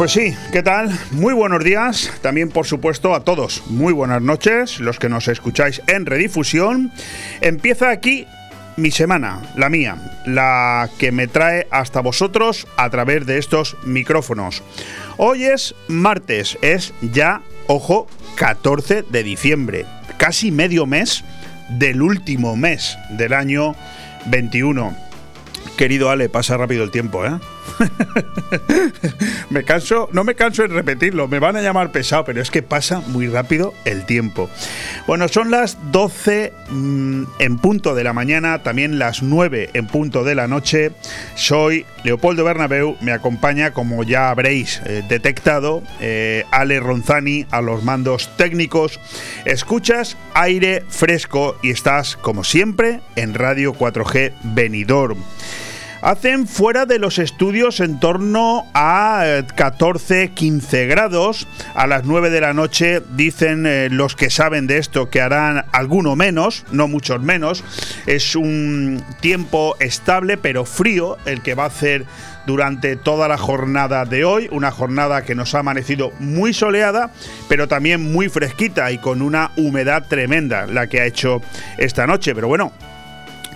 Pues sí, ¿qué tal? Muy buenos días, también por supuesto a todos. Muy buenas noches, los que nos escucháis en redifusión. Empieza aquí mi semana, la mía, la que me trae hasta vosotros a través de estos micrófonos. Hoy es martes, es ya, ojo, 14 de diciembre, casi medio mes del último mes del año 21. Querido Ale, pasa rápido el tiempo, ¿eh? me canso, no me canso en repetirlo, me van a llamar pesado, pero es que pasa muy rápido el tiempo. Bueno, son las 12 mm, en punto de la mañana, también las 9 en punto de la noche. Soy Leopoldo Bernabeu, me acompaña, como ya habréis eh, detectado, eh, Ale Ronzani a los mandos técnicos. Escuchas aire fresco y estás, como siempre, en Radio 4G Benidorm hacen fuera de los estudios en torno a 14-15 eh, grados. A las 9 de la noche dicen eh, los que saben de esto que harán alguno menos, no muchos menos. Es un tiempo estable pero frío el que va a hacer durante toda la jornada de hoy, una jornada que nos ha amanecido muy soleada, pero también muy fresquita y con una humedad tremenda la que ha hecho esta noche. Pero bueno,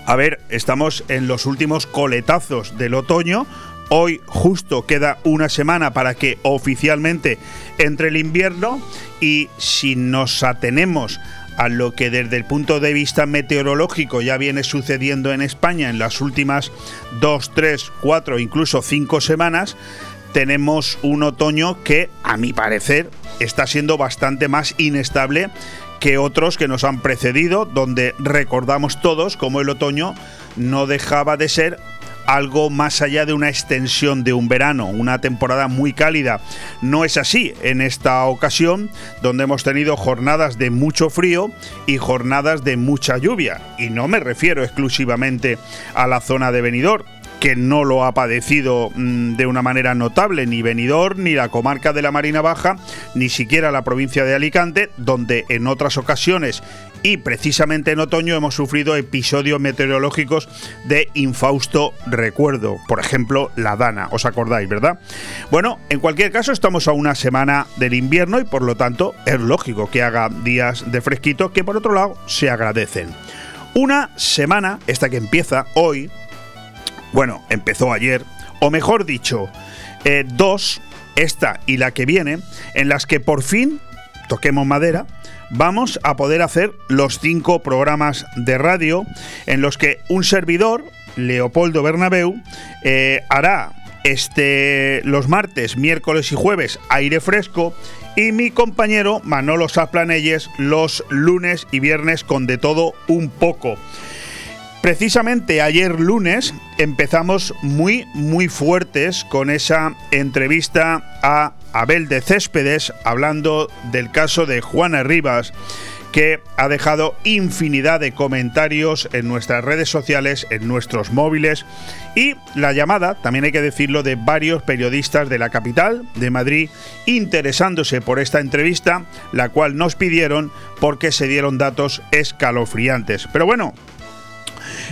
a ver, estamos en los últimos coletazos del otoño. Hoy justo queda una semana para que oficialmente entre el invierno y si nos atenemos a lo que desde el punto de vista meteorológico ya viene sucediendo en España en las últimas dos, tres, cuatro, incluso cinco semanas, tenemos un otoño que, a mi parecer, está siendo bastante más inestable que otros que nos han precedido, donde recordamos todos como el otoño no dejaba de ser algo más allá de una extensión de un verano, una temporada muy cálida. No es así en esta ocasión, donde hemos tenido jornadas de mucho frío y jornadas de mucha lluvia. Y no me refiero exclusivamente a la zona de Benidorm, que no lo ha padecido mm, de una manera notable ni Benidorm, ni la comarca de la Marina Baja, ni siquiera la provincia de Alicante, donde en otras ocasiones y precisamente en otoño hemos sufrido episodios meteorológicos de infausto recuerdo, por ejemplo la Dana, ¿os acordáis, verdad? Bueno, en cualquier caso estamos a una semana del invierno y por lo tanto es lógico que haga días de fresquito que por otro lado se agradecen. Una semana, esta que empieza hoy, bueno, empezó ayer, o mejor dicho, eh, dos, esta y la que viene, en las que por fin, toquemos madera, vamos a poder hacer los cinco programas de radio en los que un servidor, Leopoldo Bernabeu, eh, hará este, los martes, miércoles y jueves aire fresco y mi compañero Manolo Saplanelles los lunes y viernes con de todo un poco. Precisamente ayer lunes empezamos muy, muy fuertes con esa entrevista a Abel de Céspedes hablando del caso de Juana Rivas que ha dejado infinidad de comentarios en nuestras redes sociales, en nuestros móviles y la llamada, también hay que decirlo, de varios periodistas de la capital, de Madrid, interesándose por esta entrevista, la cual nos pidieron porque se dieron datos escalofriantes. Pero bueno,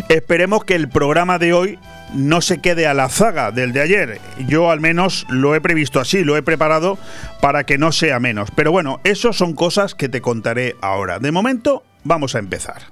Esperemos que el programa de hoy no se quede a la zaga del de ayer. Yo al menos lo he previsto así, lo he preparado para que no sea menos. Pero bueno, eso son cosas que te contaré ahora. De momento, vamos a empezar.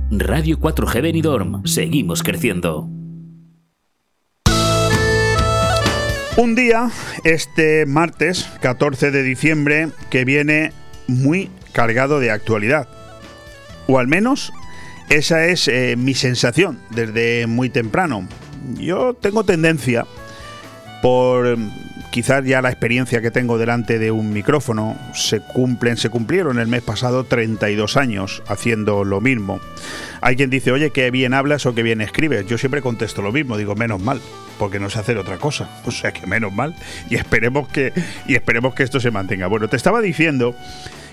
Radio 4G Benidorm. Seguimos creciendo. Un día, este martes 14 de diciembre, que viene muy cargado de actualidad. O al menos esa es eh, mi sensación desde muy temprano. Yo tengo tendencia por quizás ya la experiencia que tengo delante de un micrófono, se cumplen, se cumplieron el mes pasado 32 años haciendo lo mismo. Hay quien dice, oye, qué bien hablas o qué bien escribes. Yo siempre contesto lo mismo, digo, menos mal, porque no sé hacer otra cosa. O sea que menos mal. Y esperemos que, y esperemos que esto se mantenga. Bueno, te estaba diciendo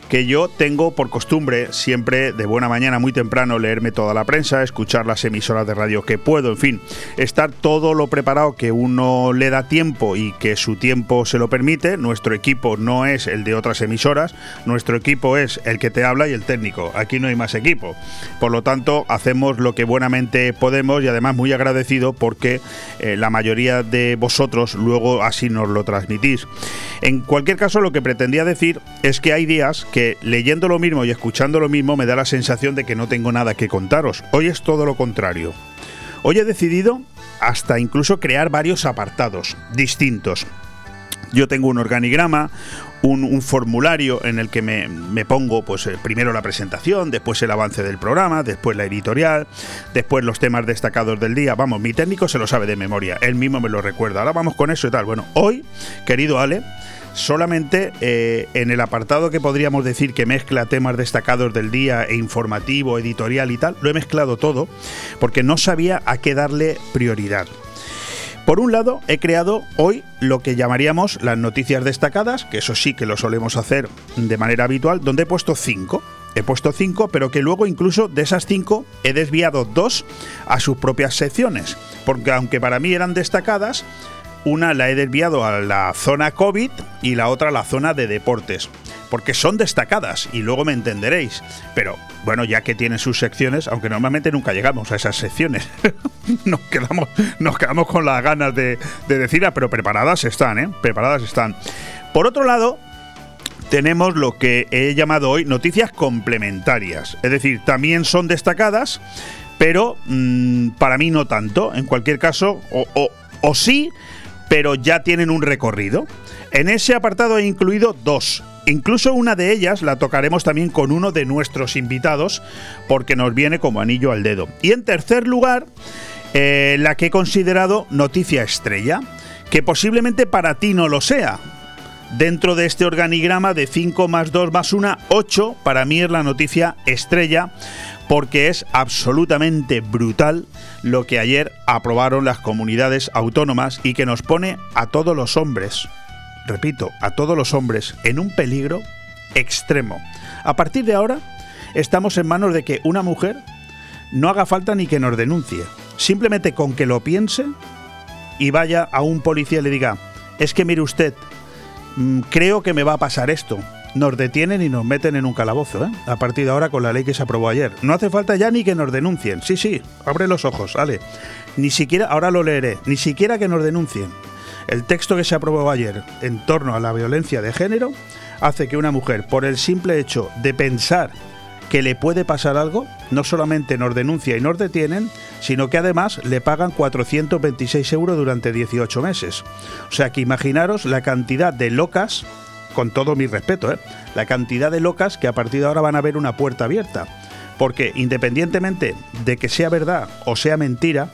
que yo tengo por costumbre siempre de buena mañana muy temprano leerme toda la prensa, escuchar las emisoras de radio que puedo, en fin, estar todo lo preparado que uno le da tiempo y que su tiempo se lo permite. Nuestro equipo no es el de otras emisoras, nuestro equipo es el que te habla y el técnico. Aquí no hay más equipo. Por lo tanto, hacemos lo que buenamente podemos y además muy agradecido porque eh, la mayoría de vosotros luego así nos lo transmitís. En cualquier caso, lo que pretendía decir es que hay días que leyendo lo mismo y escuchando lo mismo me da la sensación de que no tengo nada que contaros. Hoy es todo lo contrario. Hoy he decidido hasta incluso crear varios apartados distintos. Yo tengo un organigrama, un, formulario en el que me, pongo pues eh, primero la presentación, después el avance del programa, después la editorial, después los temas destacados del día. Vamos, mi técnico se lo sabe de memoria, él mismo me lo recuerda. Ahora vamos con eso y tal. Bueno, hoy, querido Ale, solamente eh, en el apartado que podríamos decir que mezcla temas destacados del día e informativo, editorial y tal, lo he mezclado todo porque no sabía a qué darle prioridad. Por un lado, he creado hoy lo que llamaríamos las noticias destacadas, que eso sí que lo solemos hacer de manera habitual, donde he puesto cinco. He puesto cinco, pero que luego incluso de esas cinco he desviado dos a sus propias secciones, porque aunque para mí eran destacadas, una la he desviado a la zona COVID y la otra a la zona de deportes. Porque son destacadas y luego me entenderéis. Pero bueno, ya que tienen sus secciones, aunque normalmente nunca llegamos a esas secciones, nos, quedamos, nos quedamos con las ganas de, de decirlas, pero preparadas están, ¿eh? Preparadas están. Por otro lado, tenemos lo que he llamado hoy noticias complementarias. Es decir, también son destacadas, pero mm, para mí no tanto. En cualquier caso, o sí, pero ya tienen un recorrido. En ese apartado he incluido dos. Incluso una de ellas la tocaremos también con uno de nuestros invitados, porque nos viene como anillo al dedo. Y en tercer lugar, eh, la que he considerado noticia estrella, que posiblemente para ti no lo sea. Dentro de este organigrama de 5 más 2 más 1, 8, para mí es la noticia estrella, porque es absolutamente brutal lo que ayer aprobaron las comunidades autónomas y que nos pone a todos los hombres, repito, a todos los hombres en un peligro extremo. A partir de ahora, estamos en manos de que una mujer no haga falta ni que nos denuncie. Simplemente con que lo piense y vaya a un policía y le diga, es que mire usted, creo que me va a pasar esto nos detienen y nos meten en un calabozo, ¿eh? A partir de ahora con la ley que se aprobó ayer. No hace falta ya ni que nos denuncien. Sí, sí, abre los ojos, vale. Ni siquiera, ahora lo leeré, ni siquiera que nos denuncien. El texto que se aprobó ayer en torno a la violencia de género hace que una mujer, por el simple hecho de pensar que le puede pasar algo, no solamente nos denuncia y nos detienen, sino que además le pagan 426 euros durante 18 meses. O sea que imaginaros la cantidad de locas con todo mi respeto, ¿eh? la cantidad de locas que a partir de ahora van a ver una puerta abierta. Porque independientemente de que sea verdad o sea mentira,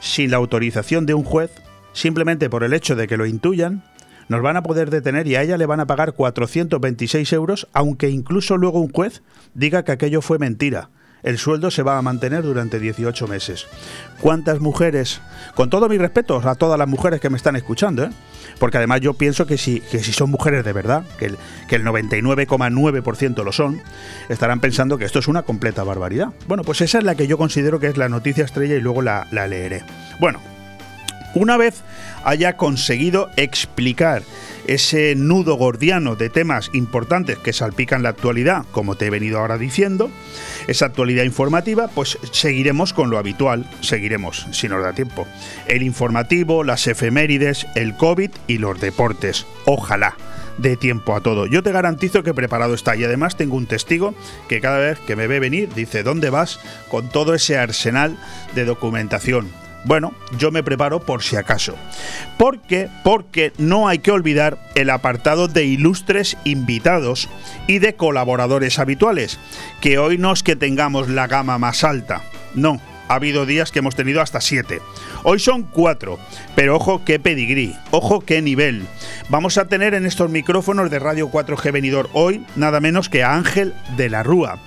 sin la autorización de un juez, simplemente por el hecho de que lo intuyan, nos van a poder detener y a ella le van a pagar 426 euros, aunque incluso luego un juez diga que aquello fue mentira el sueldo se va a mantener durante 18 meses. ¿Cuántas mujeres, con todo mi respeto a todas las mujeres que me están escuchando, ¿eh? porque además yo pienso que si, que si son mujeres de verdad, que el, que el 99,9% lo son, estarán pensando que esto es una completa barbaridad. Bueno, pues esa es la que yo considero que es la noticia estrella y luego la, la leeré. Bueno, una vez haya conseguido explicar ese nudo gordiano de temas importantes que salpican la actualidad, como te he venido ahora diciendo, esa actualidad informativa, pues seguiremos con lo habitual, seguiremos, si nos da tiempo. El informativo, las efemérides, el COVID y los deportes. Ojalá de tiempo a todo. Yo te garantizo que preparado está y además tengo un testigo que cada vez que me ve venir dice, ¿dónde vas con todo ese arsenal de documentación? Bueno, yo me preparo por si acaso. ¿Por qué? Porque no hay que olvidar el apartado de ilustres invitados y de colaboradores habituales, que hoy no es que tengamos la gama más alta, no, ha habido días que hemos tenido hasta siete. Hoy son cuatro, pero ojo qué pedigrí, ojo qué nivel. Vamos a tener en estos micrófonos de Radio 4G Venidor hoy nada menos que a Ángel de la Rúa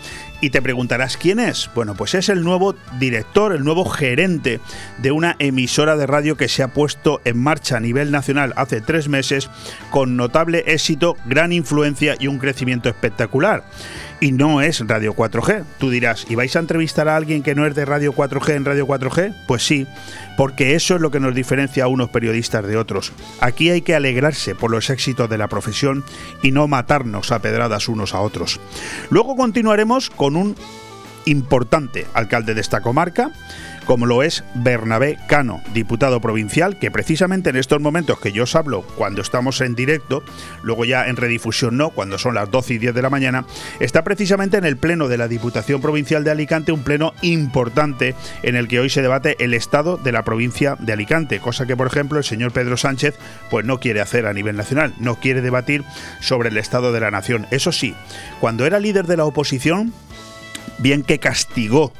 Y te preguntarás quién es. Bueno, pues es el nuevo director, el nuevo gerente de una emisora de radio que se ha puesto en marcha a nivel nacional hace tres meses con notable éxito, gran influencia y un crecimiento espectacular y no es Radio 4G. Tú dirás, ¿y vais a entrevistar a alguien que no es de Radio 4G en Radio 4G? Pues sí, porque eso es lo que nos diferencia a unos periodistas de otros. Aquí hay que alegrarse por los éxitos de la profesión y no matarnos a pedradas unos a otros. Luego continuaremos con un importante alcalde de esta comarca, como lo es Bernabé Cano, diputado provincial, que precisamente en estos momentos que yo os hablo, cuando estamos en directo, luego ya en redifusión no, cuando son las 12 y 10 de la mañana, está precisamente en el pleno de la Diputación Provincial de Alicante, un pleno importante en el que hoy se debate el estado de la provincia de Alicante, cosa que por ejemplo el señor Pedro Sánchez pues no quiere hacer a nivel nacional, no quiere debatir sobre el estado de la nación. Eso sí, cuando era líder de la oposición, bien que castigó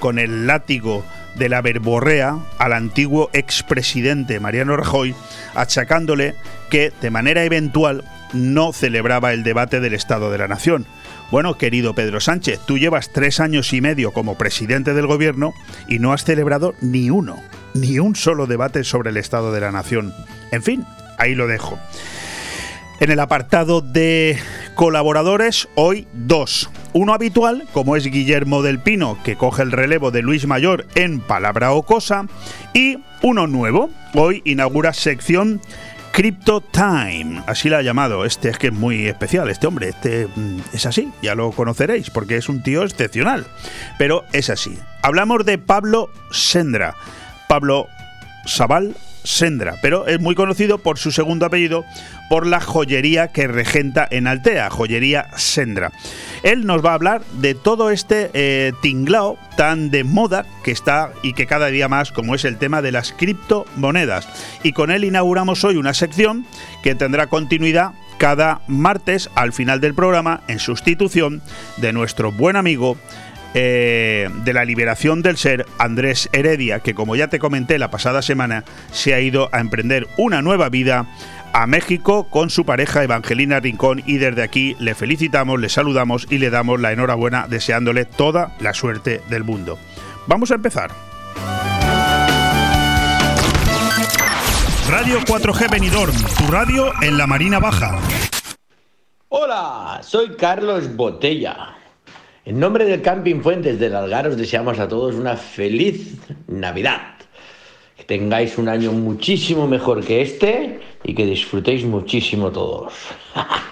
con el látigo de la verborrea al antiguo expresidente Mariano Rajoy, achacándole que de manera eventual no celebraba el debate del Estado de la Nación. Bueno, querido Pedro Sánchez, tú llevas tres años y medio como presidente del gobierno y no has celebrado ni uno, ni un solo debate sobre el Estado de la Nación. En fin, ahí lo dejo. En el apartado de colaboradores, hoy dos. Uno habitual, como es Guillermo del Pino, que coge el relevo de Luis Mayor en Palabra o Cosa, y uno nuevo. Hoy inaugura sección Crypto Time, así la ha llamado. Este es que es muy especial, este hombre, este mm, es así, ya lo conoceréis, porque es un tío excepcional. Pero es así. Hablamos de Pablo Sendra. Pablo Sabal Sendra, pero es muy conocido por su segundo apellido, por la joyería que regenta en Altea, joyería Sendra. Él nos va a hablar de todo este eh, tinglao tan de moda que está y que cada día más, como es el tema de las criptomonedas. Y con él inauguramos hoy una sección que tendrá continuidad cada martes al final del programa en sustitución de nuestro buen amigo eh, de la liberación del ser, Andrés Heredia, que como ya te comenté la pasada semana, se ha ido a emprender una nueva vida a México con su pareja Evangelina Rincón y desde aquí le felicitamos, le saludamos y le damos la enhorabuena deseándole toda la suerte del mundo. Vamos a empezar. Radio 4G Benidorm, tu radio en la Marina Baja. Hola, soy Carlos Botella. En nombre del Camping Fuentes del Algar os deseamos a todos una feliz Navidad. Que tengáis un año muchísimo mejor que este y que disfrutéis muchísimo todos.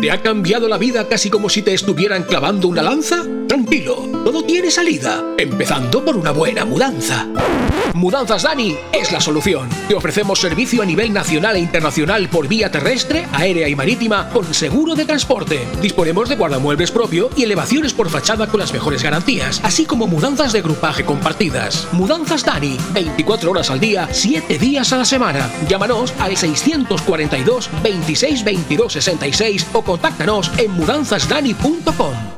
¿Te ha cambiado la vida casi como si te estuvieran clavando una lanza? Tranquilo, todo salida, empezando por una buena mudanza. Mudanzas Dani es la solución. Te ofrecemos servicio a nivel nacional e internacional por vía terrestre, aérea y marítima con seguro de transporte. Disponemos de guardamuebles propio y elevaciones por fachada con las mejores garantías, así como mudanzas de grupaje compartidas. Mudanzas Dani, 24 horas al día, 7 días a la semana. Llámanos al 642 26 22 66 o contáctanos en mudanzasdani.com.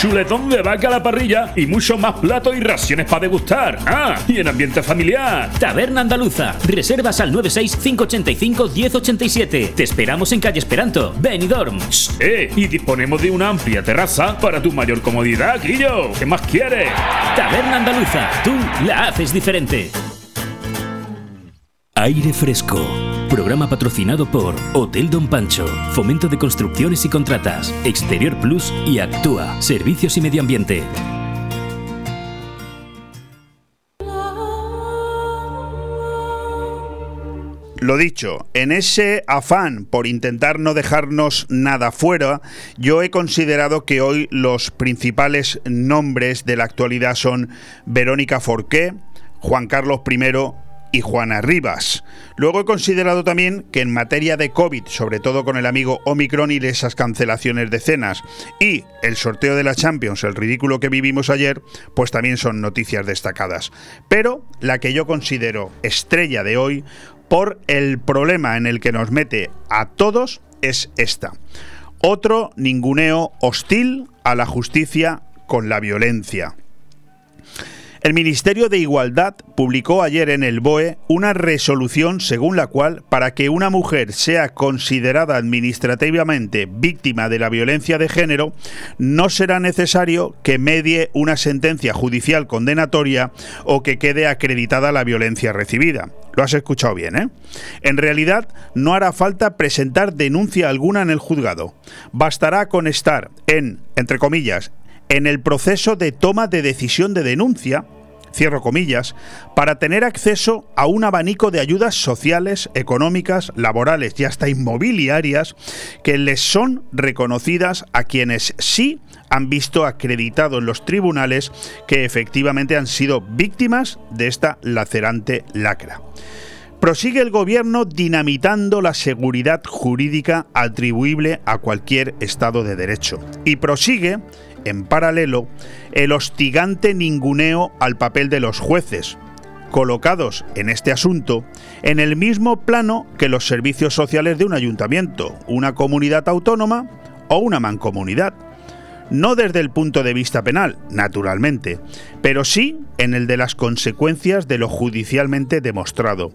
chuletón de vaca a la parrilla y mucho más platos y raciones para degustar. Ah, y en ambiente familiar. Taberna Andaluza. Reservas al 965851087. Te esperamos en calle Esperanto, Benidorm. Eh, y disponemos de una amplia terraza para tu mayor comodidad, Guillo. ¿Qué más quieres? Taberna Andaluza. Tú la haces diferente. Aire fresco Programa patrocinado por Hotel Don Pancho, Fomento de Construcciones y Contratas, Exterior Plus y Actúa, Servicios y Medio Ambiente. Lo dicho, en ese afán por intentar no dejarnos nada fuera, yo he considerado que hoy los principales nombres de la actualidad son Verónica Forqué, Juan Carlos I y Juana Rivas. Luego he considerado también que en materia de COVID, sobre todo con el amigo Omicron y esas cancelaciones de cenas y el sorteo de la Champions, el ridículo que vivimos ayer, pues también son noticias destacadas. Pero la que yo considero estrella de hoy, por el problema en el que nos mete a todos, es esta. Otro ninguneo hostil a la justicia con la violencia. El Ministerio de Igualdad publicó ayer en el BOE una resolución según la cual, para que una mujer sea considerada administrativamente víctima de la violencia de género, no será necesario que medie una sentencia judicial condenatoria o que quede acreditada la violencia recibida. Lo has escuchado bien, ¿eh? En realidad, no hará falta presentar denuncia alguna en el juzgado. Bastará con estar en, entre comillas, en el proceso de toma de decisión de denuncia, cierro comillas, para tener acceso a un abanico de ayudas sociales, económicas, laborales y hasta inmobiliarias que les son reconocidas a quienes sí han visto acreditado en los tribunales que efectivamente han sido víctimas de esta lacerante lacra. Prosigue el gobierno dinamitando la seguridad jurídica atribuible a cualquier Estado de Derecho. Y prosigue en paralelo, el hostigante ninguneo al papel de los jueces, colocados en este asunto en el mismo plano que los servicios sociales de un ayuntamiento, una comunidad autónoma o una mancomunidad. No desde el punto de vista penal, naturalmente, pero sí en el de las consecuencias de lo judicialmente demostrado.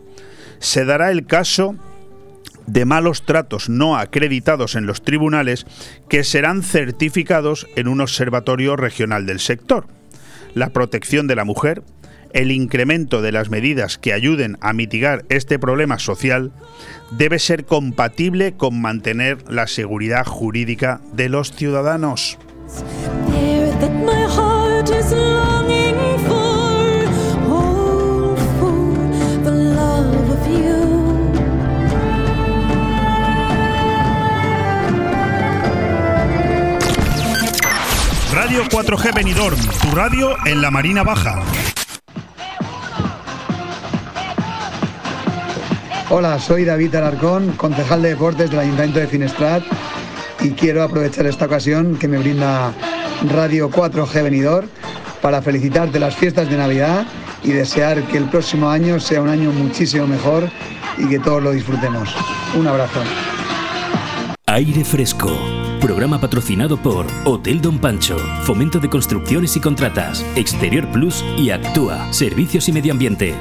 Se dará el caso de malos tratos no acreditados en los tribunales que serán certificados en un observatorio regional del sector. La protección de la mujer, el incremento de las medidas que ayuden a mitigar este problema social debe ser compatible con mantener la seguridad jurídica de los ciudadanos. Radio 4G Benidorm, tu radio en la Marina Baja. Hola, soy David Alarcón, concejal de deportes del Ayuntamiento de Finestrat y quiero aprovechar esta ocasión que me brinda Radio 4G Benidorm para felicitarte las fiestas de Navidad y desear que el próximo año sea un año muchísimo mejor y que todos lo disfrutemos. Un abrazo. Aire fresco Programa patrocinado por Hotel Don Pancho, Fomento de Construcciones y Contratas, Exterior Plus y Actúa, Servicios y Medio Ambiente.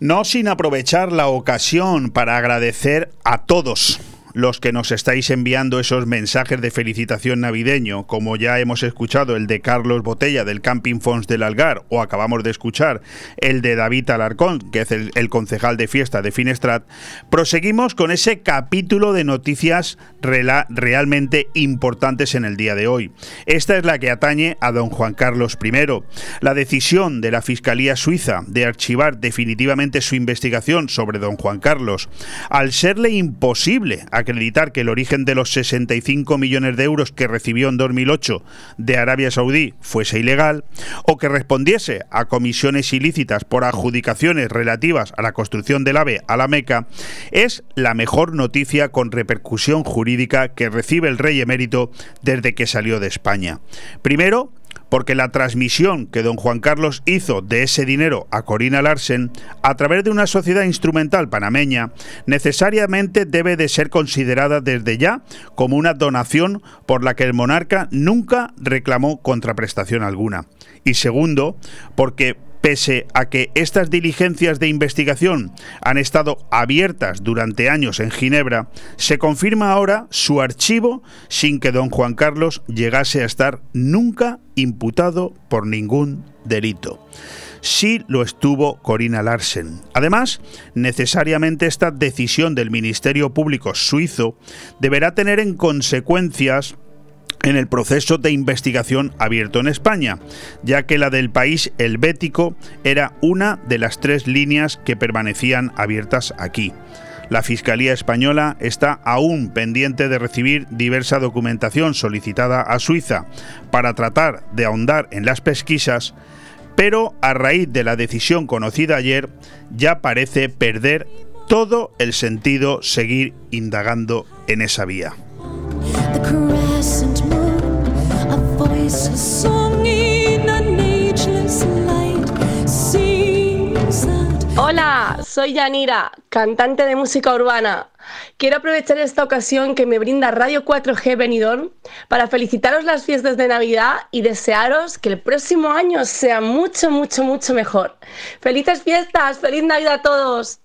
No sin aprovechar la ocasión para agradecer a todos los que nos estáis enviando esos mensajes de felicitación navideño, como ya hemos escuchado el de Carlos Botella del Camping Fons del Algar, o acabamos de escuchar el de David Alarcón, que es el, concejal de fiesta de Finestrat, proseguimos con ese capítulo de noticias realmente importantes en el día de hoy. Esta es la que atañe a don Juan Carlos I. La decisión de la Fiscalía Suiza de archivar definitivamente su investigación sobre don Juan Carlos, al serle imposible acreditar que el origen de los 65 millones de euros que recibió en 2008 de Arabia Saudí fuese ilegal, o que respondiese a comisiones ilícitas por adjudicaciones relativas a la construcción del AVE a la Meca, es la mejor noticia con repercusión jurídica que recibe el rey emérito desde que salió de España. Primero, porque la transmisión que don Juan Carlos hizo de ese dinero a Corina Larsen a través de una sociedad instrumental panameña necesariamente debe de ser considerada desde ya como una donación por la que el monarca nunca reclamó contraprestación alguna. Y segundo, porque Pese a que estas diligencias de investigación han estado abiertas durante años en Ginebra, se confirma ahora su archivo sin que don Juan Carlos llegase a estar nunca imputado por ningún delito. Sí lo estuvo Corina Larsen. Además, necesariamente esta decisión del Ministerio Público suizo deberá tener en consecuencias en el proceso de investigación abierto en España, ya que la del país helvético era una de las tres líneas que permanecían abiertas aquí. La Fiscalía Española está aún pendiente de recibir diversa documentación solicitada a Suiza para tratar de ahondar en las pesquisas, pero a raíz de la decisión conocida ayer ya parece perder todo el sentido seguir indagando en esa vía. Hola, soy Yanira, cantante de música urbana. Quiero aprovechar esta ocasión que me brinda Radio 4G Benidorm para felicitaros las fiestas de Navidad y desearos que el próximo año sea mucho, mucho, mucho mejor. ¡Felices fiestas! ¡Feliz Navidad a todos!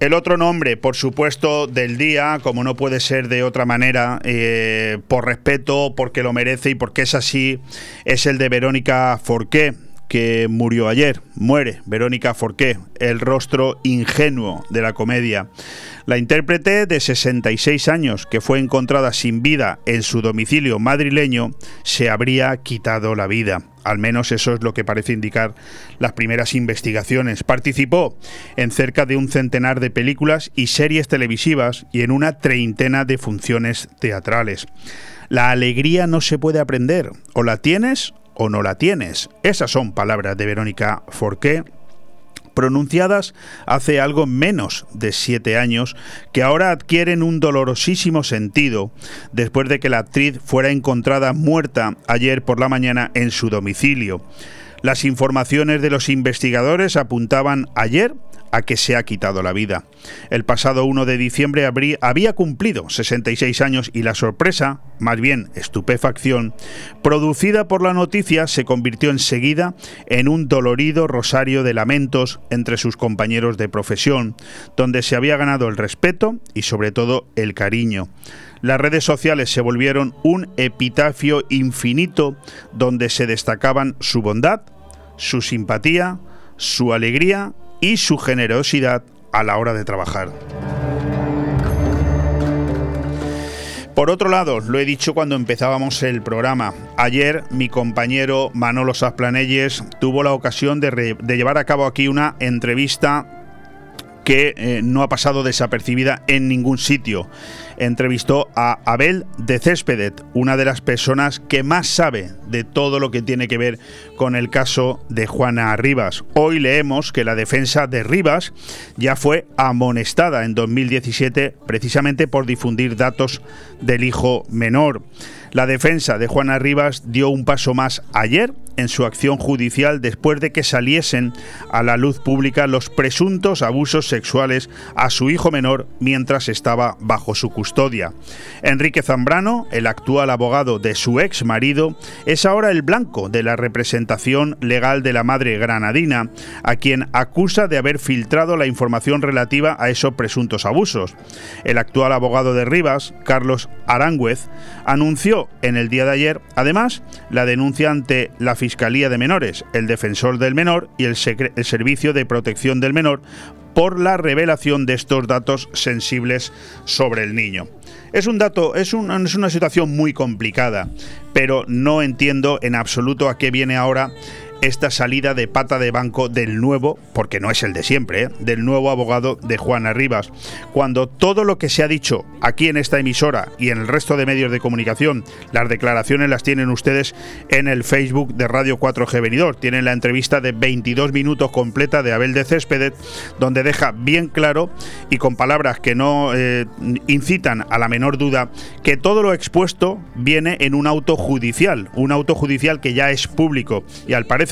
El otro nombre, por supuesto, del día, como no puede ser de otra manera, eh, por respeto, porque lo merece y porque es así, es el de Verónica Forqué que murió ayer. Muere Verónica Forqué, el rostro ingenuo de la comedia. La intérprete de 66 años, que fue encontrada sin vida en su domicilio madrileño, se habría quitado la vida. Al menos eso es lo que parece indicar las primeras investigaciones. Participó en cerca de un centenar de películas y series televisivas y en una treintena de funciones teatrales. La alegría no se puede aprender, o la tienes o no la tienes. Esas son palabras de Verónica Forqué pronunciadas hace algo menos de siete años, que ahora adquieren un dolorosísimo sentido después de que la actriz fuera encontrada muerta ayer por la mañana en su domicilio. Las informaciones de los investigadores apuntaban ayer a que se ha quitado la vida. El pasado 1 de diciembre había cumplido 66 años y la sorpresa, más bien estupefacción, producida por la noticia se convirtió enseguida en un dolorido rosario de lamentos entre sus compañeros de profesión, donde se había ganado el respeto y sobre todo el cariño. Las redes sociales se volvieron un epitafio infinito donde se destacaban su bondad, su simpatía, su alegría y su generosidad a la hora de trabajar. Por otro lado, lo he dicho cuando empezábamos el programa, ayer mi compañero Manolo Sasplanelles tuvo la ocasión de, de llevar a cabo aquí una entrevista que eh, no ha pasado desapercibida en ningún sitio. Entrevistó a Abel de Céspedet, una de las personas que más sabe de todo lo que tiene que ver con el caso de Juana Rivas. Hoy leemos que la defensa de Rivas ya fue amonestada en 2017 precisamente por difundir datos del hijo menor. La defensa de Juana Rivas dio un paso más ayer en su acción judicial después de que saliesen a la luz pública los presuntos abusos sexuales a su hijo menor mientras estaba bajo su custodia. Enrique Zambrano, el actual abogado de su ex marido, es ahora el blanco de la representación legal de la madre granadina, a quien acusa de haber filtrado la información relativa a esos presuntos abusos. El actual abogado de Rivas, Carlos Arangüez, anunció en el día de ayer, además, la denuncia ante la Fiscalía de Menores, el Defensor del Menor y el, Servicio de Protección del Menor por la revelación de estos datos sensibles sobre el niño. Es un dato, es, es una situación muy complicada, pero no entiendo en absoluto a qué viene ahora esta salida de pata de banco del nuevo, porque no es el de siempre, ¿eh? del nuevo abogado de Juana Rivas, cuando todo lo que se ha dicho aquí en esta emisora y en el resto de medios de comunicación, las declaraciones las tienen ustedes en el Facebook de Radio 4G Venidor. Tienen la entrevista de 22 minutos completa de Abel de Céspedes, donde deja bien claro y con palabras que no eh, incitan a la menor duda que todo lo expuesto viene en un auto judicial, un auto judicial que ya es público y al parecer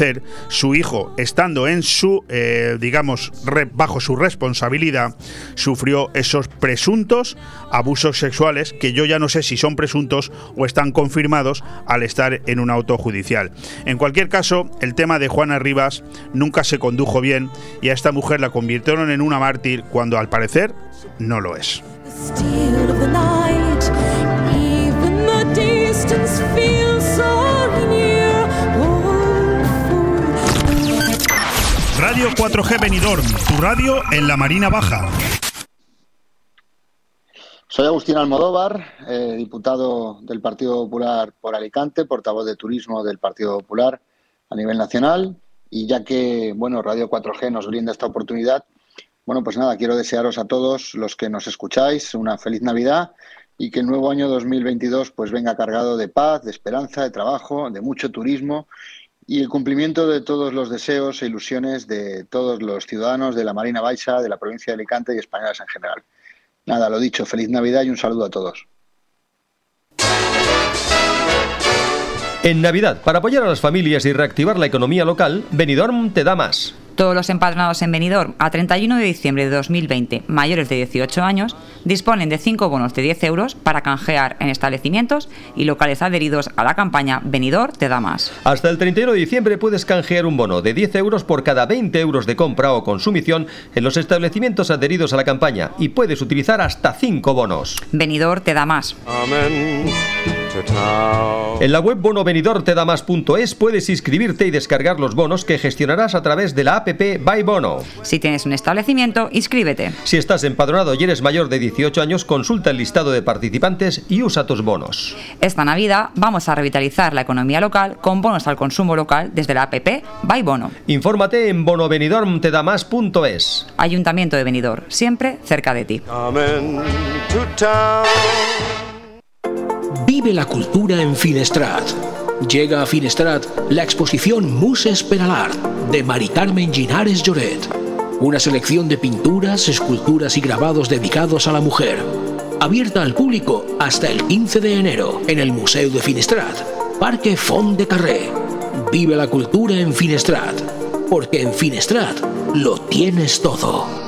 su hijo, estando en su, eh, digamos, bajo su responsabilidad, sufrió esos presuntos abusos sexuales que yo ya no sé si son presuntos o están confirmados al estar en un auto judicial. En cualquier caso, el tema de Juana Rivas nunca se condujo bien y a esta mujer la convirtieron en una mártir cuando al parecer no lo es. 4G Benidorm, tu radio en la Marina Baja. Soy Agustín Almodóvar, eh, diputado del Partido Popular por Alicante, portavoz de turismo del Partido Popular a nivel nacional. Y ya que bueno, Radio 4G nos brinda esta oportunidad, bueno, pues nada, quiero desearos a todos los que nos escucháis una feliz Navidad y que el nuevo año 2022 pues venga cargado de paz, de esperanza, de trabajo, de mucho turismo y el cumplimiento de todos los deseos e ilusiones de todos los ciudadanos de la Marina Baixa, de la provincia de Alicante y españoles en general. Nada, lo dicho, feliz Navidad y un saludo a todos. En Navidad, para apoyar a las familias y reactivar la economía local, Benidorm te da más. Todos los empadronados en Benidorm a 31 de diciembre de 2020, mayores de 18 años, disponen de 5 bonos de 10 euros para canjear en establecimientos y locales adheridos a la campaña Benidorm te da más. Hasta el 31 de diciembre puedes canjear un bono de 10 euros por cada 20 euros de compra o consumición en los establecimientos adheridos a la campaña y puedes utilizar hasta 5 bonos. Benidorm te da más. En la web bonovenidortedamás.es puedes inscribirte y descargar los bonos que gestionarás a través de la app By Bono. Si tienes un establecimiento, inscríbete. Si estás empadronado y eres mayor de 18 años, consulta el listado de participantes y usa tus bonos. Esta Navidad vamos a revitalizar la economía local con bonos al consumo local desde la app By Bono. Infórmate en bonovenidormtedamás.es. Ayuntamiento de Benidorm, siempre cerca de ti. Vive la cultura en Finestrat. Llega a Finestrat la exposición Muses per de Mari Carmen Ginares Lloret. Una selección de pinturas, esculturas y grabados dedicados a la mujer. Abierta al público hasta el 15 de enero en el Museo de Finestrat, Parque Font de Carré. Vive la cultura en Finestrat, porque en Finestrat lo tienes todo.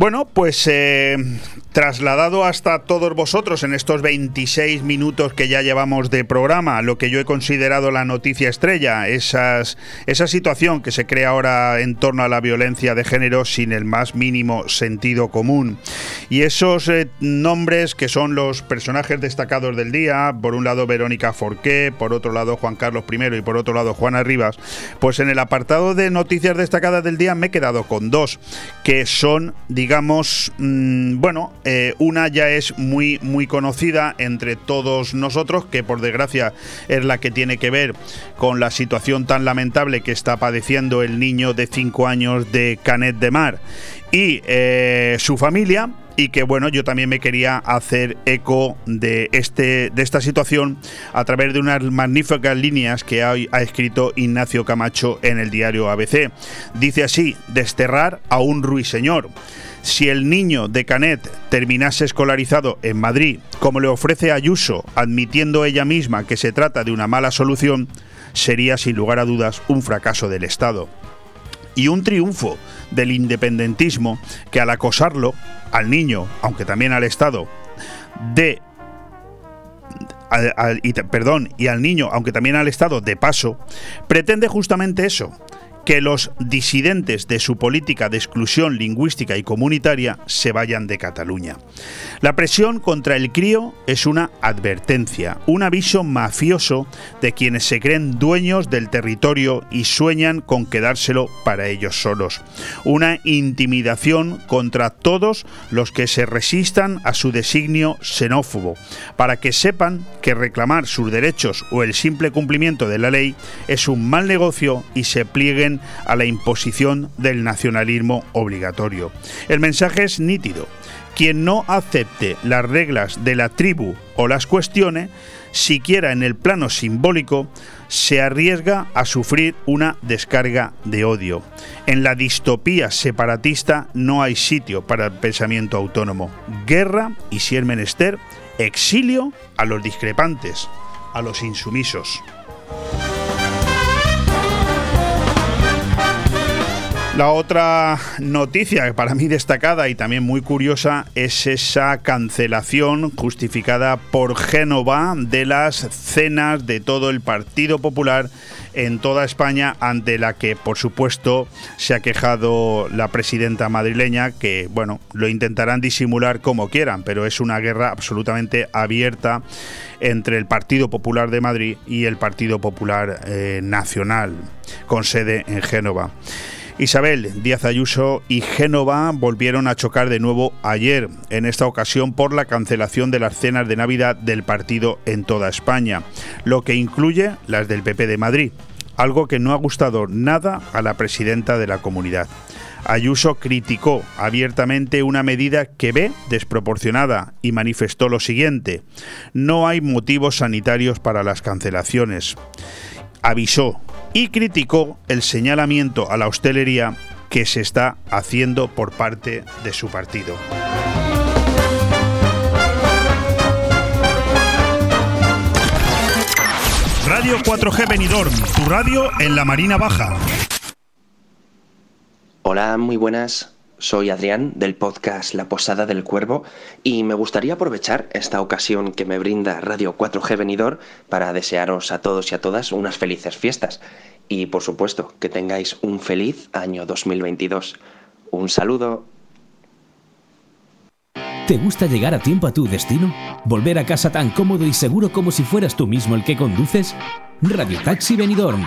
Bueno, pues eh, trasladado hasta todos vosotros en estos 26 minutos que ya llevamos de programa, lo que yo he considerado la noticia estrella, esas, esa situación que se crea ahora en torno a la violencia de género sin el más mínimo sentido común. Y esos eh, nombres que son los personajes destacados del día, por un lado Verónica Forqué, por otro lado Juan Carlos I y por otro lado Juana Rivas, pues en el apartado de noticias destacadas del día me he quedado con dos, que son, digamos, mmm, bueno, eh, una ya es muy, muy conocida entre todos nosotros, que por desgracia es la que tiene que ver con la situación tan lamentable que está padeciendo el niño de 5 años de Canet de Mar. Y eh, su familia y que bueno, yo también me quería hacer eco de, este, de esta situación a través de unas magníficas líneas que ha, ha escrito Ignacio Camacho en el diario ABC. Dice así, desterrar a un ruiseñor. Si el niño de Canet terminase escolarizado en Madrid, como le ofrece Ayuso, admitiendo ella misma que se trata de una mala solución, sería sin lugar a dudas un fracaso del Estado. Y un triunfo del independentismo que al acosarlo, al niño, aunque también al Estado, de al, perdón, y al niño, aunque también al Estado, de paso, pretende justamente eso, que los disidentes de su política de exclusión lingüística y comunitaria se vayan de Cataluña. La presión contra el crío es una advertencia, un aviso mafioso de quienes se creen dueños del territorio y sueñan con quedárselo para ellos solos. Una intimidación contra todos los que se resistan a su designio xenófobo, para que sepan que reclamar sus derechos o el simple cumplimiento de la ley es un mal negocio y se plieguen a la imposición del nacionalismo obligatorio. El mensaje es nítido. Quien no acepte las reglas de la tribu o las cuestione, siquiera en el plano simbólico, se arriesga a sufrir una descarga de odio. En la distopía separatista no hay sitio para el pensamiento autónomo. Guerra y, si es menester, exilio a los discrepantes, a los insumisos. La otra noticia para mí destacada y también muy curiosa es esa cancelación justificada por Génova de las cenas de todo el Partido Popular en toda España, ante la que, por supuesto, se ha quejado la presidenta madrileña, que, bueno, lo intentarán disimular como quieran, pero es una guerra absolutamente abierta entre el Partido Popular de Madrid y el Partido Popular eh, Nacional, con sede en Génova. Isabel Díaz Ayuso y Génova volvieron a chocar de nuevo ayer, en esta ocasión por la cancelación de las cenas de Navidad del partido en toda España, lo que incluye las del PP de Madrid, algo que no ha gustado nada a la presidenta de la comunidad. Ayuso criticó abiertamente una medida que ve desproporcionada y manifestó lo siguiente, no hay motivos sanitarios para las cancelaciones. Avisó y criticó el señalamiento a la hostelería que se está haciendo por parte de su partido. Radio 4G Benidorm, tu radio en la Marina Baja. Hola, muy buenas. Soy Adrián del podcast La Posada del Cuervo y me gustaría aprovechar esta ocasión que me brinda Radio 4G Venidor para desearos a todos y a todas unas felices fiestas y por supuesto que tengáis un feliz año 2022. Un saludo. ¿Te gusta llegar a tiempo a tu destino? ¿Volver a casa tan cómodo y seguro como si fueras tú mismo el que conduces? Radio Taxi Benidorm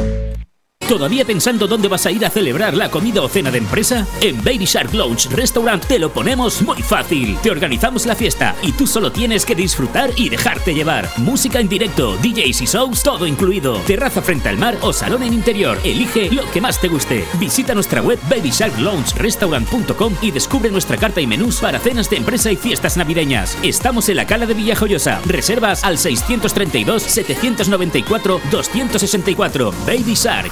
¿Todavía pensando dónde vas a ir a celebrar la comida o cena de empresa? En Baby Shark Lounge Restaurant te lo ponemos muy fácil. Te organizamos la fiesta y tú solo tienes que disfrutar y dejarte llevar. Música en directo, DJs y shows, todo incluido. Terraza frente al mar o salón en interior. Elige lo que más te guste. Visita nuestra web babysharkloungerestaurant.com y descubre nuestra carta y menús para cenas de empresa y fiestas navideñas. Estamos en la Cala de Villajoyosa. Reservas al 632 794 264. Baby Shark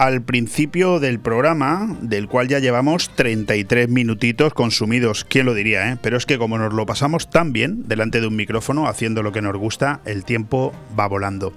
al principio del programa, del cual ya llevamos 33 minutitos consumidos, quién lo diría, eh? pero es que como nos lo pasamos tan bien delante de un micrófono haciendo lo que nos gusta, el tiempo va volando.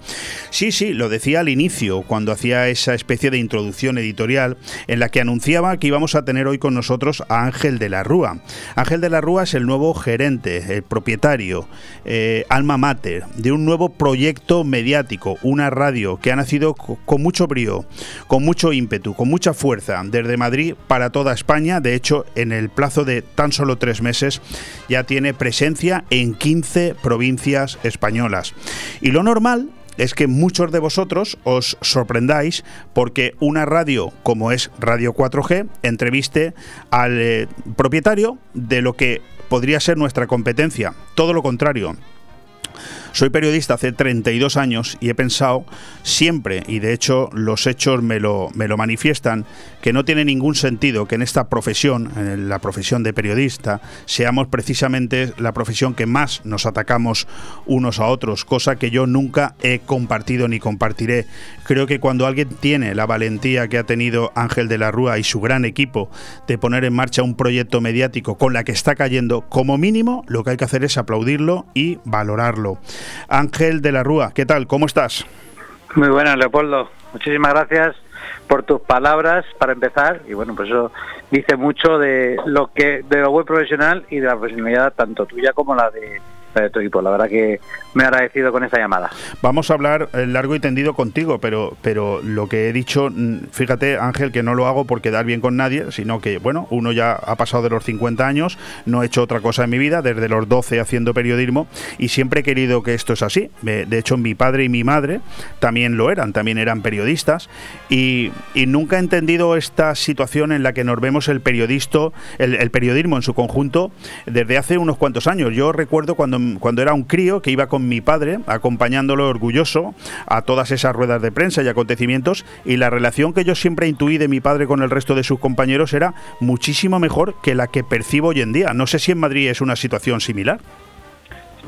Sí, sí, lo decía al inicio, cuando hacía esa especie de introducción editorial en la que anunciaba que íbamos a tener hoy con nosotros a Ángel de la Rúa. Ángel de la Rúa es el nuevo gerente, el propietario, eh, alma mater, de un nuevo proyecto mediático, una radio que ha nacido con mucho brío, con mucho ímpetu, con mucha fuerza, desde Madrid para toda España. De hecho, en el plazo de tan solo tres meses ya tiene presencia en 15 provincias españolas. Y lo normal es que muchos de vosotros os sorprendáis porque una radio como es Radio 4G entreviste al eh, propietario de lo que podría ser nuestra competencia. Todo lo contrario. Soy periodista hace 32 años y he pensado siempre, y de hecho los hechos me lo, me lo manifiestan, que no tiene ningún sentido que en esta profesión, en la profesión de periodista, seamos precisamente la profesión que más nos atacamos unos a otros, cosa que yo nunca he compartido ni compartiré. Creo que cuando alguien tiene la valentía que ha tenido Ángel de la Rúa y su gran equipo de poner en marcha un proyecto mediático con la que está cayendo, como mínimo lo que hay que hacer es aplaudirlo y valorarlo. Ángel de la Rúa, ¿qué tal? ¿Cómo estás? Muy buenas, Leopoldo. Muchísimas gracias por tus palabras para empezar y bueno, pues eso dice mucho de lo que de lo buen profesional y de la profesionalidad tanto tuya como la de de tu equipo. La verdad que me he agradecido con esta llamada. Vamos a hablar eh, largo y tendido contigo, pero, pero lo que he dicho, mm, fíjate Ángel, que no lo hago por quedar bien con nadie, sino que, bueno, uno ya ha pasado de los 50 años, no he hecho otra cosa en mi vida, desde los 12 haciendo periodismo, y siempre he querido que esto es así. De hecho, mi padre y mi madre también lo eran, también eran periodistas, y, nunca he entendido esta situación en la que nos vemos el periodista, el, el periodismo en su conjunto, desde hace unos cuantos años. Yo recuerdo cuando cuando era un crío que iba con mi padre, acompañándolo orgulloso a todas esas ruedas de prensa y acontecimientos, y la relación que yo siempre intuí de mi padre con el resto de sus compañeros era muchísimo mejor que la que percibo hoy en día. No sé si en Madrid es una situación similar.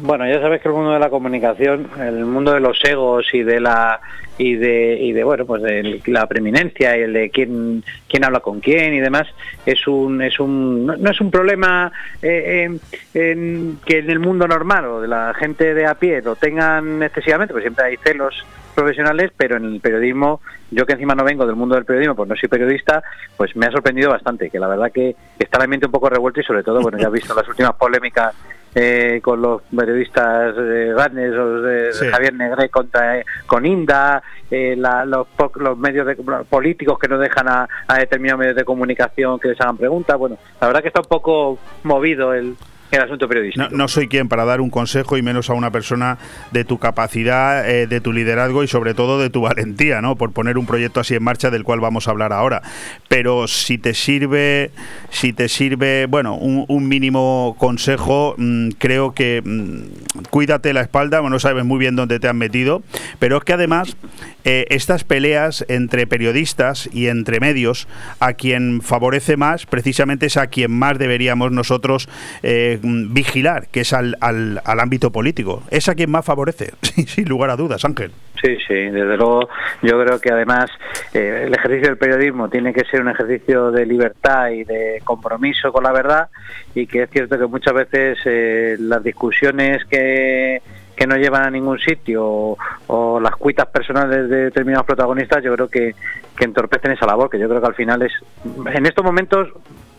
Bueno, ya sabes que el mundo de la comunicación, el mundo de los egos y de la y de y de bueno, pues de la preeminencia y el de quién quién habla con quién y demás es un es un no, es un problema eh, que en el mundo normal o de la gente de a pie lo tengan excesivamente, pues siempre hay celos profesionales, pero en el periodismo, yo que encima no vengo del mundo del periodismo, pues no soy periodista, pues me ha sorprendido bastante, que la verdad que está la mente un poco revuelta y sobre todo, bueno, ya he visto las últimas polémicas eh, con los periodistas eh, grandes, de, Javier Negre contra eh, con Inda, eh, los, los, medios políticos que no dejan a, a determinados medios de comunicación que les hagan preguntas. Bueno, la verdad que está un poco movido el, el asunto periodístico. No, soy quien para dar un consejo y menos a una persona de tu capacidad, eh, de tu liderazgo y sobre todo de tu valentía, ¿no? Por poner un proyecto así en marcha del cual vamos a hablar ahora. Pero si te sirve, si te sirve, bueno, un, mínimo consejo, mm, creo que mm, cuídate la espalda, no sabes muy bien dónde te han metido, pero es que además eh, estas peleas entre periodistas y entre medios, a quien favorece más, precisamente es a quien más deberíamos nosotros eh, vigilar, que es al, al, ámbito político. Es a quien más favorece, sin lugar a dudas, Ángel. Sí, sí, desde luego yo creo que además eh, el ejercicio del periodismo tiene que ser un ejercicio de libertad y de compromiso con la verdad y que es cierto que muchas veces las discusiones que que no llevan a ningún sitio o, las cuitas personales de determinados protagonistas, yo creo que, que entorpecen esa labor, que yo creo que al final es, en estos momentos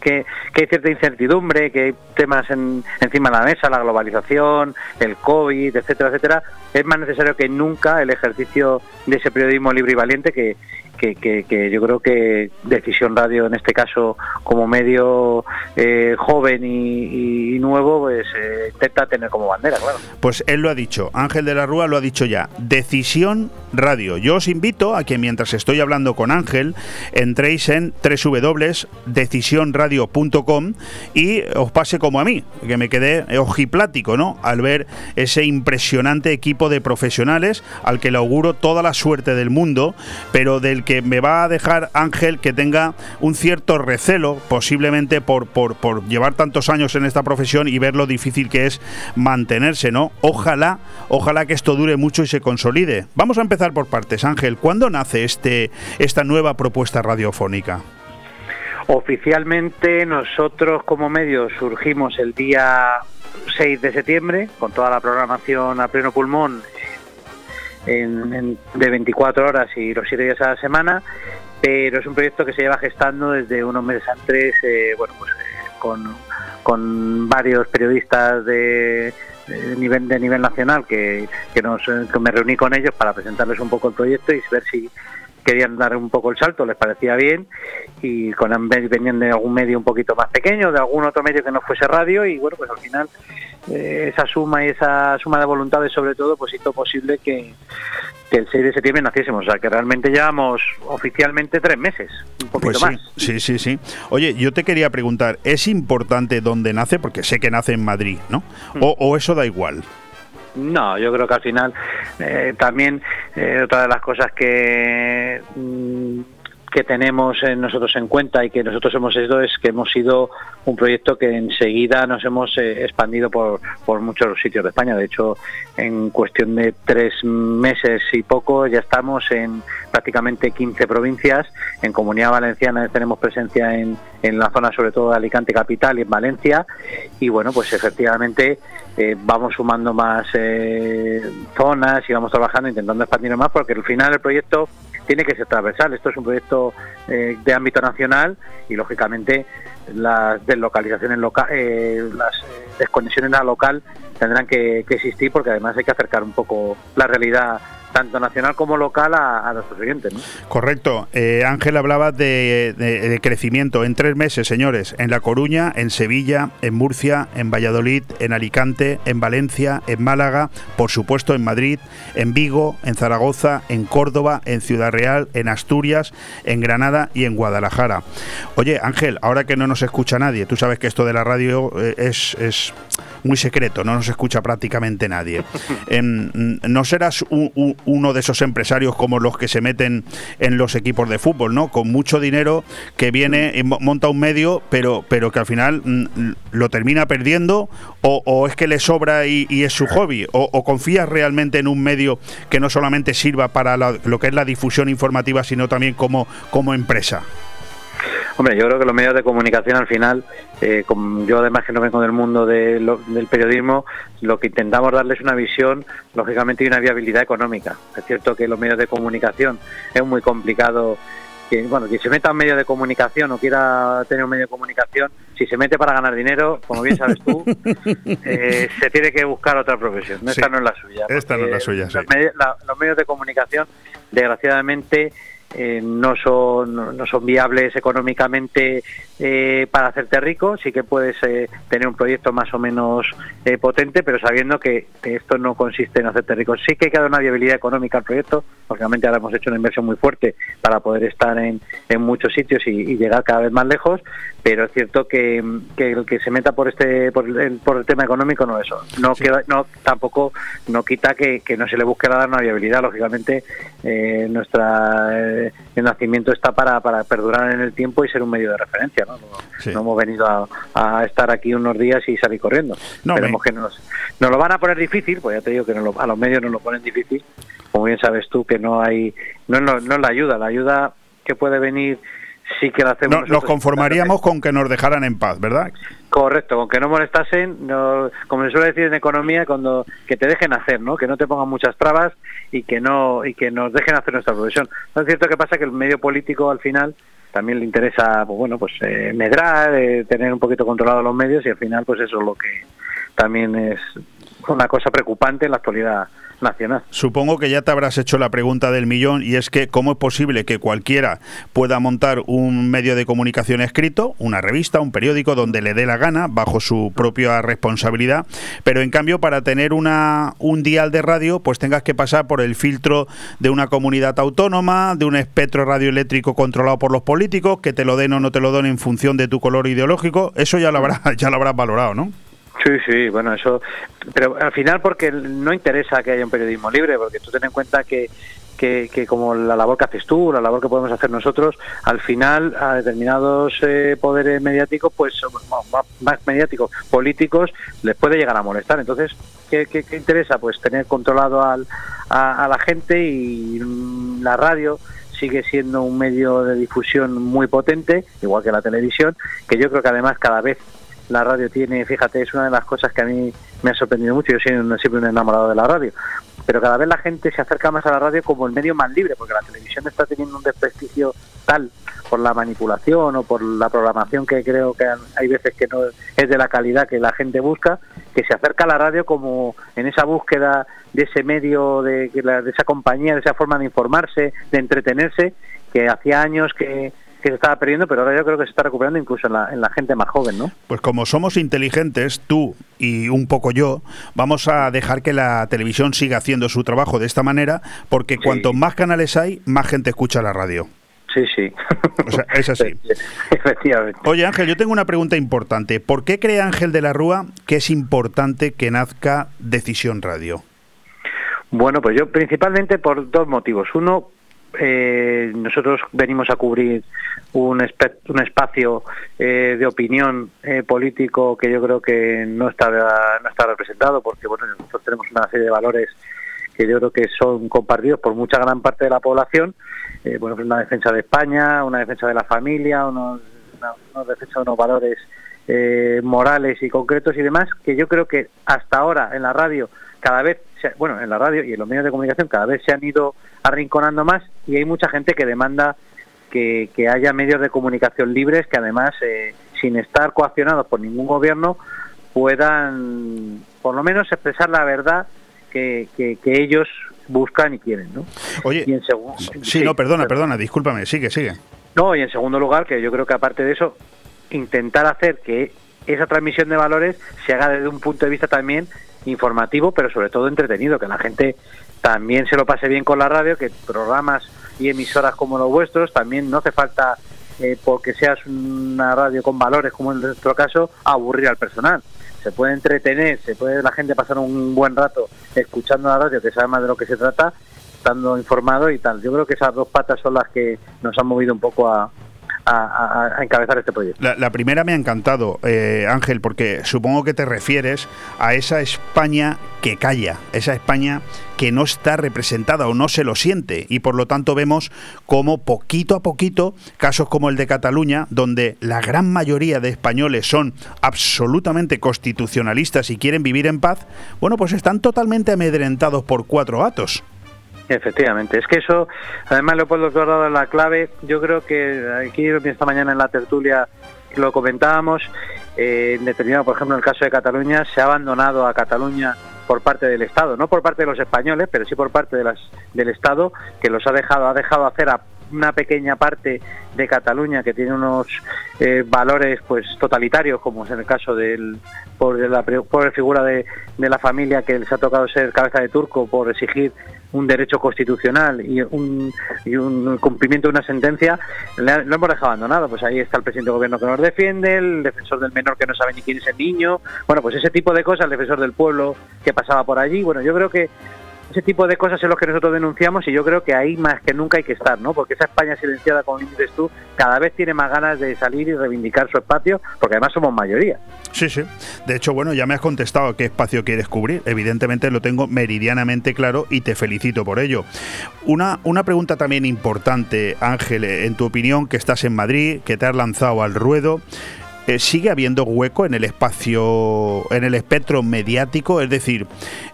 que, hay cierta incertidumbre, que hay temas en, encima de la mesa, la globalización, el COVID, etcétera, etcétera, es más necesario que nunca el ejercicio de ese periodismo libre y valiente que, que, yo creo que Decisión Radio, en este caso, como medio eh, joven y, nuevo, pues eh, intenta tener como bandera, claro. Pues él lo ha dicho, Ángel de la Rúa lo ha dicho ya, Decisión Radio. Yo os invito a que mientras estoy hablando con Ángel, entréis en www.decisionradio.com y os pase como a mí, que me quedé ojiplático, ¿no? Al ver ese impresionante equipo de profesionales al que le auguro toda la suerte del mundo, pero del que me va a dejar Ángel que tenga un cierto recelo, posiblemente por, por, por llevar tantos años en esta profesión y ver lo difícil que es mantenerse, ¿no? Ojalá, ojalá que esto dure mucho y se consolide. Vamos a empezar por partes, Ángel. ¿Cuándo nace este, esta nueva propuesta radiofónica? Oficialmente nosotros como medio surgimos el día 6 de septiembre con toda la programación a pleno pulmón de 24 horas y los 7 días a la semana, pero es un proyecto que se lleva gestando desde unos meses antes, eh, bueno, pues eh, con, con, varios periodistas de, nivel de nivel nacional que, que, nos, que me reuní con ellos para presentarles un poco el proyecto y ver si querían dar un poco el salto, les parecía bien y con venían de algún medio un poquito más pequeño, de algún otro medio que no fuese radio y bueno, pues al final eh, esa suma y esa suma de voluntades sobre todo pues hizo posible que, el 6 de septiembre naciésemos, o sea que realmente llevamos oficialmente tres meses, un poquito pues más. Sí, sí, sí. Oye, yo te quería preguntar, ¿es importante dónde nace? Porque sé que nace en Madrid, ¿no? Mm. O, o eso da igual. No, yo creo que al final eh, también eh, otra de las cosas que mm, que tenemos nosotros en cuenta y que nosotros hemos hecho es que hemos sido un proyecto que enseguida nos hemos eh, expandido por, por muchos sitios de España. De hecho, en cuestión de tres meses y poco ya estamos en prácticamente 15 provincias. En Comunidad Valenciana tenemos presencia en, en la zona sobre todo de Alicante Capital y en Valencia. Y bueno, pues efectivamente eh, vamos sumando más eh, zonas y vamos trabajando intentando expandirnos más porque al final el proyecto tiene que ser transversal. Esto es un proyecto eh, de ámbito nacional y, lógicamente, las deslocalizaciones locales, eh, las desconexiones a local tendrán que existir porque además hay que acercar un poco la realidad tanto nacional como local a, a nuestros oyentes. ¿no? Correcto. Eh, Ángel hablaba de, de, de, crecimiento en tres meses, señores, en La Coruña, en Sevilla, en Murcia, en Valladolid, en Alicante, en Valencia, en Málaga, por supuesto en Madrid, en Vigo, en Zaragoza, en Córdoba, en Ciudad Real, en Asturias, en Granada y en Guadalajara. Oye, Ángel, ahora que no nos escucha nadie, tú sabes que esto de la radio eh, es, es muy secreto, no nos escucha prácticamente nadie. En, ¿No serás un, un, uno de esos empresarios como los que se meten en los equipos de fútbol, ¿no? Con mucho dinero que viene monta un medio, pero, pero que al final mm, lo termina perdiendo, o, es que le sobra y, es su hobby, o, o, confías realmente en un medio que no solamente sirva para la, lo que es la difusión informativa, sino también como, como empresa. Hombre, yo creo que los medios de comunicación al final, eh, como yo además que no vengo del mundo de lo, del periodismo, lo que intentamos darles una visión, lógicamente, y una viabilidad económica. Es cierto que los medios de comunicación es muy complicado que bueno quien se meta a un medio de comunicación o quiera tener un medio de comunicación si se mete para ganar dinero como bien sabes tú eh, se tiene que buscar otra profesión esta sí, no es la suya esta no es la suya sí. los, medios, la, los medios de comunicación desgraciadamente eh, no son no son viables económicamente eh, para hacerte rico. Sí que puedes eh, tener un proyecto más o menos potente pero sabiendo que, esto no consiste en hacerte rico. Sí que hay que dar una viabilidad económica al proyecto. Lógicamente ahora hemos hecho una inversión muy fuerte para poder estar en, en muchos sitios y, llegar cada vez más lejos pero es cierto que, que el que se meta por este por el, por el tema económico no eso no sí. queda, no tampoco no quita que, que no se le busque dar una viabilidad lógicamente nuestra el nacimiento está para, para perdurar en el tiempo y ser un medio de referencia. No, no, sí. no hemos venido a, a, estar aquí unos días y salir corriendo. No, Esperemos me... que nos, nos lo van a poner difícil, pues ya te digo que lo, a los medios nos lo ponen difícil. Como bien sabes tú, que no hay, no, no, no la ayuda, la ayuda que puede venir sí que lo hacemos. No, nos conformaríamos con que nos dejaran en paz, ¿verdad? Correcto, con que no molestasen, no, como se suele decir en economía, cuando que te dejen hacer, ¿no? Que no te pongan muchas trabas y que no y que nos dejen hacer nuestra profesión. No es cierto que pasa que el medio político al final también le interesa, pues bueno, pues eh, medrar, eh, tener un poquito controlado los medios y al final, pues eso es lo que también es una cosa preocupante en la actualidad Supongo que ya te habrás hecho la pregunta del millón y es que cómo es posible que cualquiera pueda montar un medio de comunicación escrito, una revista, un periódico donde le dé la gana bajo su propia responsabilidad, pero en cambio para tener una un dial de radio pues tengas que pasar por el filtro de una comunidad autónoma, de un espectro radioeléctrico controlado por los políticos, que te lo den o no te lo den en función de tu color ideológico, eso ya lo habrás ya lo habrás valorado, ¿no? Sí, sí, bueno, eso, pero al final porque no interesa que haya un periodismo libre, porque tú ten en cuenta que, que, que, como la labor que haces tú, la labor que podemos hacer nosotros, al final a determinados eh, poderes mediáticos, pues más, mediáticos, políticos, les puede llegar a molestar. Entonces, ¿qué, qué, qué interesa? Pues tener controlado al, a, a la gente y mm, la radio sigue siendo un medio de difusión muy potente, igual que la televisión, que yo creo que además cada vez la radio tiene, fíjate, es una de las cosas que a mí me ha sorprendido mucho, yo soy siempre un enamorado de la radio, pero cada vez la gente se acerca más a la radio como el medio más libre, porque la televisión está teniendo un desprestigio tal por la manipulación o por la programación que creo que hay veces que no es de la calidad que la gente busca, que se acerca a la radio como en esa búsqueda de ese medio, de, de esa compañía, de esa forma de informarse, de entretenerse, que hacía años que que se estaba perdiendo, pero ahora yo creo que se está recuperando incluso en la, en la, gente más joven, ¿no? Pues como somos inteligentes, tú y un poco yo, vamos a dejar que la televisión siga haciendo su trabajo de esta manera, porque sí. cuanto más canales hay, más gente escucha la radio. Sí, sí. O sea, es así. Efectivamente. Oye Ángel, yo tengo una pregunta importante. ¿Por qué cree Ángel de la Rúa que es importante que nazca Decisión Radio? Bueno, pues yo principalmente por dos motivos. Uno, eh, nosotros venimos a cubrir un, espacio eh, de opinión eh, político que yo creo que no está no está representado porque bueno nosotros tenemos una serie de valores que yo creo que son compartidos por mucha gran parte de la población. Bueno pues una defensa de España una defensa de la familia una, una defensa de unos valores morales y concretos y demás que yo creo que hasta ahora en la radio cada vez bueno en la radio y en los medios de comunicación cada vez se han ido arrinconando más y hay mucha gente que demanda que, haya medios de comunicación libres que además, eh, sin estar coaccionados por ningún gobierno, puedan por lo menos expresar la verdad que, que, ellos buscan y quieren. ¿no? Oye, sí, no, perdona, perdona, discúlpame, sigue, sigue. No, y en segundo lugar, que yo creo que aparte de eso, intentar hacer que esa transmisión de valores se haga desde un punto de vista también informativo, pero sobre todo entretenido, que la gente también se lo pase bien con la radio, que programas y emisoras como los vuestros también no hace falta, eh, porque seas una radio con valores, como en nuestro caso, aburrir al personal. Se puede entretener, se puede la gente pasar un buen rato escuchando la radio, que sabe más de lo que se trata, estando informado y tal. Yo creo que esas dos patas son las que nos han movido un poco a, a, encabezar este proyecto. La, primera me ha encantado, eh, Ángel, porque supongo que te refieres a esa España que calla, esa España que no está representada o no se lo siente y por lo tanto vemos como poquito a poquito casos como el de Cataluña donde la gran mayoría de españoles son absolutamente constitucionalistas y quieren vivir en paz, bueno pues están totalmente amedrentados por cuatro gatos. Efectivamente, es que eso, además Leopoldo has dado la clave, yo creo que aquí esta mañana en la tertulia lo comentábamos, eh, en determinado, por ejemplo, en el caso de Cataluña, se ha abandonado a Cataluña por parte del Estado, no por parte de los españoles, pero sí por parte de las, del Estado, que los ha dejado, ha dejado hacer a una pequeña parte de Cataluña que tiene unos eh, valores pues totalitarios como es en el caso del por la pobre figura de, de, la familia que les ha tocado ser cabeza de turco por exigir un derecho constitucional y un, y un cumplimiento de una sentencia, lo hemos dejado abandonado. Pues ahí está el presidente del gobierno que nos defiende, el defensor del menor que no sabe ni quién es el niño. Bueno, pues ese tipo de cosas, el defensor del pueblo que pasaba por allí. Bueno, yo creo que ese tipo de cosas es lo que nosotros denunciamos y yo creo que ahí más que nunca hay que estar, ¿no? Porque esa España silenciada, como dices tú, cada vez tiene más ganas de salir y reivindicar su espacio, porque además somos mayoría. Sí, sí. De hecho, bueno, ya me has contestado qué espacio quieres cubrir. Evidentemente lo tengo meridianamente claro y te felicito por ello. Una, una pregunta también importante, Ángel, en tu opinión, que estás en Madrid, que te has lanzado al ruedo. Eh, sigue habiendo hueco en el espacio, en el espectro mediático. Es decir,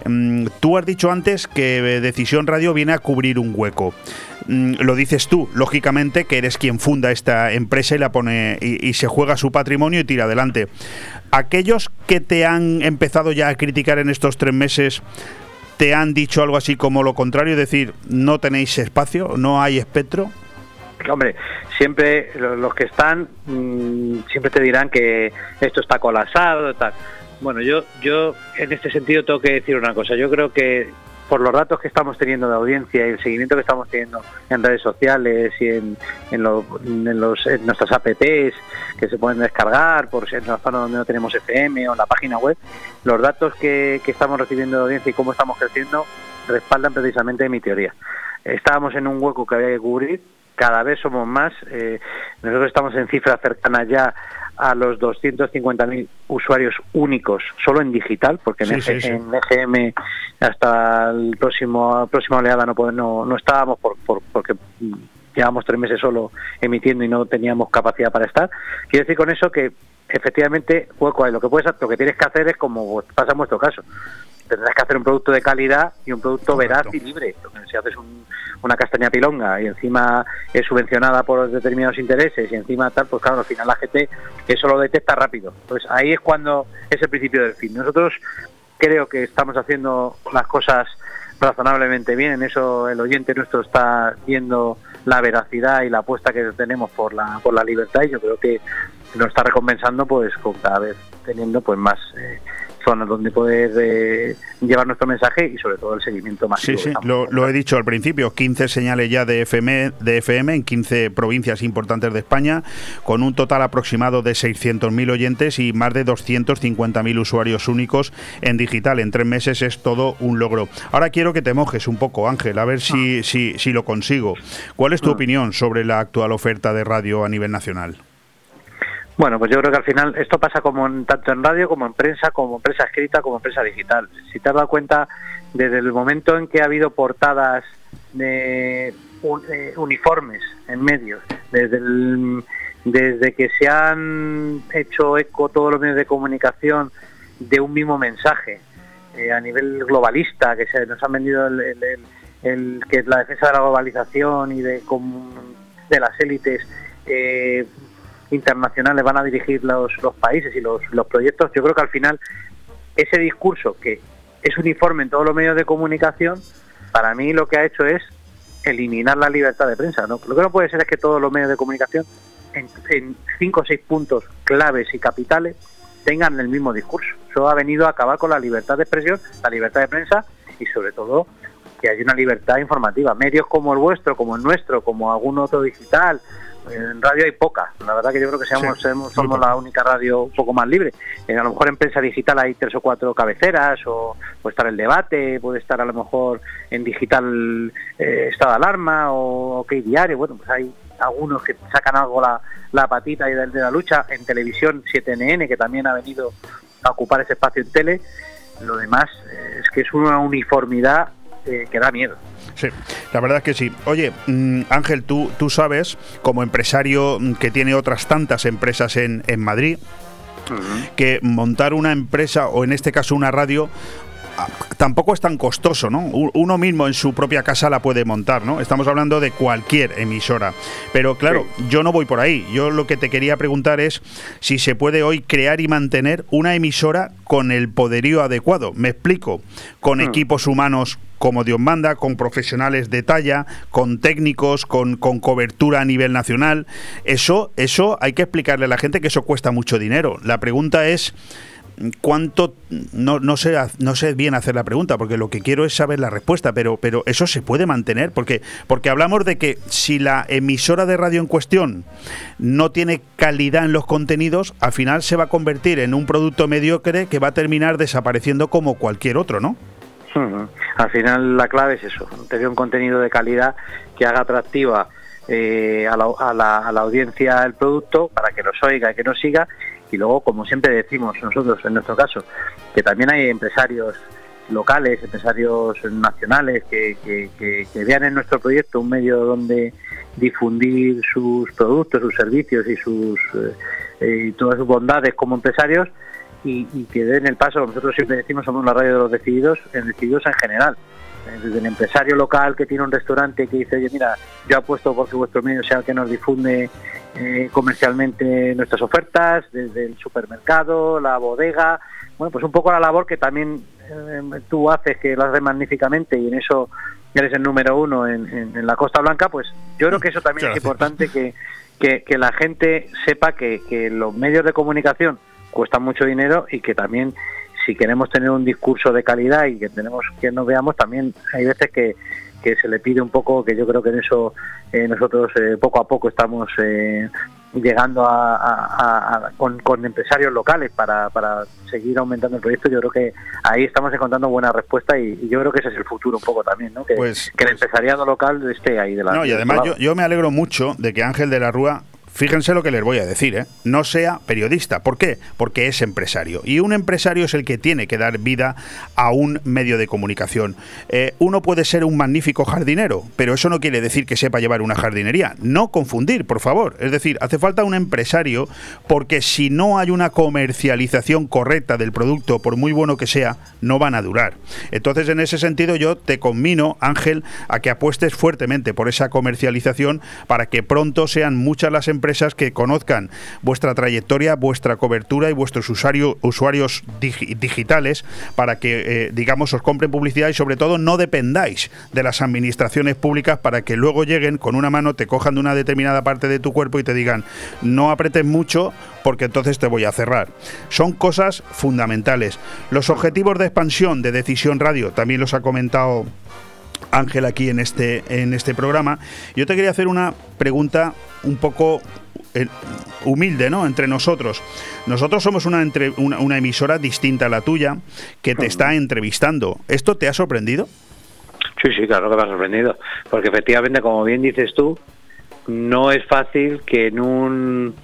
mm, tú has dicho antes que Decisión Radio viene a cubrir un hueco. Mm, lo dices tú, lógicamente, que eres quien funda esta empresa y la pone y, se juega su patrimonio y tira adelante. Aquellos que te han empezado ya a criticar en estos tres meses te han dicho algo así como lo contrario, decir, no tenéis espacio, no hay espectro. Hombre, siempre los que están mm, siempre te dirán que esto está colapsado, tal. Bueno, yo, yo en este sentido tengo que decir una cosa. Yo creo que por los datos que estamos teniendo de audiencia y el seguimiento que estamos teniendo en redes sociales y en, en, los, nuestras apps que se pueden descargar por en la zona donde no tenemos FM o en la página web, los datos que, que estamos recibiendo de audiencia y cómo estamos creciendo respaldan precisamente mi teoría. Estábamos en un hueco que había que cubrir, cada vez somos más. Eh, nosotros estamos en cifras cercanas ya a los 250.000 usuarios únicos solo en digital, porque en, EGM hasta el próximo próxima oleada no, no, no estábamos por, porque llevamos tres meses solo emitiendo y no teníamos capacidad para estar. Quiero decir con eso que efectivamente hueco hay. Lo que puedes, lo que tienes que hacer es como pasa en vuestro caso. Tendrás que hacer un producto de calidad y un producto veraz y libre. Si haces una castaña pilonga y encima es subvencionada por determinados intereses y encima tal, pues claro, al final la gente eso lo detecta rápido. Pues ahí es cuando es el principio del fin. Nosotros creo que estamos haciendo las cosas razonablemente bien. En eso el oyente nuestro está viendo la veracidad y la apuesta que tenemos por la por la libertad y yo creo que nos está recompensando pues con cada vez teniendo pues más eh, zonas donde poder eh, llevar nuestro mensaje y sobre todo el seguimiento masivo. Sí, sí, lo, lo, he dicho al principio, 15 señales ya de FM, de FM en 15 provincias importantes de España, con un total aproximado de 600.000 oyentes y más de 250.000 usuarios únicos en digital. En tres meses es todo un logro. Ahora quiero que te mojes un poco, Ángel, a ver si, Ah. si, si lo consigo. ¿Cuál es tu opinión sobre la actual oferta de radio a nivel nacional? Bueno, pues yo creo que al final esto pasa como tanto en radio como en prensa, como en prensa escrita, como en prensa digital. Si te has dado cuenta, desde el momento en que ha habido portadas de eh, uniformes en medios, desde, desde que se han hecho eco todos los medios de comunicación de un mismo mensaje eh, a nivel globalista, que se nos han vendido el, que la defensa de la globalización y de, de las élites eh, internacionales van a dirigir los, países y los, proyectos, yo creo que al final ese discurso que es uniforme en todos los medios de comunicación, para mí lo que ha hecho es eliminar la libertad de prensa. ¿no? Lo que no puede ser es que todos los medios de comunicación, en, cinco o seis puntos claves y capitales, tengan el mismo discurso. Eso ha venido a acabar con la libertad de expresión, la libertad de prensa y sobre todo que haya una libertad informativa. Medios como el vuestro, como el nuestro, como algún otro digital, en radio hay poca. La verdad que yo creo que seamos, Sí, somos, la única radio un poco más libre. Eh, a lo mejor en prensa digital hay tres o cuatro cabeceras, o puede estar el debate, puede estar a lo mejor en digital eh, estado de alarma o OK Diario. Bueno, pues hay algunos que sacan algo la, la patita y de, de la lucha. En televisión 7NN, que también ha venido a ocupar ese espacio en tele. Lo demás eh, es que es una uniformidad eh, que da miedo. Sí, la verdad es que sí. Oye, mm, Ángel, tú, tú sabes, como empresario mm, que tiene otras tantas empresas en, en Madrid, que montar una empresa o en este caso una radio tampoco es tan costoso, ¿no? Uno mismo en su propia casa la puede montar, ¿no? Estamos hablando de cualquier emisora. Pero claro, yo no voy por ahí. Yo lo que te quería preguntar es si se puede hoy crear y mantener una emisora con el poderío adecuado. Me explico. Con equipos humanos como Dios manda, con profesionales de talla, con técnicos, con, con cobertura a nivel nacional. Eso, eso hay que explicarle a la gente que eso cuesta mucho dinero. La pregunta es cuánto no, no sé no sé bien hacer la pregunta porque lo que quiero es saber la respuesta pero pero eso se puede mantener porque porque hablamos de que si la emisora de radio en cuestión no tiene calidad en los contenidos al final se va a convertir en un producto mediocre que va a terminar desapareciendo como cualquier otro no. Al final la clave es eso, tener un contenido de calidad que haga atractiva eh, a, la, a la- a la audiencia el producto para que nos oiga y que nos siga y luego, como siempre decimos nosotros en nuestro caso, que también hay empresarios locales, empresarios nacionales que, que- vean en nuestro proyecto un medio donde difundir sus productos, sus servicios y sus eh, eh, todas sus bondades como empresarios y, que den el paso. Nosotros siempre decimos somos la radio de los decididos, en decididos en general. Desde el empresario local que tiene un restaurante que dice, oye, mira, yo apuesto porque vuestro medio sea el que nos difunde eh, comercialmente nuestras ofertas, desde el supermercado, la bodega, bueno, pues un poco la labor que también eh, tú haces, que lo haces magníficamente y en eso eres el número uno en, en- en la Costa Blanca, pues yo creo que eso también es importante que, que, que la gente sepa que, que los medios de comunicación cuestan mucho dinero y que también si queremos tener un discurso de calidad y que tenemos que nos veamos también hay veces que, que se le pide un poco que yo creo que en eso eh, nosotros eh, poco a poco estamos eh, llegando a, a- a- con, con empresarios locales para, para seguir aumentando el proyecto yo creo que ahí estamos encontrando buena respuesta y, y yo creo que ese es el futuro un poco también ¿no? que, Pues- que el empresariado local esté ahí delante No, y además yo, yo me alegro mucho de que Ángel de la Rúa, fíjense lo que les voy a decir, ¿eh? no sea periodista. ¿Por qué? Porque es empresario. Y un empresario es el que tiene que dar vida a un medio de comunicación. Eh, uno puede ser un magnífico jardinero, pero eso no quiere decir que sepa llevar una jardinería. No confundir, por favor. Es decir, hace falta un empresario porque si no hay una comercialización correcta del producto, por muy bueno que sea, no van a durar. Entonces, en ese sentido, yo te conmino, Ángel, a que apuestes fuertemente por esa comercialización para que pronto sean muchas las empresas que conozcan vuestra trayectoria, vuestra cobertura y vuestros usuario- usuarios digi- digitales para que, eh, digamos, os compren publicidad y sobre todo no dependáis de las administraciones públicas para que luego lleguen con una mano, te cojan de una determinada parte de tu cuerpo y te digan, no apretes mucho porque entonces te voy a cerrar. Son cosas fundamentales. Los objetivos de expansión de Decisión Radio, también los ha comentado Ángel aquí en este, en este programa. Yo te quería hacer una pregunta un poco eh, humilde, ¿no? Entre nosotros. Nosotros somos una, entre, una, una emisora distinta a la tuya que te está entrevistando. ¿Esto te ha sorprendido? Sí, sí, claro que me ha sorprendido. Porque efectivamente, como bien dices tú, no es fácil que en un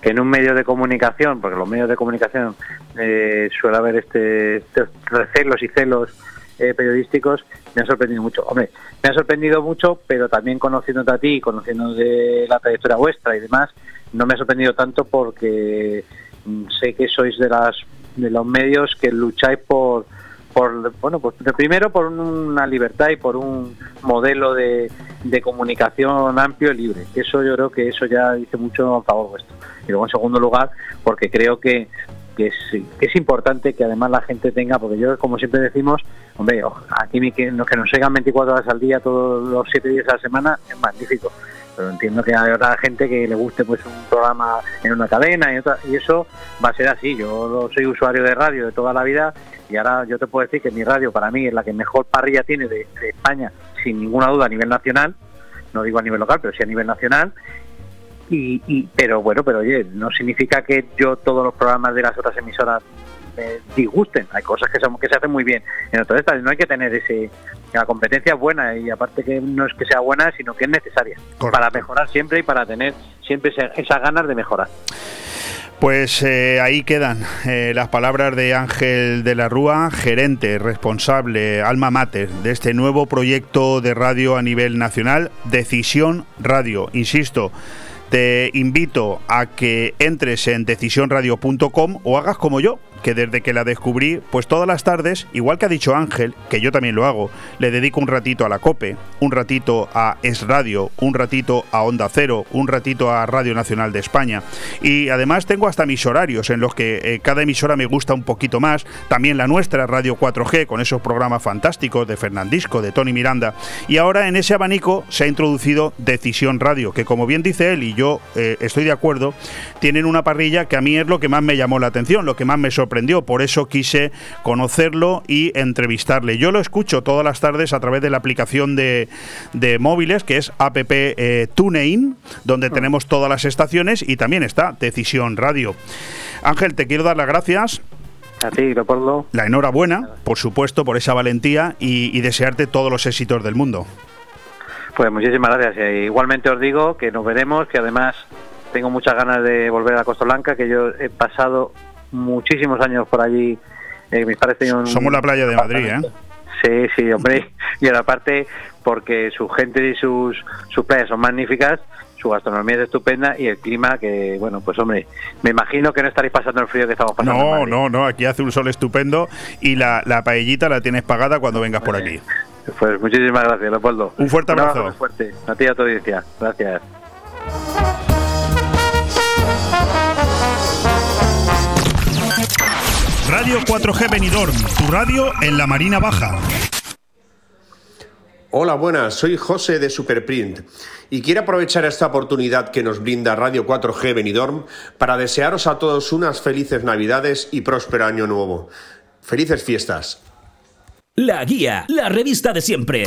que en un medio de comunicación, porque los medios de comunicación eh, suele haber este, estos recelos y celos eh, periodísticos, me ha sorprendido mucho. Hombre, me ha sorprendido mucho, pero también conociéndote a ti, conociendo de la trayectoria vuestra y demás, no me ha sorprendido tanto porque mm, sé que sois de los medios que lucháis por por bueno pues primero por una libertad y por un modelo de, de comunicación amplio y libre eso yo creo que eso ya dice mucho a favor vuestro y luego en segundo lugar porque creo que que es, importante que además la gente tenga, porque yo, como siempre decimos, hombre, aquí que, que nos sigan 24 horas al día, todos los 7 días a la semana, es magnífico. Pero entiendo que hay otra gente que le guste pues un programa en una cadena y, otra, y eso va a ser así. Yo soy usuario de radio de toda la vida y ahora yo te puedo decir que mi radio para mí es la que mejor parrilla tiene de, de España, sin ninguna duda a nivel nacional, no digo a nivel local, pero sí a nivel nacional, y, y, pero bueno, pero oye, no significa que yo todos los programas de las otras emisoras me disgusten. Hay cosas que, son, que se hacen muy bien. En otras no hay que tener ese... La competencia es buena y aparte que no es que sea buena, sino que es necesaria para mejorar siempre y para tener siempre esas ganas de mejorar. Pues eh, ahí quedan eh, las palabras de Ángel de la Rúa, gerente, responsable, alma mater de este nuevo proyecto de radio a nivel nacional, Decisión Radio. Insisto, te invito a que entres en decisionradio.com o hagas como yo, que desde que la descubrí, pues todas las tardes, igual que ha dicho Ángel, que yo también lo hago, le dedico un ratito a la COPE, un ratito a Es Radio, un ratito a Onda Cero, un ratito a Radio Nacional de España. Y además tengo hasta mis horarios en los que eh, cada emisora me gusta un poquito más, también la nuestra, Radio 4G, con esos programas fantásticos de Fernandisco, de Tony Miranda. Y ahora en ese abanico se ha introducido Decisión Radio, que como bien dice él, y yo eh, estoy de acuerdo, tienen una parrilla que a mí es lo que más me llamó la atención, lo que más me sorprendió por eso quise conocerlo y entrevistarle. Yo lo escucho todas las tardes a través de la aplicación de, de móviles, que es app eh, TuneIn, donde tenemos todas las estaciones y también está Decisión Radio. Ángel, te quiero dar las gracias. A ti, Leopoldo. La enhorabuena, por supuesto, por esa valentía y, y desearte todos los éxitos del mundo. Pues muchísimas gracias. E igualmente os digo que nos veremos, que además tengo muchas ganas de volver a Costa Blanca, que yo he pasado muchísimos años por allí. Eh, mis padres tenían un Somos la playa de Madrid, ¿eh? Sí, sí, hombre. y aparte, porque su gente y sus, sus playas son magníficas, su gastronomía es estupenda y el clima que, bueno, pues hombre, me imagino que no estaréis pasando el frío que estamos pasando. No, no, no, aquí hace un sol estupendo y la, la paellita la tienes pagada cuando vengas por aquí. Pues muchísimas gracias, Leopoldo. Un fuerte abrazo. muy fuerte. A ti y a tu audiencia. Gracias. Radio 4G Benidorm, tu radio en la Marina Baja. Hola, buenas, soy José de Superprint y quiero aprovechar esta oportunidad que nos brinda Radio 4G Benidorm para desearos a todos unas felices Navidades y próspero año nuevo. Felices fiestas. La Guía, la revista de siempre.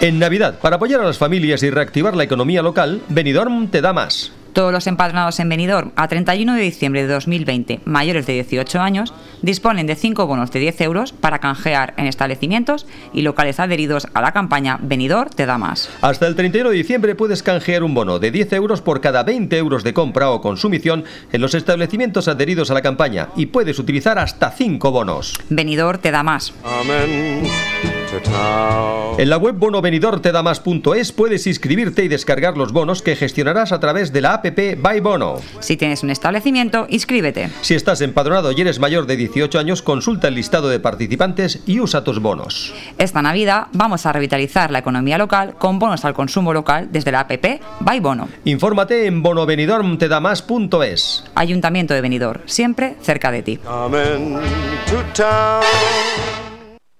En Navidad, para apoyar a las familias y reactivar la economía local, Benidorm te da más. Todos los empadronados en Benidorm a 31 de diciembre de 2020 mayores de 18 años disponen de 5 bonos de 10 euros para canjear en establecimientos y locales adheridos a la campaña Benidorm te da más. Hasta el 31 de diciembre puedes canjear un bono de 10 euros por cada 20 euros de compra o consumición en los establecimientos adheridos a la campaña y puedes utilizar hasta 5 bonos. Benidorm te da más. En la web bonovenidortedamás.es puedes inscribirte y descargar los bonos que gestionarás a través de la app By Bono. Si tienes un establecimiento, inscríbete. Si estás empadronado y eres mayor de 18 años, consulta el listado de participantes y usa tus bonos. Esta Navidad vamos a revitalizar la economía local con bonos al consumo local desde la app By Bono. Infórmate en bonovenidormtedamás.es. Ayuntamiento de Benidorm, siempre cerca de ti.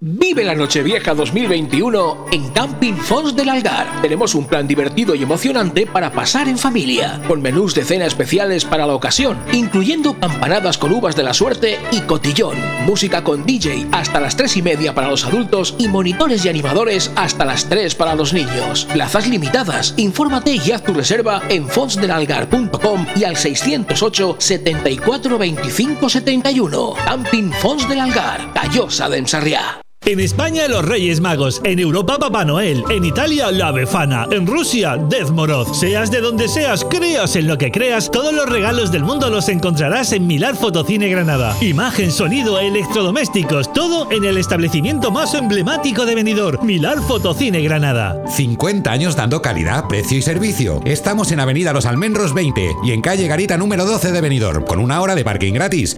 Vive la Nochevieja 2021 en Camping Fons del Algar. Tenemos un plan divertido y emocionante para pasar en familia, con menús de cena especiales para la ocasión, incluyendo campanadas con uvas de la suerte y cotillón, música con DJ hasta las 3 y media para los adultos y monitores y animadores hasta las 3 para los niños. Plazas limitadas. Infórmate y haz tu reserva en fonsdelalgar.com y al 608 74 25 71. Camping Fons del Algar, Callosa de Ensarriá. En España los Reyes Magos, en Europa Papá Noel, en Italia la Befana, en Rusia Dezmorod. Seas de donde seas, creas en lo que creas, todos los regalos del mundo los encontrarás en Milar Fotocine Granada. Imagen, sonido, electrodomésticos, todo en el establecimiento más emblemático de Benidorm, Milar Fotocine Granada. 50 años dando calidad, precio y servicio. Estamos en Avenida Los Almenros 20 y en calle Garita número 12 de Benidorm, con una hora de parking gratis.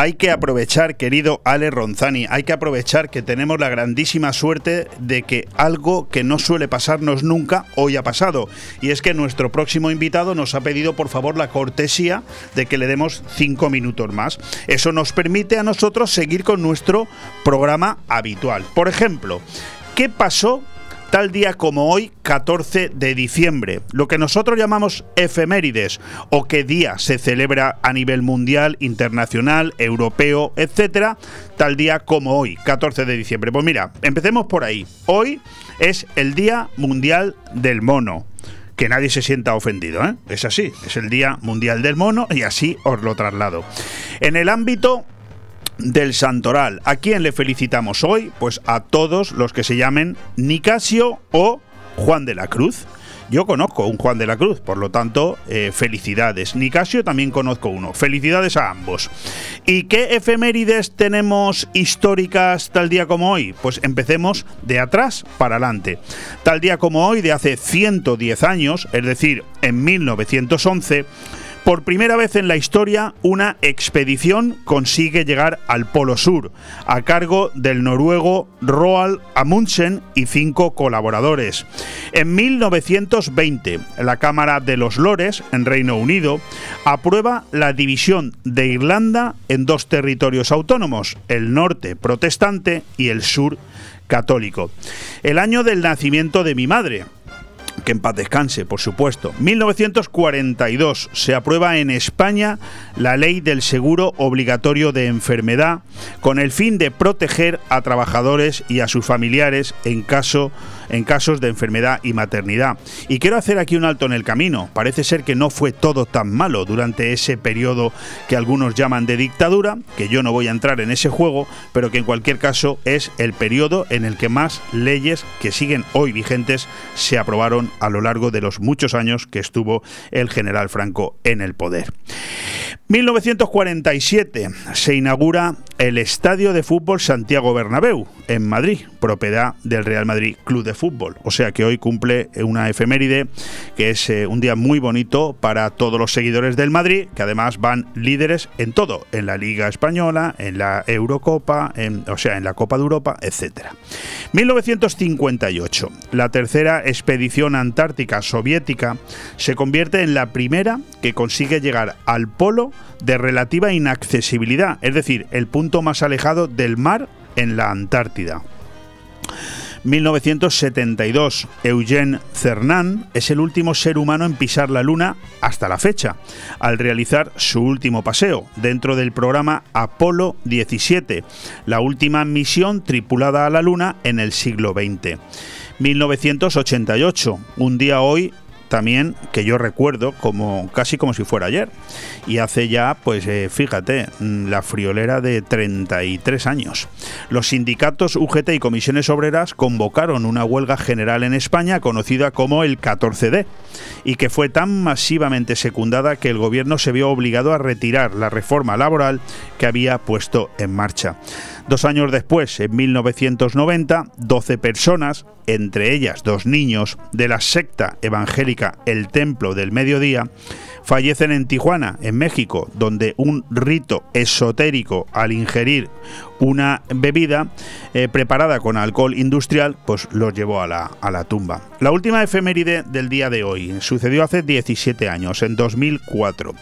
Hay que aprovechar, querido Ale Ronzani, hay que aprovechar que tenemos la grandísima suerte de que algo que no suele pasarnos nunca hoy ha pasado. Y es que nuestro próximo invitado nos ha pedido por favor la cortesía de que le demos cinco minutos más. Eso nos permite a nosotros seguir con nuestro programa habitual. Por ejemplo, ¿qué pasó tal día como hoy, 14 de diciembre, lo que nosotros llamamos efemérides, o qué día se celebra a nivel mundial, internacional, europeo, etcétera, tal día como hoy, 14 de diciembre. Pues mira, empecemos por ahí. Hoy es el Día Mundial del Mono que nadie se sienta ofendido. ¿eh? Es así, es el Día Mundial del Mono y así os lo traslado. En el ámbito del Santoral. ¿A quién le felicitamos hoy? Pues a todos los que se llamen Nicasio o Juan de la Cruz. Yo conozco un Juan de la Cruz, por lo tanto, eh, felicidades. Nicasio también conozco uno. Felicidades a ambos. ¿Y qué efemérides tenemos históricas tal día como hoy? Pues empecemos de atrás para adelante. Tal día como hoy, de hace 110 años, es decir, en 1911, por primera vez en la historia, una expedición consigue llegar al Polo Sur, a cargo del noruego Roald Amundsen y cinco colaboradores. En 1920, la Cámara de los Lores, en Reino Unido, aprueba la división de Irlanda en dos territorios autónomos, el norte protestante y el sur católico. El año del nacimiento de mi madre, que en paz descanse, por supuesto. 1942 se aprueba en España la ley del seguro obligatorio de enfermedad con el fin de proteger a trabajadores y a sus familiares en caso en casos de enfermedad y maternidad. Y quiero hacer aquí un alto en el camino. Parece ser que no fue todo tan malo durante ese periodo que algunos llaman de dictadura, que yo no voy a entrar en ese juego, pero que en cualquier caso es el periodo en el que más leyes que siguen hoy vigentes se aprobaron a lo largo de los muchos años que estuvo el general Franco en el poder. 1947 se inaugura el Estadio de Fútbol Santiago Bernabéu en Madrid, propiedad del Real Madrid Club de Fútbol. O sea que hoy cumple una efeméride que es eh, un día muy bonito para todos los seguidores del Madrid, que además van líderes en todo, en la Liga Española, en la Eurocopa, en, o sea, en la Copa de Europa, etcétera. 1958. La tercera expedición antártica soviética se convierte en la primera que consigue llegar al polo de relativa inaccesibilidad, es decir, el punto más alejado del mar en la Antártida. 1972, Eugene Cernan es el último ser humano en pisar la Luna hasta la fecha, al realizar su último paseo dentro del programa Apolo 17, la última misión tripulada a la Luna en el siglo XX. 1988, un día hoy también que yo recuerdo como casi como si fuera ayer. Y hace ya, pues eh, fíjate, mm, la friolera de 33 años. Los sindicatos UGT y comisiones obreras convocaron una huelga general en España conocida como el 14D y que fue tan masivamente secundada que el gobierno se vio obligado a retirar la reforma laboral que había puesto en marcha. Dos años después, en 1990, 12 personas, entre ellas dos niños, de la secta evangélica El Templo del Mediodía, fallecen en Tijuana, en México, donde un rito esotérico al ingerir una bebida eh, preparada con alcohol industrial, pues los llevó a la, a la tumba. La última efeméride del día de hoy sucedió hace 17 años, en 2004.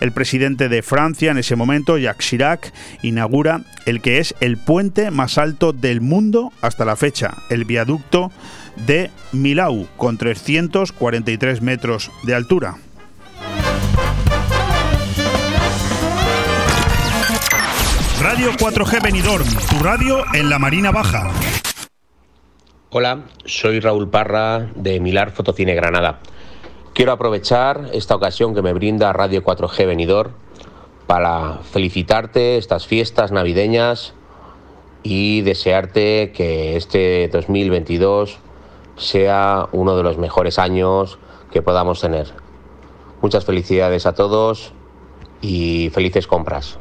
El presidente de Francia en ese momento, Jacques Chirac, inaugura el que es el puente más alto del mundo hasta la fecha, el viaducto de Milau, con 343 metros de altura. Radio 4G Benidorm, tu radio en la Marina Baja. Hola, soy Raúl Parra de Milar Fotocine Granada. Quiero aprovechar esta ocasión que me brinda Radio 4G Benidorm para felicitarte estas fiestas navideñas y desearte que este 2022 sea uno de los mejores años que podamos tener. Muchas felicidades a todos y felices compras.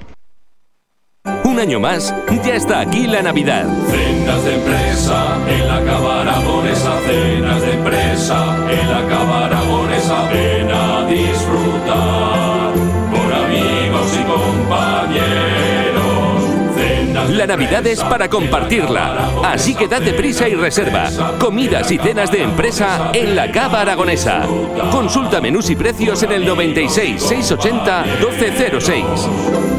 Un año más, ya está aquí la Navidad. Cenas de empresa, en la cabaragonesa, cenas de empresa, en la cabaragonesa, ven a disfrutar con amigos y compañeros. Cenas La Navidad es para compartirla, así que date prisa y reserva. Comidas y cenas de empresa en la Cava Aragonesa. Consulta menús y precios en el 96 680 1206.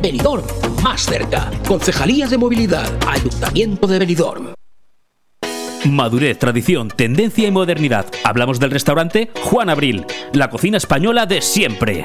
Benidorm más cerca. Concejalía de Movilidad. Ayuntamiento de Benidorm. Madurez, tradición, tendencia y modernidad. Hablamos del restaurante Juan Abril, la cocina española de siempre.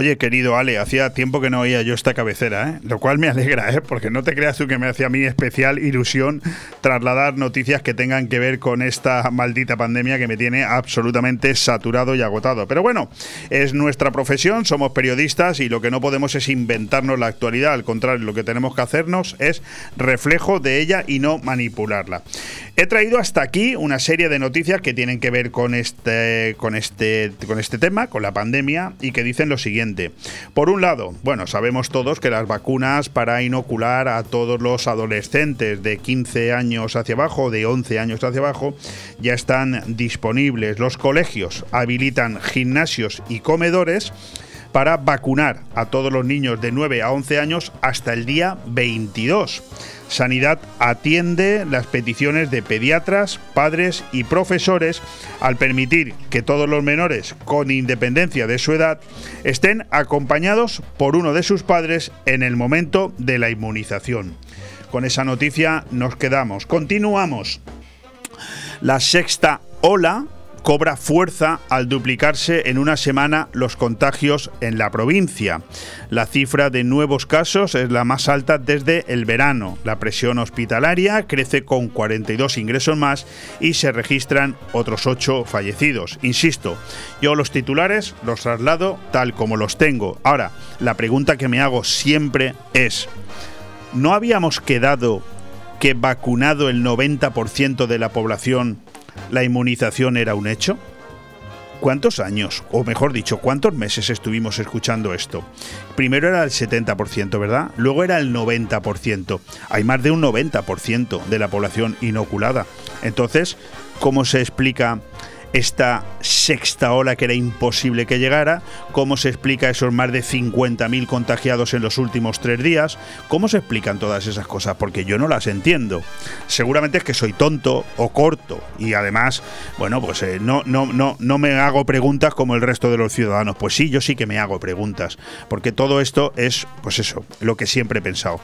Oye, querido Ale, hacía tiempo que no oía yo esta cabecera, ¿eh? lo cual me alegra, ¿eh? porque no te creas tú que me hacía a mí especial ilusión trasladar noticias que tengan que ver con esta maldita pandemia que me tiene absolutamente saturado y agotado. Pero bueno, es nuestra profesión, somos periodistas y lo que no podemos es inventarnos la actualidad, al contrario, lo que tenemos que hacernos es reflejo de ella y no manipularla. He traído hasta aquí una serie de noticias que tienen que ver con este, con este, con este tema, con la pandemia, y que dicen lo siguiente. Por un lado, bueno, sabemos todos que las vacunas para inocular a todos los adolescentes de 15 años hacia abajo, de 11 años hacia abajo, ya están disponibles. Los colegios habilitan gimnasios y comedores para vacunar a todos los niños de 9 a 11 años hasta el día 22. Sanidad atiende las peticiones de pediatras, padres y profesores al permitir que todos los menores, con independencia de su edad, estén acompañados por uno de sus padres en el momento de la inmunización. Con esa noticia nos quedamos. Continuamos. La sexta ola cobra fuerza al duplicarse en una semana los contagios en la provincia. La cifra de nuevos casos es la más alta desde el verano. La presión hospitalaria crece con 42 ingresos más y se registran otros 8 fallecidos. Insisto, yo los titulares los traslado tal como los tengo. Ahora, la pregunta que me hago siempre es, ¿no habíamos quedado que vacunado el 90% de la población la inmunización era un hecho? ¿Cuántos años, o mejor dicho, cuántos meses estuvimos escuchando esto? Primero era el 70%, ¿verdad? Luego era el 90%. Hay más de un 90% de la población inoculada. Entonces, ¿cómo se explica esta sexta ola que era imposible que llegara, cómo se explica esos más de 50.000 contagiados en los últimos tres días, cómo se explican todas esas cosas, porque yo no las entiendo. Seguramente es que soy tonto o corto y además, bueno, pues eh, no, no, no, no me hago preguntas como el resto de los ciudadanos. Pues sí, yo sí que me hago preguntas, porque todo esto es, pues eso, lo que siempre he pensado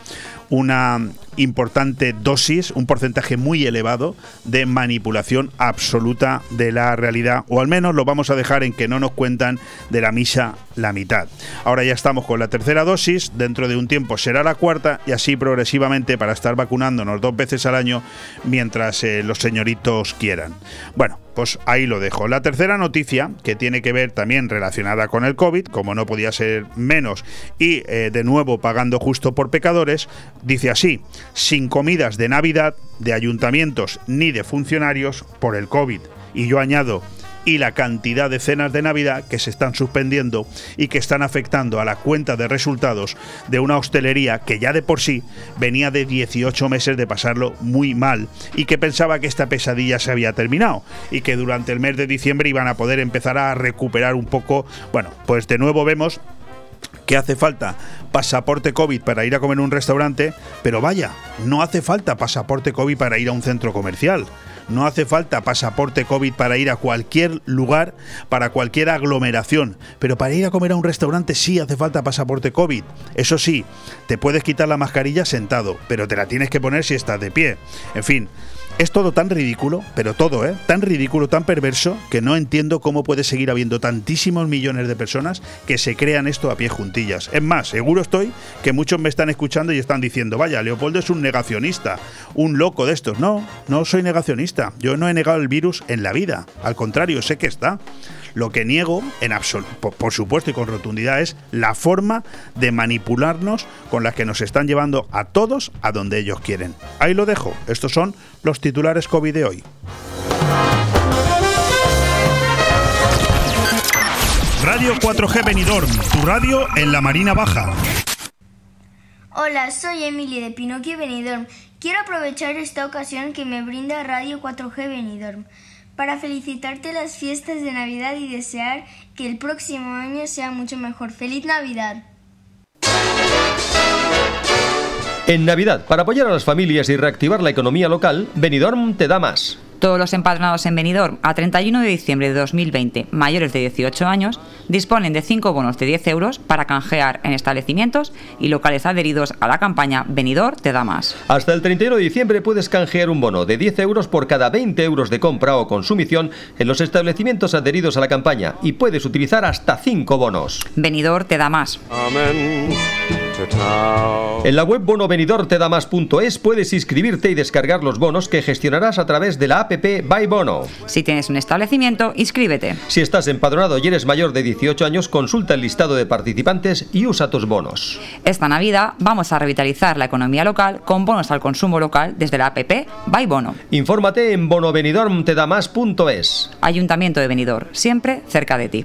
una importante dosis, un porcentaje muy elevado de manipulación absoluta de la realidad, o al menos lo vamos a dejar en que no nos cuentan de la misa la mitad. Ahora ya estamos con la tercera dosis, dentro de un tiempo será la cuarta y así progresivamente para estar vacunándonos dos veces al año mientras eh, los señoritos quieran. Bueno, pues ahí lo dejo. La tercera noticia, que tiene que ver también relacionada con el COVID, como no podía ser menos, y eh, de nuevo pagando justo por pecadores, dice así, sin comidas de Navidad de ayuntamientos ni de funcionarios por el COVID. Y yo añado, y la cantidad de cenas de Navidad que se están suspendiendo y que están afectando a la cuenta de resultados de una hostelería que ya de por sí venía de 18 meses de pasarlo muy mal y que pensaba que esta pesadilla se había terminado y que durante el mes de diciembre iban a poder empezar a recuperar un poco. Bueno, pues de nuevo vemos que hace falta pasaporte COVID para ir a comer en un restaurante, pero vaya, no hace falta pasaporte COVID para ir a un centro comercial. No hace falta pasaporte COVID para ir a cualquier lugar, para cualquier aglomeración, pero para ir a comer a un restaurante sí hace falta pasaporte COVID. Eso sí, te puedes quitar la mascarilla sentado, pero te la tienes que poner si estás de pie. En fin, es todo tan ridículo, pero todo, ¿eh? Tan ridículo, tan perverso, que no entiendo cómo puede seguir habiendo tantísimos millones de personas que se crean esto a pie juntillas. Es más, seguro estoy que muchos me están escuchando y están diciendo, vaya, Leopoldo es un negacionista, un loco de estos. No, no soy negacionista. Yo no he negado el virus en la vida. Al contrario, sé que está. Lo que niego, en por, por supuesto y con rotundidad, es la forma de manipularnos con la que nos están llevando a todos a donde ellos quieren. Ahí lo dejo. Estos son los titulares COVID de hoy. Radio 4G Benidorm, tu radio en la Marina Baja. Hola, soy Emily de Pinocchio Benidorm. Quiero aprovechar esta ocasión que me brinda Radio 4G Benidorm para felicitarte las fiestas de Navidad y desear que el próximo año sea mucho mejor. ¡Feliz Navidad! En Navidad, para apoyar a las familias y reactivar la economía local, Benidorm te da más. Todos los empadronados en Benidorm a 31 de diciembre de 2020, mayores de 18 años, disponen de 5 bonos de 10 euros para canjear en establecimientos y locales adheridos a la campaña Benidorm te da más. Hasta el 31 de diciembre puedes canjear un bono de 10 euros por cada 20 euros de compra o consumición en los establecimientos adheridos a la campaña y puedes utilizar hasta 5 bonos. Benidorm te da más. Amén. En la web bonovenidortedamás.es puedes inscribirte y descargar los bonos que gestionarás a través de la app By Bono. Si tienes un establecimiento, inscríbete. Si estás empadronado y eres mayor de 18 años, consulta el listado de participantes y usa tus bonos. Esta Navidad vamos a revitalizar la economía local con bonos al consumo local desde la app By Bono. Infórmate en bonovenidormtedamas.es. Ayuntamiento de Benidorm, siempre cerca de ti.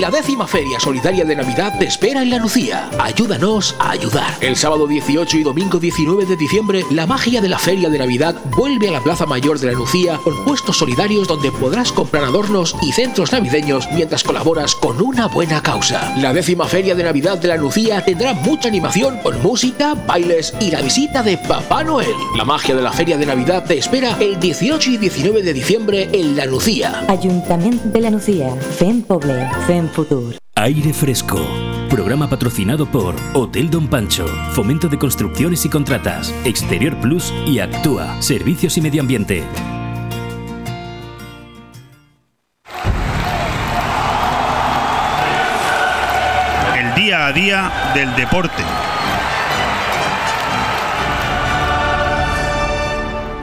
La décima Feria Solidaria de Navidad te espera en La Lucía. Ayúdanos a ayudar. El sábado 18 y domingo 19 de diciembre, la magia de la Feria de Navidad vuelve a la Plaza Mayor de La Lucía con puestos solidarios donde podrás comprar adornos y centros navideños mientras colaboras con una buena causa. La décima Feria de Navidad de La Lucía tendrá mucha animación con música, bailes y la visita de Papá Noel. La magia de la Feria de Navidad te espera el 18 y 19 de diciembre en La Lucía. Ayuntamiento de La Lucía, FEM Poble, FEM Futur. Aire Fresco. Programa patrocinado por Hotel Don Pancho, Fomento de Construcciones y Contratas, Exterior Plus y Actúa, Servicios y Medio Ambiente. El día a día del deporte.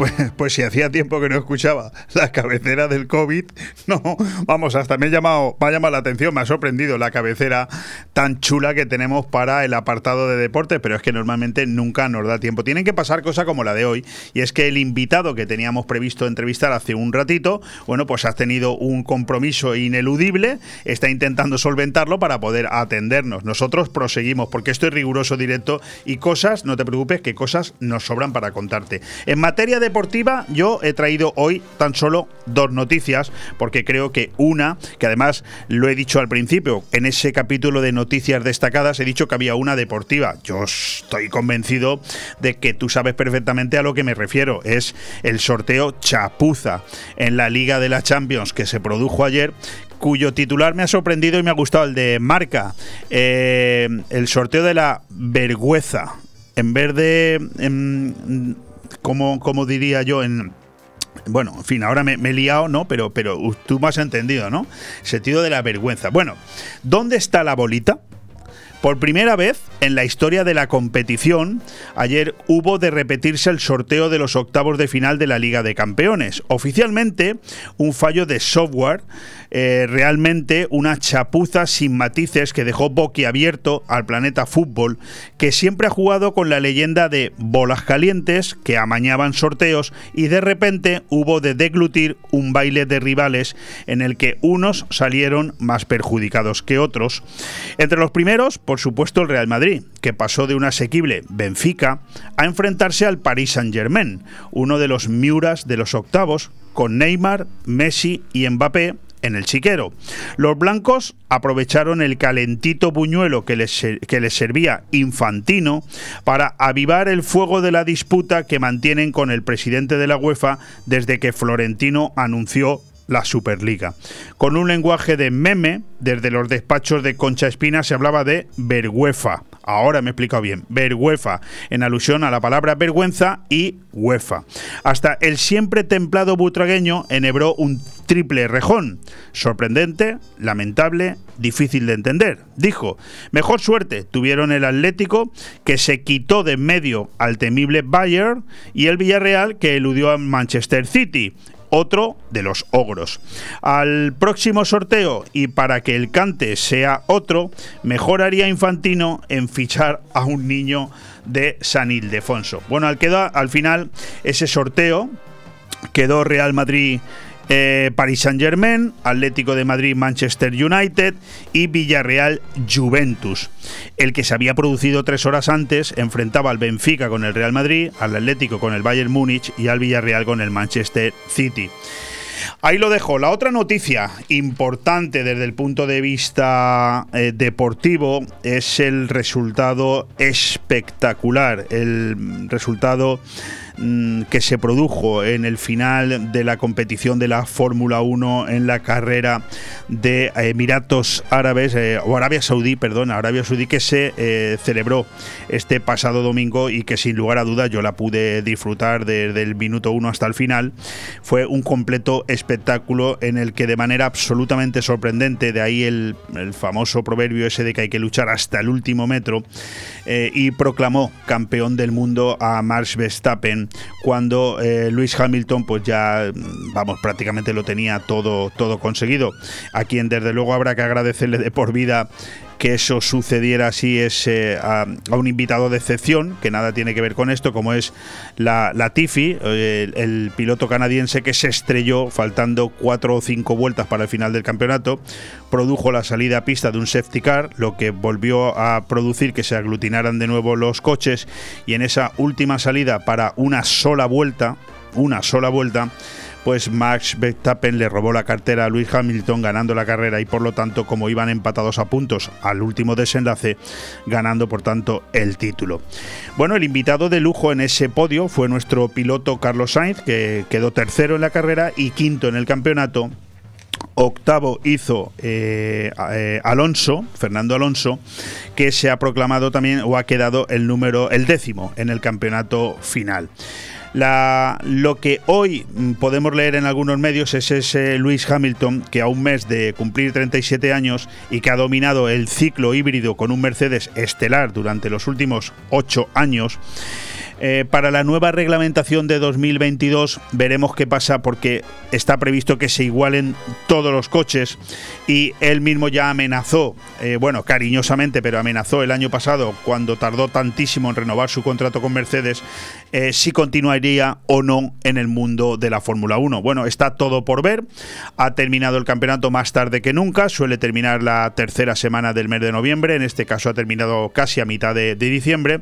Pues, pues si hacía tiempo que no escuchaba la cabecera del COVID, no, vamos, hasta me ha llamado, me ha llamado la atención, me ha sorprendido la cabecera tan chula que tenemos para el apartado de deporte, pero es que normalmente nunca nos da tiempo. Tienen que pasar cosas como la de hoy, y es que el invitado que teníamos previsto entrevistar hace un ratito, bueno, pues ha tenido un compromiso ineludible, está intentando solventarlo para poder atendernos. Nosotros proseguimos, porque esto es riguroso directo y cosas, no te preocupes, que cosas nos sobran para contarte. En materia de deportiva, yo he traído hoy tan solo dos noticias, porque creo que una, que además lo he dicho al principio, en ese capítulo de noticias destacadas he dicho que había una deportiva. Yo estoy convencido de que tú sabes perfectamente a lo que me refiero. Es el sorteo Chapuza en la Liga de la Champions que se produjo ayer, cuyo titular me ha sorprendido y me ha gustado, el de Marca. Eh, el sorteo de la vergüenza. En vez de... En, como, como diría yo en, bueno, en fin, ahora me, me, he liado, ¿no? Pero, pero tú me has entendido, ¿no? Sentido de la vergüenza. Bueno, ¿dónde está la bolita? Por primera vez en la historia de la competición, ayer hubo de repetirse el sorteo de los octavos de final de la Liga de Campeones. Oficialmente, un fallo de software, eh, realmente una chapuza sin matices que dejó boquiabierto al planeta fútbol, que siempre ha jugado con la leyenda de bolas calientes que amañaban sorteos y de repente hubo de deglutir un baile de rivales en el que unos salieron más perjudicados que otros. Entre los primeros, por supuesto, el Real Madrid, que pasó de un asequible Benfica a enfrentarse al Paris Saint-Germain, uno de los miuras de los octavos, con Neymar, Messi y Mbappé en el chiquero. Los blancos aprovecharon el calentito buñuelo que les, que les servía Infantino para avivar el fuego de la disputa que mantienen con el presidente de la UEFA desde que Florentino anunció la Superliga. Con un lenguaje de meme, desde los despachos de Concha Espina se hablaba de vergüenza. Ahora me he explicado bien. Vergüenza, en alusión a la palabra vergüenza y UEFA. Hasta el siempre templado butragueño enhebró un triple rejón. Sorprendente, lamentable, difícil de entender. Dijo, mejor suerte tuvieron el Atlético, que se quitó de en medio al temible Bayern, y el Villarreal, que eludió a Manchester City otro de los ogros. Al próximo sorteo, y para que el cante sea otro, mejoraría Infantino en fichar a un niño de San Ildefonso. Bueno, al, quedó, al final ese sorteo quedó Real Madrid eh, Paris Saint Germain, Atlético de Madrid, Manchester United y Villarreal Juventus. El que se había producido tres horas antes enfrentaba al Benfica con el Real Madrid, al Atlético con el Bayern Múnich y al Villarreal con el Manchester City. Ahí lo dejo. La otra noticia importante desde el punto de vista eh, deportivo es el resultado espectacular, el resultado Mm, que se produjo en el final de la competición de la Fórmula 1 en la carrera de Emiratos Árabes, eh, o Arabia Saudí, perdón, Arabia Saudí, que se eh, celebró este pasado domingo y que sin lugar a dudas yo la pude disfrutar desde el minuto 1 hasta el final. Fue un completo espectáculo en el que de manera absolutamente sorprendente, de ahí el, famoso proverbio ese de que hay que luchar hasta el último metro, eh, y proclamó campeón del mundo a Max Verstappen cuando eh, Luis Hamilton pues ya vamos prácticamente lo tenía todo todo conseguido. A quien desde luego habrá que agradecerle de por vida que eso sucediera así es eh, a, un invitado de excepción, que nada tiene que ver con esto, como es la, la Tiffy, el, piloto canadiense que se estrelló faltando cuatro o cinco vueltas para el final del campeonato, produjo la salida a pista de un safety car, lo que volvió a producir que se aglutinaran de nuevo los coches y en esa última salida para una sola vuelta, una sola vuelta, pues Max Verstappen le robó la cartera a Luis Hamilton ganando la carrera y por lo tanto como iban empatados a puntos al último desenlace ganando por tanto el título. Bueno, el invitado de lujo en ese podio fue nuestro piloto Carlos Sainz que quedó tercero en la carrera y quinto en el campeonato octavo hizo eh, eh, Alonso, Fernando Alonso, que se ha proclamado también o ha quedado el número, el décimo en el campeonato final. La, lo que hoy podemos leer en algunos medios es ese Luis Hamilton que a un mes de cumplir 37 años y que ha dominado el ciclo híbrido con un Mercedes estelar durante los últimos 8 años, eh, para la nueva reglamentación de 2022 veremos qué pasa porque está previsto que se igualen todos los coches y él mismo ya amenazó, eh, bueno, cariñosamente, pero amenazó el año pasado cuando tardó tantísimo en renovar su contrato con Mercedes, eh, si continuaría o no en el mundo de la Fórmula 1. Bueno, está todo por ver. Ha terminado el campeonato más tarde que nunca, suele terminar la tercera semana del mes de noviembre, en este caso ha terminado casi a mitad de, de diciembre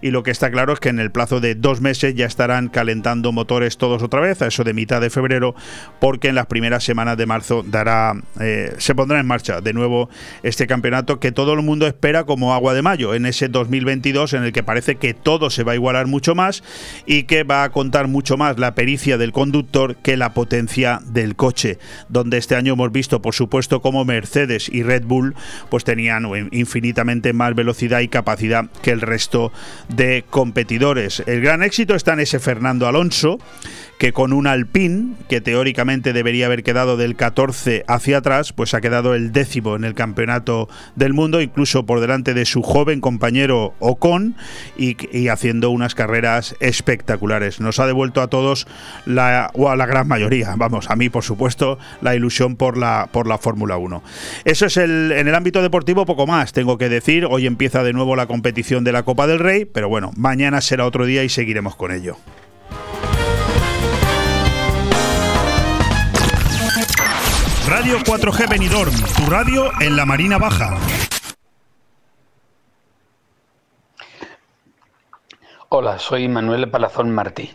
y lo que está claro es que en el plazo de dos meses ya estarán calentando motores todos otra vez, a eso de mitad de febrero, porque en las primeras semanas de marzo dará, eh, se pondrá en marcha de nuevo este campeonato que todo el mundo espera como agua de mayo, en ese 2022 en el que parece que todo se va a igualar mucho más y que va a contar mucho más la pericia del conductor que la potencia del coche, donde este año hemos visto, por supuesto, como Mercedes y Red Bull pues tenían infinitamente más velocidad y capacidad que el resto de competidores. El gran éxito está en ese Fernando Alonso, que con un Alpine, que teóricamente debería haber quedado del 14 hacia atrás, pues ha quedado el décimo en el campeonato del mundo, incluso por delante de su joven compañero Ocon y, haciendo unas carreras espectaculares. Nos ha devuelto a todos, la, o a la gran mayoría, vamos, a mí por supuesto, la ilusión por la, por la Fórmula 1. Eso es el, en el ámbito deportivo poco más, tengo que decir, hoy empieza de nuevo la competición de la Copa del Rey, pero bueno, mañana será otro día y seguiremos con ello. Radio 4G Benidorm, tu radio en la Marina Baja. Hola, soy Manuel Palazón Martí,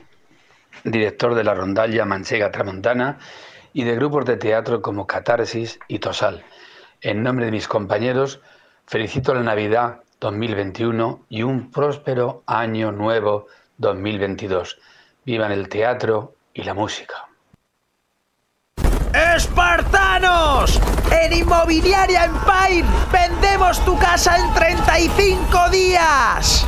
director de la rondalla Manchega Tramontana y de grupos de teatro como Catarsis y Tosal. En nombre de mis compañeros, felicito la Navidad 2021 y un próspero año nuevo 2022. Vivan el teatro y la música. ¡Espartanos! En Inmobiliaria Empire vendemos tu casa en 35 días.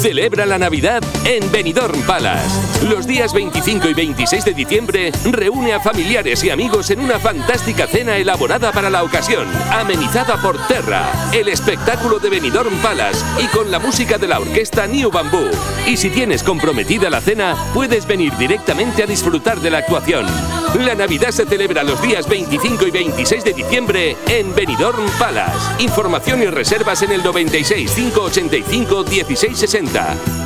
Celebra la Navidad en Benidorm Palace. Los días 25 y 26 de diciembre reúne a familiares y amigos en una fantástica cena elaborada para la ocasión, amenizada por Terra, el espectáculo de Benidorm Palace y con la música de la orquesta New Bamboo. Y si tienes comprometida la cena, puedes venir directamente a disfrutar de la actuación. La Navidad se celebra los días 25 y 26 de diciembre en Benidorm Palace. Información y reservas en el 96 585 1660. That.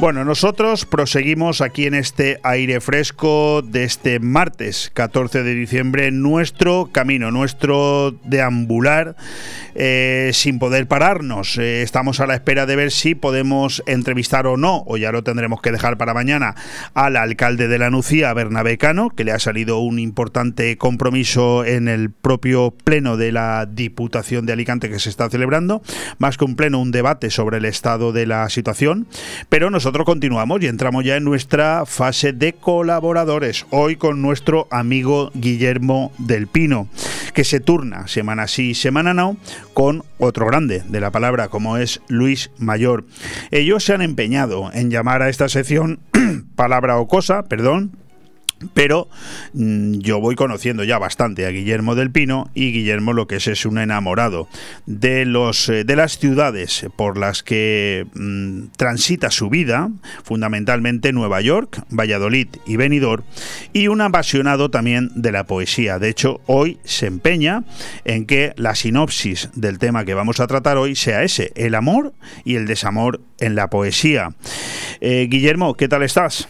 Bueno, nosotros proseguimos aquí en este aire fresco de este martes 14 de diciembre nuestro camino, nuestro deambular eh, sin poder pararnos. Eh, estamos a la espera de ver si podemos entrevistar o no, o ya lo tendremos que dejar para mañana, al alcalde de la Nucía, Bernabé Cano, que le ha salido un importante compromiso en el propio pleno de la Diputación de Alicante que se está celebrando, más que un pleno, un debate sobre el estado de la situación, pero nosotros continuamos y entramos ya en nuestra fase de colaboradores. Hoy con nuestro amigo Guillermo del Pino, que se turna semana sí, semana no, con otro grande de la palabra como es Luis Mayor. Ellos se han empeñado en llamar a esta sección palabra o cosa, perdón, pero mm, yo voy conociendo ya bastante a Guillermo del Pino y Guillermo lo que es es un enamorado de los eh, de las ciudades por las que mm, transita su vida, fundamentalmente Nueva York, Valladolid y Benidorm, y un apasionado también de la poesía. De hecho, hoy se empeña en que la sinopsis del tema que vamos a tratar hoy sea ese, el amor y el desamor en la poesía. Eh, Guillermo, ¿qué tal estás?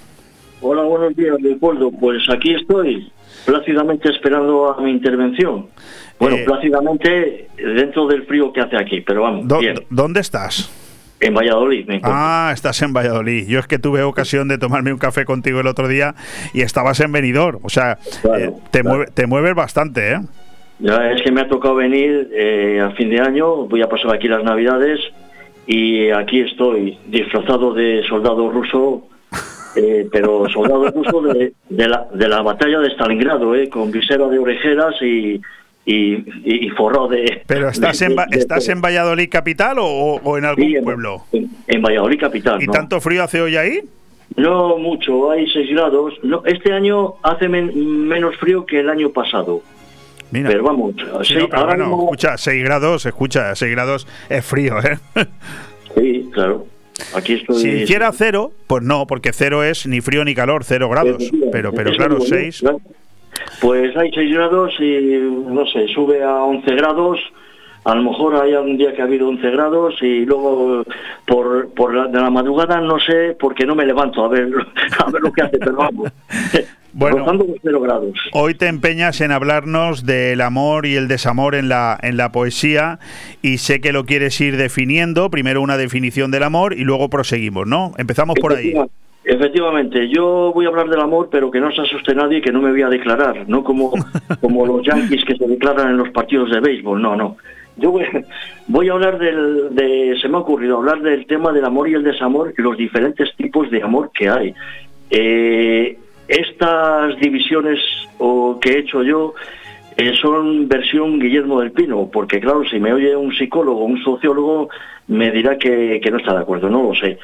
Hola, buenos días, Leopoldo. Pues aquí estoy, plácidamente esperando a mi intervención. Bueno, Eh, plácidamente dentro del frío que hace aquí, pero vamos, ¿Dó- bien. ¿Dónde estás? En Valladolid me encuentro. Ah, estás en Valladolid. Yo es que tuve ocasión de tomarme un café contigo el otro día y estabas en Benidorm. O sea, eh, te, mueve- te mueves bastante, ¿eh? Ya es que me ha tocado venir eh, a fin de año, voy a pasar aquí las Navidades y aquí estoy disfrazado de soldado ruso, eh, pero soldado ruso de, de la, de la batalla de Stalingrado, eh, con visera de orejeras y, y, y- forrado de... Pero estás de- en, de- ¿estás en Valladolid capital o, o en algún Sí, en- pueblo? En Valladolid capital. ¿Y ¿no? tanto frío hace hoy ahí? No mucho, hay 6 grados. No, este año hace men- menos frío que el año pasado. Mira. Pero vamos, Sí, no, pero ahora bueno, mismo- escucha, 6 grados, escucha, 6 grados es frío, ¿eh? Sí, claro. Aquí estoy. Si hiciera cero, pues no, porque cero es ni frío ni calor, cero grados. Pero, pero Eso claro, digo yo, 6. claro. Pues hay 6 grados y no sé, sube a 11 grados. A lo mejor hay algún día que ha habido 11 grados y luego por, por la, de la madrugada no sé porque no me levanto a ver, a ver lo que hace, pero vamos. Bueno. Rozando los 0 grados. Hoy te empeñas en hablarnos del amor y el desamor en la, en la poesía y sé que lo quieres ir definiendo, primero una definición del amor y luego proseguimos, ¿no? Empezamos por ahí. Efectiva- Efectivamente, yo voy a hablar del amor, pero que no se asuste nadie que no me voy a declarar, no como, como los yanquis que se declaran en los partidos de béisbol, no, no. Yo voy, a hablar del, de, se me ha ocurrido hablar del tema del amor y el desamor y los diferentes tipos de amor que hay. Eh, estas divisiones o que he hecho yo eh, son versión Guillermo del Pino, porque claro, si me oye un psicólogo un sociólogo, me dirá que, no está de acuerdo, no lo sé.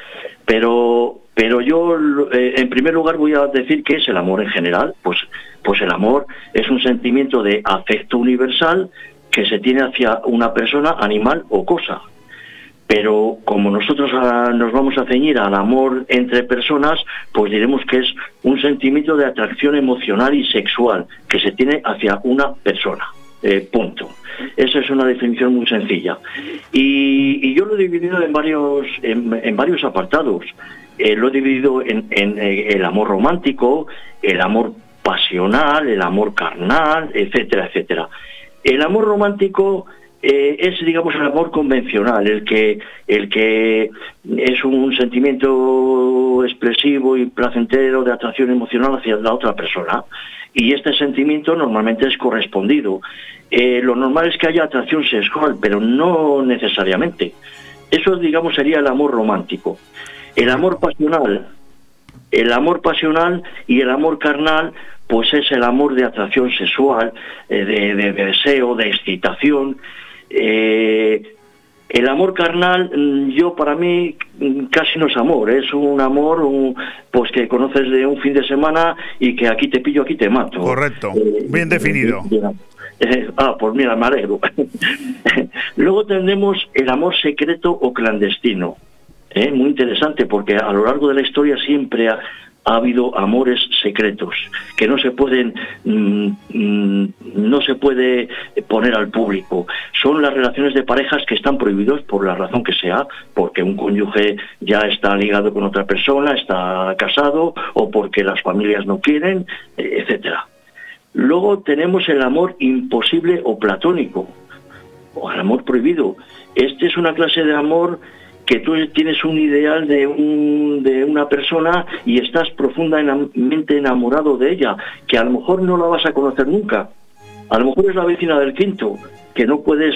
Pero, pero yo, eh, en primer lugar, voy a decir que es el amor en general. Pues, pues el amor es un sentimiento de afecto universal que se tiene hacia una persona, animal o cosa. Pero como nosotros ah, nos vamos a ceñir al amor entre personas, pues diremos que es un sentimiento de atracción emocional y sexual que se tiene hacia una persona. Eh, punto. Esa es una definición muy sencilla. Y, yo lo he dividido en varios, en, varios apartados. Eh, lo he dividido en, eh, el amor romántico, el amor pasional, el amor carnal, etcétera, etcétera. El amor romántico eh, es, digamos, el amor convencional, el que, el que es un sentimiento expresivo y placentero de atracción emocional hacia la otra persona. Y este sentimiento normalmente es correspondido. Eh, lo normal es que haya atracción sexual, pero no necesariamente. Eso, digamos, sería el amor romántico. El amor pasional, el amor pasional y el amor carnal pues es el amor de atracción sexual, eh, de, deseo, de excitación. Eh, el amor carnal, mm, yo para mí mm, casi no es amor, es un amor pues que conoces de un fin de semana y que aquí te pillo, aquí te mato. Correcto, eh, bien definido. ah, pues mira, me alegro. Luego tenemos el amor secreto o clandestino. Muy interesante porque a lo largo de la historia siempre ha, ha habido amores secretos que no se pueden mm, mm, no se puede poner al público. Son las relaciones de parejas que están prohibidos por la razón que sea porque un cónyuge ya está ligado con otra persona está casado o porque las familias no quieren etcétera. Luego tenemos el amor imposible o platónico o el amor prohibido. Este es una clase de amor que tú tienes un ideal de, un, de una persona y estás profundamente enamorado de ella, que a lo mejor no la vas a conocer nunca. A lo mejor es la vecina del quinto, que no puedes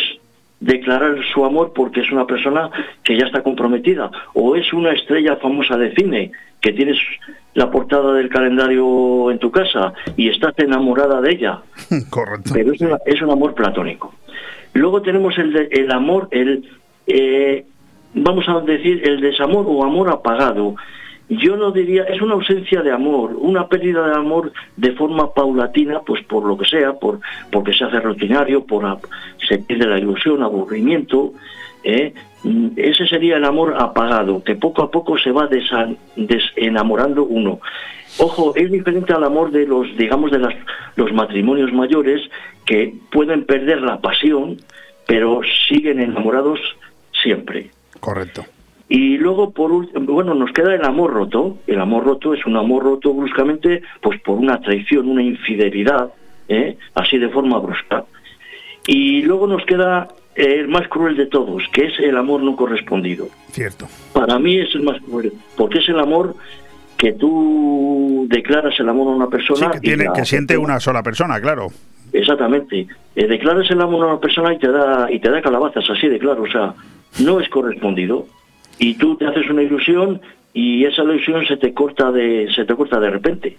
declarar su amor porque es una persona que ya está comprometida, o es una estrella famosa de cine, que tienes la portada del calendario en tu casa y estás enamorada de ella. Correcto. Pero es, un amor platónico. Luego tenemos el, el amor, el, eh, vamos a decir, el desamor o amor apagado. Yo no diría, es una ausencia de amor, una pérdida de amor de forma paulatina, pues por lo que sea, por porque se hace rutinario, por se pierde la ilusión, aburrimiento. ¿eh? Mm, ese sería el amor apagado, que poco a poco se va desenamorando uno. Ojo, es diferente al amor de los, digamos, de las, los matrimonios mayores que pueden perder la pasión, pero siguen enamorados siempre. Correcto. Y luego, por bueno, nos queda el amor roto. El amor roto es un amor roto bruscamente, pues por una traición, una infidelidad, ¿eh? así de forma brusca. Y luego nos queda el más cruel de todos, que es el amor no correspondido. Cierto. Para mí es el más cruel, porque es el amor que tú declaras el amor a una persona. que, tiene, que siente una sola persona, claro. Exactamente. Eh, declaras el amor a una persona y te da y te da calabazas, así de claro. O sea, no es correspondido. Y tú te haces una ilusión y esa ilusión se te corta de se te corta de repente.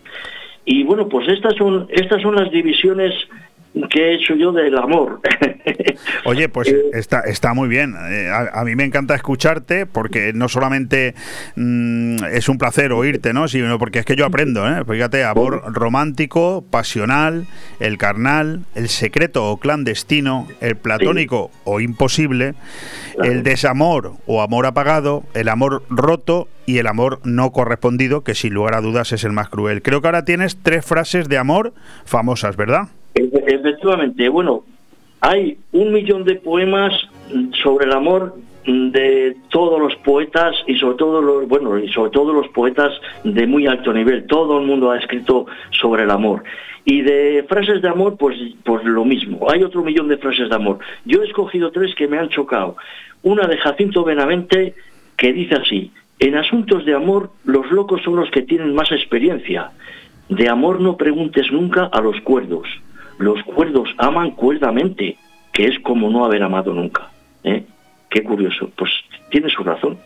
Y bueno pues estas son estas son las divisiones que he hecho yo del amor. Oye, pues eh, está, está muy bien. Eh, a, mí me encanta escucharte porque no solamente mm, es un placer oírte, ¿no? sino porque es que yo aprendo. ¿eh? Fíjate, amor romántico, pasional, el carnal, el secreto o clandestino, el platónico o imposible, el desamor o amor apagado, el amor roto y el amor no correspondido, que sin lugar a dudas es el más cruel. Creo que ahora tienes tres frases de amor famosas, ¿verdad? Efectivamente, bueno, hay un millón de poemas sobre el amor de todos los poetas y sobre todo los bueno y sobre todo los poetas de muy alto nivel. Todo el mundo ha escrito sobre el amor. Y de frases de amor pues pues lo mismo. Hay otro millón de frases de amor. Yo he escogido tres que me han chocado. Una de Jacinto Benavente que dice así en asuntos de amor los locos son los que tienen más experiencia. De amor no preguntes nunca a los cuerdos los cuerdos aman cuerdamente. que es como no haber amado nunca. ¿eh? Qué curioso. Pues tiene su razón.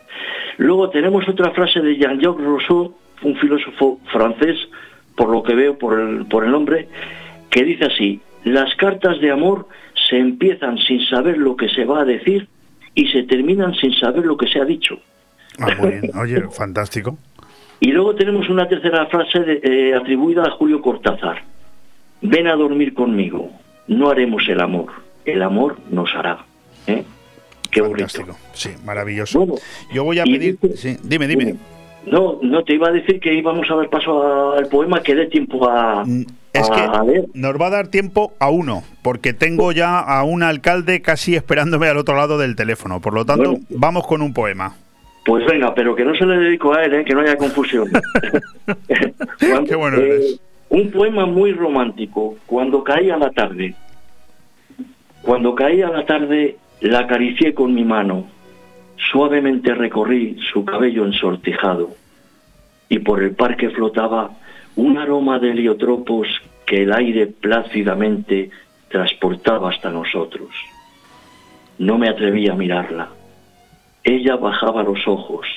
Luego tenemos otra frase de Jean-Jacques Rousseau, un filósofo francés, por lo que veo por el, por el nombre, que dice así, las cartas de amor se empiezan sin saber lo que se va a decir y se terminan sin saber lo que se ha dicho. Ah, muy bien. Oye, fantástico. Y luego tenemos una tercera frase de- eh, atribuida a Julio Cortázar. Ven a dormir conmigo, no haremos el amor, el amor nos hará. ¿eh? Qué bonito. Sí, maravilloso. Yo voy a pedir... sí, dime, dime. No, no, te iba a decir que íbamos a dar paso al poema, que dé tiempo a, Mm, Es que a nos va a dar tiempo a uno, porque tengo ya a un alcalde casi esperándome al otro lado del teléfono. Por lo tanto, Bueno. vamos con un poema. Pues venga, pero que no se le dedico a él, ¿eh? que no haya confusión. Qué bueno eh, eres. Un poema muy romántico. Cuando caía la tarde, cuando caía la tarde, la acaricié con mi mano. Suavemente recorrí su cabello ensortijado y por el parque flotaba un aroma de heliotropos que el aire plácidamente transportaba hasta nosotros. No me atreví a mirarla. Ella bajaba los ojos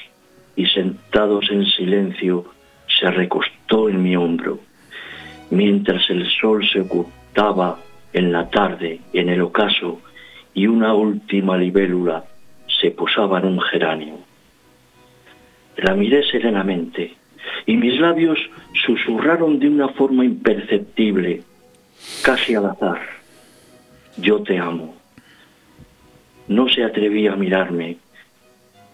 y sentados en silencio se recostó en mi hombro, mientras el sol se ocultaba en la tarde en el ocaso y una última libélula se posaba en un geranio. La miré serenamente y mis labios susurraron de una forma imperceptible, casi al azar. Yo te amo. No se atrevía a mirarme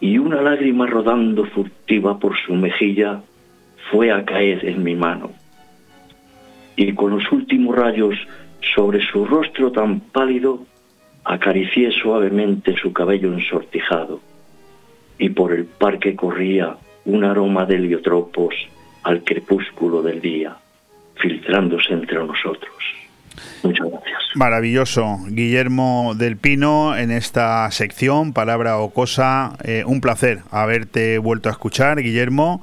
y una lágrima rodando furtiva por su mejilla fue a caer en mi mano. Y con los últimos rayos sobre su rostro tan pálido, acaricié suavemente su cabello ensortijado. Y por el parque corría un aroma de heliotropos al crepúsculo del día, filtrándose entre nosotros. Muchas gracias. Maravilloso. Guillermo del Pino en esta sección, palabra o cosa. Eh, un placer haberte vuelto a escuchar, Guillermo.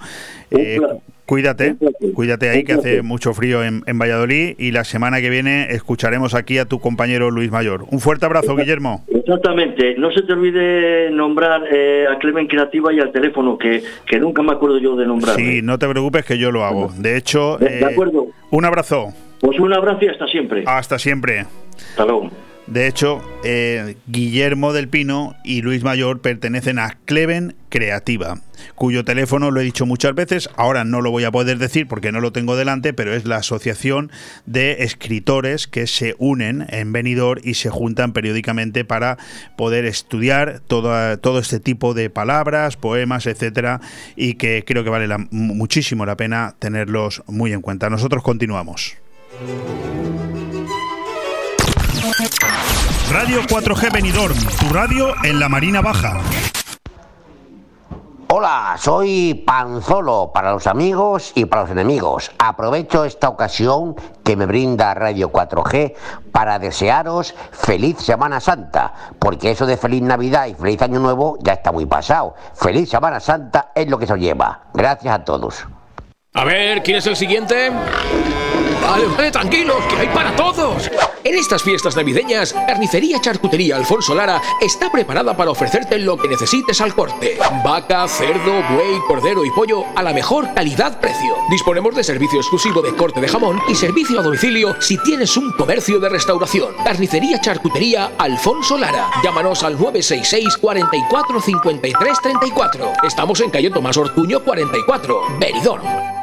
Eh, cuídate, cuídate ahí que hace mucho frío en, en Valladolid y la semana que viene escucharemos aquí a tu compañero Luis Mayor. Un fuerte abrazo, Guillermo. Exactamente. No se te olvide nombrar eh, a Clemen Creativa y al teléfono, que, que nunca me acuerdo yo de nombrar. Sí, no te preocupes que yo lo hago. De hecho, De- acuerdo. un abrazo. Pues un abrazo y hasta siempre. Hasta siempre. Hasta luego. De hecho, eh, Guillermo del Pino y Luis Mayor pertenecen a Cleven Creativa, cuyo teléfono lo he dicho muchas veces, ahora no lo voy a poder decir porque no lo tengo delante, pero es la asociación de escritores que se unen en Benidorm y se juntan periódicamente para poder estudiar toda- todo este tipo de palabras, poemas, etcétera, y que creo que vale la- muchísimo la pena tenerlos muy en cuenta. Nosotros continuamos. Radio 4G Benidorm, tu radio en la Marina Baja. Hola, soy Panzolo para los amigos y para los enemigos. Aprovecho esta ocasión que me brinda Radio 4G para desearos feliz Semana Santa, porque eso de feliz Navidad y feliz Año Nuevo ya está muy pasado. Feliz Semana Santa es lo que se os lleva. Gracias a todos. A ver, ¿quién es el siguiente? Vale, que hay para todos. En estas fiestas navideñas, Carnicería Charcutería Alfonso Lara está preparada para ofrecerte lo que necesites al corte. Vaca, cerdo, buey, cordero y pollo a la mejor calidad-precio. Disponemos de servicio exclusivo de corte de jamón y servicio a domicilio si tienes un comercio de restauración. Carnicería Charcutería Alfonso Lara. Llámanos al 966 44 53 34. Estamos en calle Tomás Ortuño 44, Benidorm.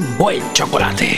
buen chocolate.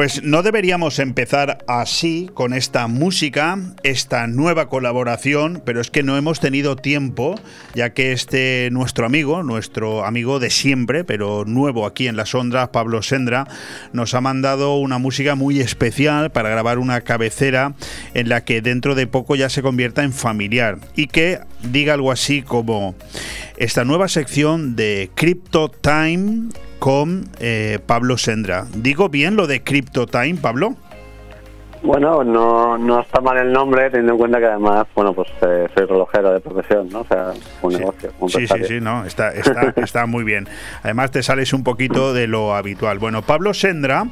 Pues no deberíamos empezar así con esta música, esta nueva colaboración, pero es que no hemos tenido tiempo, ya que este nuestro amigo, nuestro amigo de siempre, pero nuevo aquí en las ondas, Pablo Sendra, nos ha mandado una música muy especial para grabar una cabecera en la que dentro de poco ya se convierta en familiar. Y que diga algo así como esta nueva sección de Crypto Time con eh, Pablo Sendra. ¿Digo bien lo de Crypto Time, Pablo? Bueno, no, no está mal el nombre, teniendo en cuenta que además, bueno, pues eh, soy relojero de profesión, ¿no? O sea, un negocio. Un Sí, sí, sí, no, está, está, está muy bien. Además te sales un poquito de lo habitual. Bueno, Pablo Sendra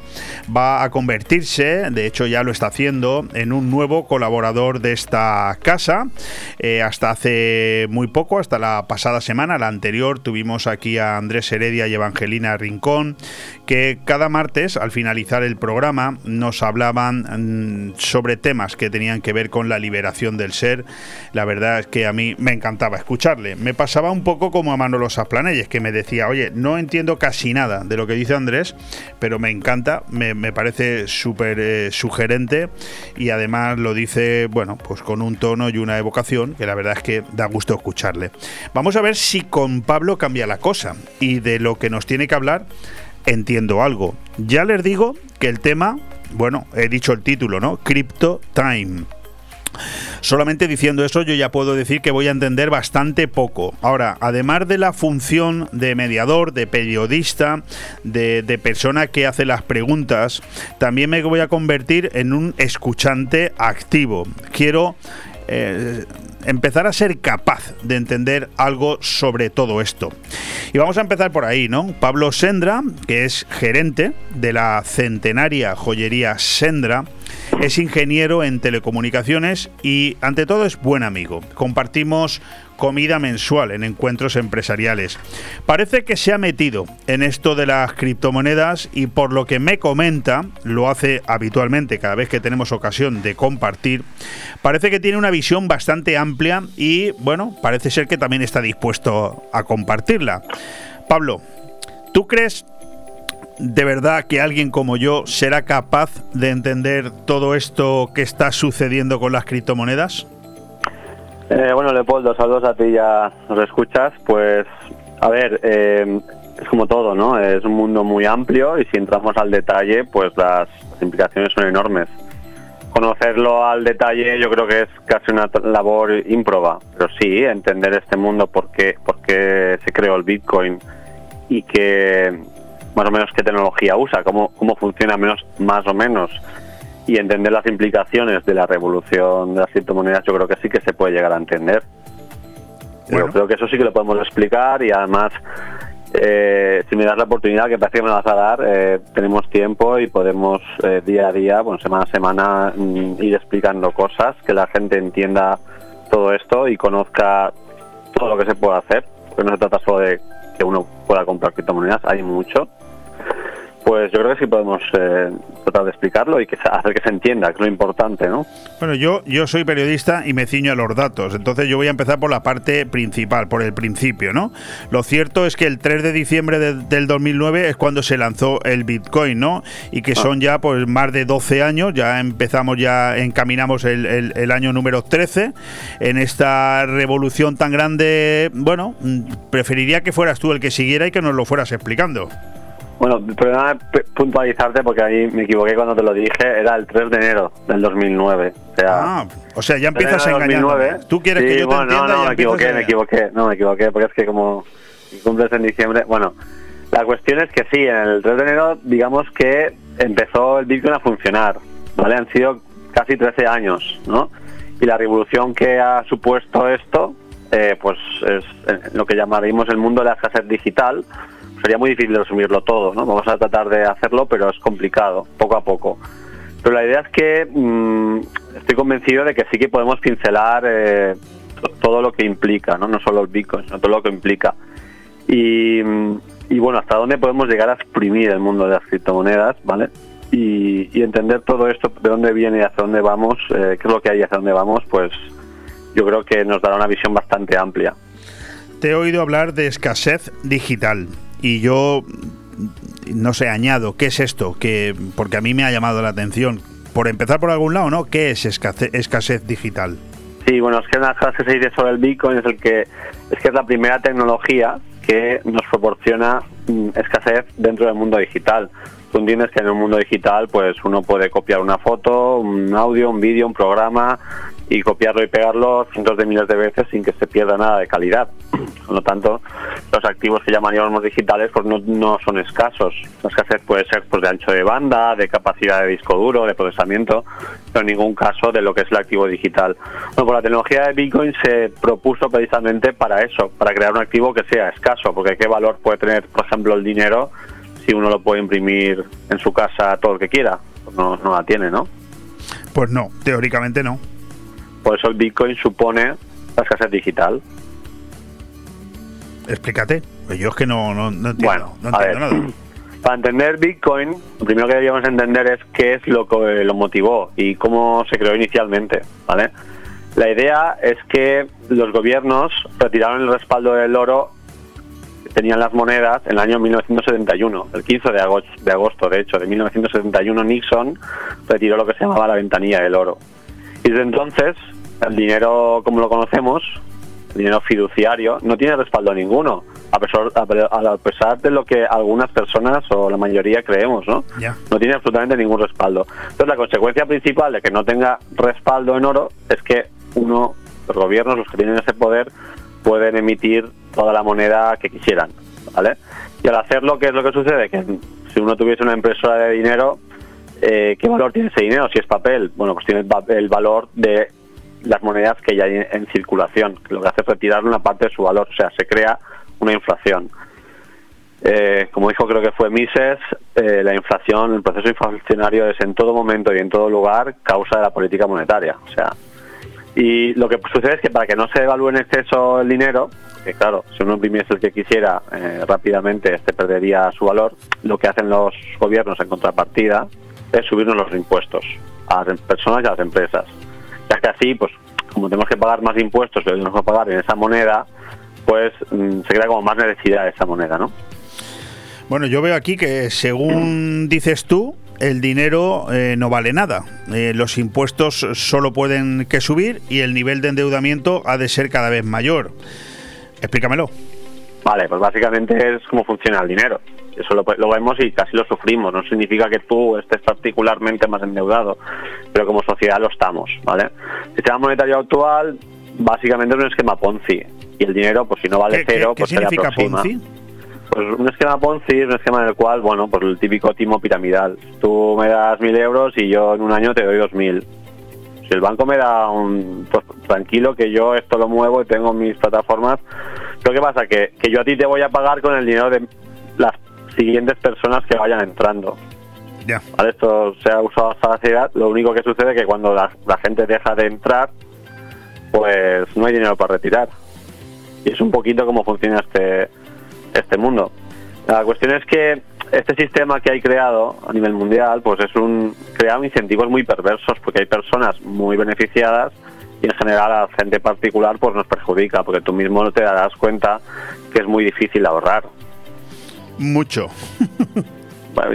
va a convertirse, de hecho ya lo está haciendo, en un nuevo colaborador de esta casa. Eh, hasta hace muy poco, hasta la pasada semana, la anterior, tuvimos aquí a Andrés Heredia y Evangelina Rincón, que cada martes, al finalizar el programa, nos hablaban sobre temas que tenían que ver con la liberación del ser. La verdad es que a mí me encantaba escucharle. Me pasaba un poco como a Manolo Sasplanelles, que me decía, oye, no entiendo casi nada de lo que dice Andrés, pero me encanta, me, me parece súper eh, sugerente y además lo dice, bueno, pues con un tono y una evocación que la verdad es que da gusto escucharle. Vamos a ver si con Pablo cambia la cosa y de lo que nos tiene que hablar entiendo algo. Ya les digo que el tema, bueno, he dicho el título, ¿no? Crypto Time. Solamente diciendo eso yo ya puedo decir que voy a entender bastante poco. Ahora, además de la función de mediador, de periodista, de, de, persona que hace las preguntas, también me voy a convertir en un escuchante activo. Quiero eh, empezar a ser capaz de entender algo sobre todo esto. Y vamos a empezar por ahí, ¿no? Pablo Sendra, que es gerente de la centenaria joyería Sendra, es ingeniero en telecomunicaciones y ante todo es buen amigo. Compartimos comida mensual en encuentros empresariales. Parece que se ha metido en esto de las criptomonedas y por lo que me comenta, lo hace habitualmente cada vez que tenemos ocasión de compartir, parece que tiene una visión bastante amplia y bueno, parece ser que también está dispuesto a compartirla. Pablo, ¿tú crees de verdad que alguien como yo será capaz de entender todo esto que está sucediendo con las criptomonedas? Eh, bueno, Leopoldo, saludos a ti, ya nos escuchas. Pues, a ver, eh, es como todo, ¿no? Es un mundo muy amplio y si entramos al detalle, pues las, implicaciones son enormes. Conocerlo al detalle yo creo que es casi una labor ímproba, pero sí, entender este mundo, por qué, por qué se creó el Bitcoin y que más o menos qué tecnología usa, cómo, cómo funciona menos, más o menos y entender las implicaciones de la revolución de las criptomonedas, yo creo que sí que se puede llegar a entender. Yo creo que eso sí que lo podemos explicar y además, eh, si me das la oportunidad, que parece que me la vas a dar, eh, tenemos tiempo y podemos eh, día a día, bueno, semana a semana, mm, ir explicando cosas, que la gente entienda todo esto y conozca todo lo que se puede hacer, porque no se trata solo de que uno pueda comprar criptomonedas, hay mucho pues yo creo que sí podemos eh, tratar de explicarlo y que hacer que se entienda, que es lo importante, ¿no? Bueno, yo, yo soy periodista y me ciño a los datos, entonces yo voy a empezar por la parte principal, por el principio, ¿no? Lo cierto es que el 3 de diciembre de- del 2009 es cuando se lanzó el Bitcoin, ¿no? Y que son ya pues más de 12 años, ya empezamos, ya encaminamos el, el- el año número 13 en esta revolución tan grande, bueno, mm, preferiría que fueras tú el que siguiera y que nos lo fueras explicando. Bueno, perdóname p- puntualizarte porque ahí me equivoqué cuando te lo dije, era el 3 de enero del 2009. O sea, Ah, o sea, ya empiezas a engañar. 2009. Tú quieres Sí, que yo te entienda No, no, me equivoqué, me equivoqué. No, me equivoqué porque es que como cumples en diciembre. Bueno, la cuestión es que sí, en el 3 de enero, digamos que empezó el Bitcoin a funcionar. ¿Vale? Han sido casi 13 años, ¿no? Y la revolución que ha supuesto esto, eh, pues es eh, lo que llamaríamos el mundo de la escasez digital. Sería muy difícil resumirlo todo, ¿no? Vamos a tratar de hacerlo, pero es complicado, poco a poco. Pero la idea es que mm, estoy convencido de que sí que podemos pincelar eh, to- todo lo que implica, ¿no? no solo el Bitcoin, sino todo lo que implica. Y, mm, y bueno, hasta dónde podemos llegar a exprimir el mundo de las criptomonedas, ¿vale? Y, y entender todo esto, de dónde viene y hacia dónde vamos, eh, qué es lo que hay y hacia dónde vamos, pues yo creo que nos dará una visión bastante amplia. Te he oído hablar de escasez digital y yo no sé, añado, ¿qué es esto? Que porque a mí me ha llamado la atención. Por empezar por algún lado, ¿no? ¿Qué es escasez, digital? Sí, bueno, es que una cosa que se dice sobre el Bitcoin es el que es que es la primera tecnología que nos proporciona mm, escasez dentro del mundo digital. Tú entiendes que en un mundo digital, pues uno puede copiar una foto, un audio, un vídeo, un programa y copiarlo y pegarlo cientos de miles de veces sin que se pierda nada de calidad. Por lo tanto, los activos que llamaríamos digitales pues no, no son escasos. La escasez puede ser pues de ancho de banda, de capacidad de disco duro, de procesamiento, pero en ningún caso de lo que es el activo digital. Bueno, pues la tecnología de Bitcoin se propuso precisamente para eso, para crear un activo que sea escaso, porque qué valor puede tener, por ejemplo, el dinero si uno lo puede imprimir en su casa todo el que quiera. Pues no, no la tiene, ¿no? Pues no, teóricamente no. Por eso el Bitcoin supone la escasez digital. Explícate. Pues yo es que no, no, no entiendo, no a entiendo nada. Para entender Bitcoin, lo primero que deberíamos entender es qué es lo que lo motivó y cómo se creó inicialmente, ¿vale? La idea es que los gobiernos retiraron el respaldo del oro que tenían las monedas en el año 1971, el 15 de agosto, de agosto, de hecho, de 1971 Nixon retiró lo que se llamaba la ventanilla del oro. Y desde entonces, el dinero como lo conocemos, el dinero fiduciario, no tiene respaldo ninguno, a pesar, a pe- a pesar de lo que algunas personas o la mayoría creemos, ¿no? No tiene absolutamente ningún respaldo. Entonces, la consecuencia principal de que no tenga respaldo en oro es que uno, los gobiernos, los que tienen ese poder, pueden emitir toda la moneda que quisieran, ¿vale? Y al hacerlo, ¿qué es lo que sucede? Que si uno tuviese una impresora de dinero, eh, ¿qué valor tiene ese dinero? Si es papel, bueno, pues tiene el, va- el valor de las monedas que ya hay en, en circulación, que lo que hace es retirar una parte de su valor, o sea, se crea una inflación. Eh, como dijo creo que fue Mises, eh, la inflación, el proceso inflacionario es en todo momento y en todo lugar causa de la política monetaria. O sea, y lo que sucede es que para que no se evalúe en exceso el dinero, que claro, si uno imprimiese el que quisiera eh, rápidamente, este perdería su valor, lo que hacen los gobiernos en contrapartida es subirnos los impuestos a las personas y a las empresas. Ya que así, pues como tenemos que pagar más impuestos, pero tenemos que pagar en esa moneda, pues mm, se crea como más necesidad de esa moneda, ¿no? Bueno, yo veo aquí que según dices tú, el dinero eh, no vale nada. Eh, los impuestos solo pueden que subir y el nivel de endeudamiento ha de ser cada vez mayor. Explícamelo. Vale, pues básicamente es cómo funciona el dinero. Eso lo, lo vemos y casi lo sufrimos. No significa que tú estés particularmente más endeudado, pero como sociedad lo estamos, ¿vale? El sistema monetario actual básicamente es un esquema Ponzi. Y el dinero, pues si no vale ¿Qué- qué- cero, qué pues se le significa aproxima. Ponzi? Pues un esquema Ponzi es un esquema en el cual, bueno, pues el típico timo piramidal. Tú me das mil euros y yo en un año te doy dos mil. Si el banco me da un... Pues tranquilo que yo esto lo muevo y tengo mis plataformas. Pero ¿qué pasa? Que, que yo a ti te voy a pagar con el dinero de las siguientes personas que vayan entrando. Ya. ¿Vale? Esto se ha usado hasta la saciedad. Lo único que sucede es que cuando la, la gente deja de entrar, pues no hay dinero para retirar. Y es un poquito cómo funciona este, este mundo. La cuestión es que este sistema que hay creado a nivel mundial, pues es un crea incentivos muy perversos, porque hay personas muy beneficiadas y en general a la gente particular pues nos perjudica, porque tú mismo no te darás cuenta que es muy difícil ahorrar. Mucho.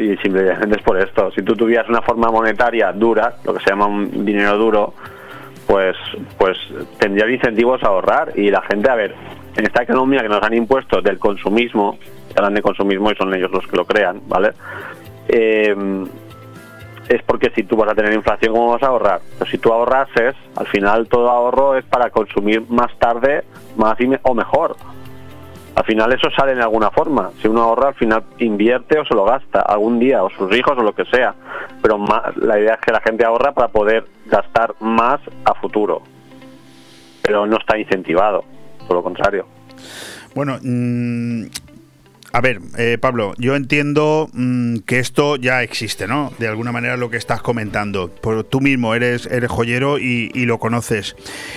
Y simplemente es por esto. Si tú tuvieras una forma monetaria dura, lo que se llama un dinero duro, pues, pues tendrían incentivos a ahorrar. Y la gente, a ver, en esta economía que nos han impuesto del consumismo, hablan de consumismo y son ellos los que lo crean, ¿vale? Eh, es porque si tú vas a tener inflación, ¿cómo vas a ahorrar? Pero si tú ahorrases, al final todo ahorro es para consumir más tarde, más y o mejor. Al final eso sale en alguna forma. Si uno ahorra, al final invierte o se lo gasta algún día, o sus hijos o lo que sea. Pero la idea es que la gente ahorra para poder gastar más a futuro. Pero no está incentivado, por lo contrario. Bueno, mm, a ver, eh, Pablo, yo entiendo mm, que esto ya existe, ¿no? De alguna manera lo que estás comentando. Por, tú mismo eres, eres joyero y, y lo conoces.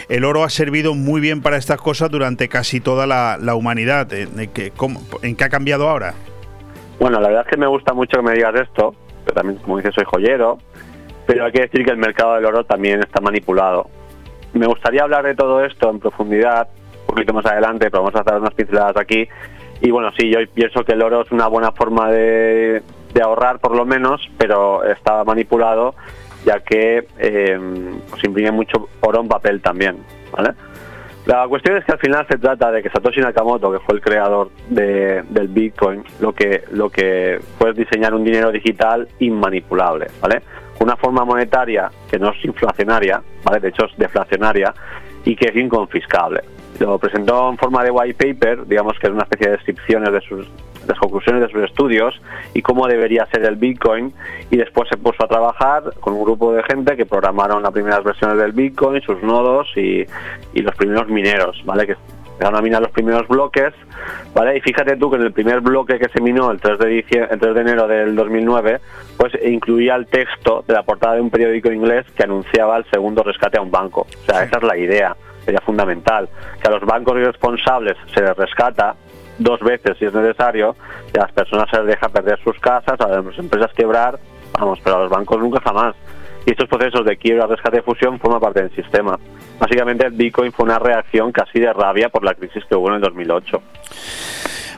El oro ha servido muy bien para estas cosas durante casi toda la, humanidad. Eh, ¿En qué, ¿En qué ha cambiado ahora? Bueno, la verdad es que me gusta mucho que me digas esto, pero también, como dices, soy joyero, pero hay que decir que el mercado del oro también está manipulado. Me gustaría hablar de todo esto en profundidad, un poquito más adelante, pero vamos a hacer unas pinceladas aquí. Y bueno, sí, yo pienso que el oro es una buena forma de, ahorrar, por lo menos, pero está manipulado, ya que eh, pues imprime mucho oro en papel también, ¿vale? La cuestión es que al final se trata de que Satoshi Nakamoto, que fue el creador de- del Bitcoin, lo que lo que fue diseñar un dinero digital inmanipulable, ¿vale? Una forma monetaria que no es inflacionaria, ¿vale? De hecho es deflacionaria y que es inconfiscable. Lo presentó en forma de white paper, digamos que es una especie de descripciones de sus las conclusiones de sus estudios y cómo debería ser el Bitcoin y después se puso a trabajar con un grupo de gente que programaron las primeras versiones del Bitcoin, sus nodos y, y los primeros mineros, ¿vale? Que empezaron a minar los primeros bloques, ¿vale? Y fíjate tú que en el primer bloque que se minó el 3 de, dicie- el 3 de enero del 2009, pues incluía el texto de la portada de un periódico inglés que anunciaba el segundo rescate a un banco. O sea, esa es la idea, sería fundamental, que a los bancos irresponsables se les rescata dos veces si es necesario y a las personas se les deja perder sus casas, a las empresas quebrar, vamos, pero a los bancos nunca jamás. Y estos procesos de quiebra, rescate y fusión forman parte del sistema. Básicamente el Bitcoin fue una reacción casi de rabia por la crisis que hubo en el 2008.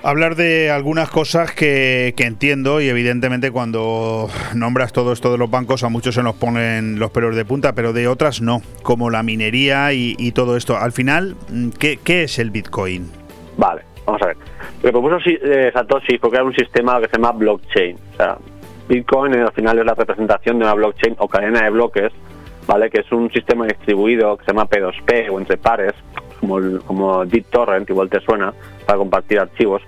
Hablar de algunas cosas que, que entiendo y evidentemente cuando nombras todo esto de los bancos a muchos se nos ponen los pelos de punta, pero de otras no, como la minería y, todo esto. Al final, mm, ¿qué, qué es el Bitcoin? Vale, vamos a ver. Lo propuso eh, Satoshi fue crear un sistema que se llama blockchain. O sea, Bitcoin eh, al final es la representación de una blockchain o cadena de bloques, ¿vale? Que es un sistema distribuido que se llama P2P o entre pares, como, el- como BitTorrent, igual te suena, para compartir archivos.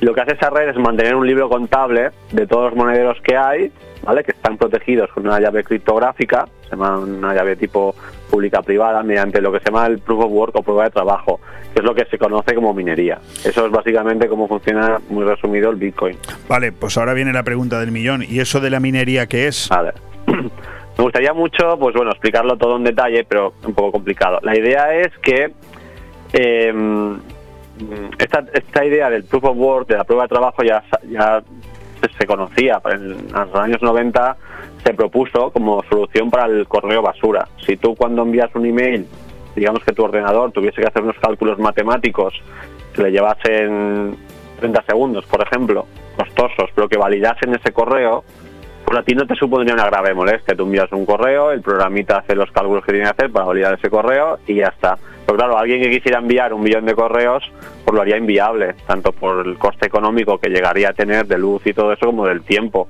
Y lo que hace esa red es mantener un libro contable de todos los monederos que hay, ¿vale? Que están protegidos con una llave criptográfica, se llama una llave tipo pública privada, mediante lo que se llama el proof of work o prueba de trabajo, que es lo que se conoce como minería. Eso es básicamente cómo funciona, muy resumido, el Bitcoin. Vale, pues ahora viene la pregunta del millón. ¿Y eso de la minería qué es? Vale. Me gustaría mucho, pues bueno, explicarlo todo en detalle, pero un poco complicado. La idea es que eh, esta, esta idea del proof of work, de la prueba de trabajo, ya, ya se- se conocía. En los años 90 se propuso como solución para el correo basura. Si tú cuando envías un email, digamos que tu ordenador tuviese que hacer unos cálculos matemáticos que le llevasen 30 segundos, por ejemplo, costosos, pero que validasen ese correo, pues a ti no te supondría una grave molestia. Tú envías un correo, el programita hace los cálculos que tiene que hacer para validar ese correo y ya está. Pero claro, alguien que quisiera enviar un millón de correos, pues lo haría inviable, tanto por el coste económico que llegaría a tener de luz y todo eso, como del tiempo.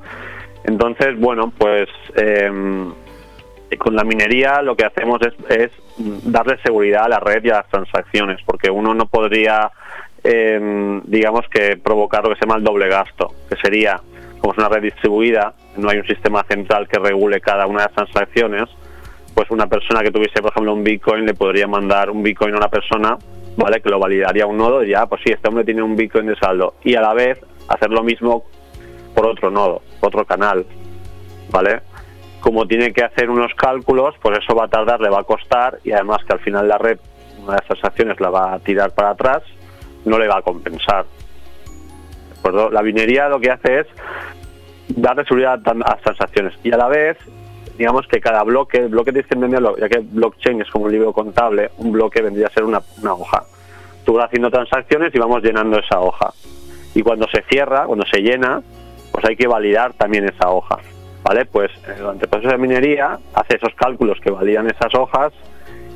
Entonces, bueno, pues eh, con la minería lo que hacemos es, darle seguridad a la red y a las transacciones, porque uno no podría, eh, digamos que provocar lo que se llama el doble gasto, que sería, como es una red distribuida, no hay un sistema central que regule cada una de las transacciones, pues una persona que tuviese, por ejemplo, un Bitcoin le podría mandar un Bitcoin a una persona, ¿vale? Que lo validaría un nodo y ya, pues sí, este hombre tiene un Bitcoin de saldo. Y a la vez hacer lo mismo por otro nodo, otro canal, ¿vale? Como tiene que hacer unos cálculos, pues eso va a tardar, le va a costar y además que al final la red, una de las transacciones la va a tirar para atrás, no le va a compensar. ¿De acuerdo? La minería lo que hace es darle seguridad a las transacciones y a la vez digamos que cada bloque, el bloque tienes que entenderlo, ya que blockchain es como un libro contable, un bloque vendría a ser una, una hoja. Tú vas haciendo transacciones y vamos llenando esa hoja. Y cuando se cierra, cuando se llena, pues hay que validar también esa hoja. ¿Vale? Pues eh, durante el proceso de minería hace esos cálculos que validan esas hojas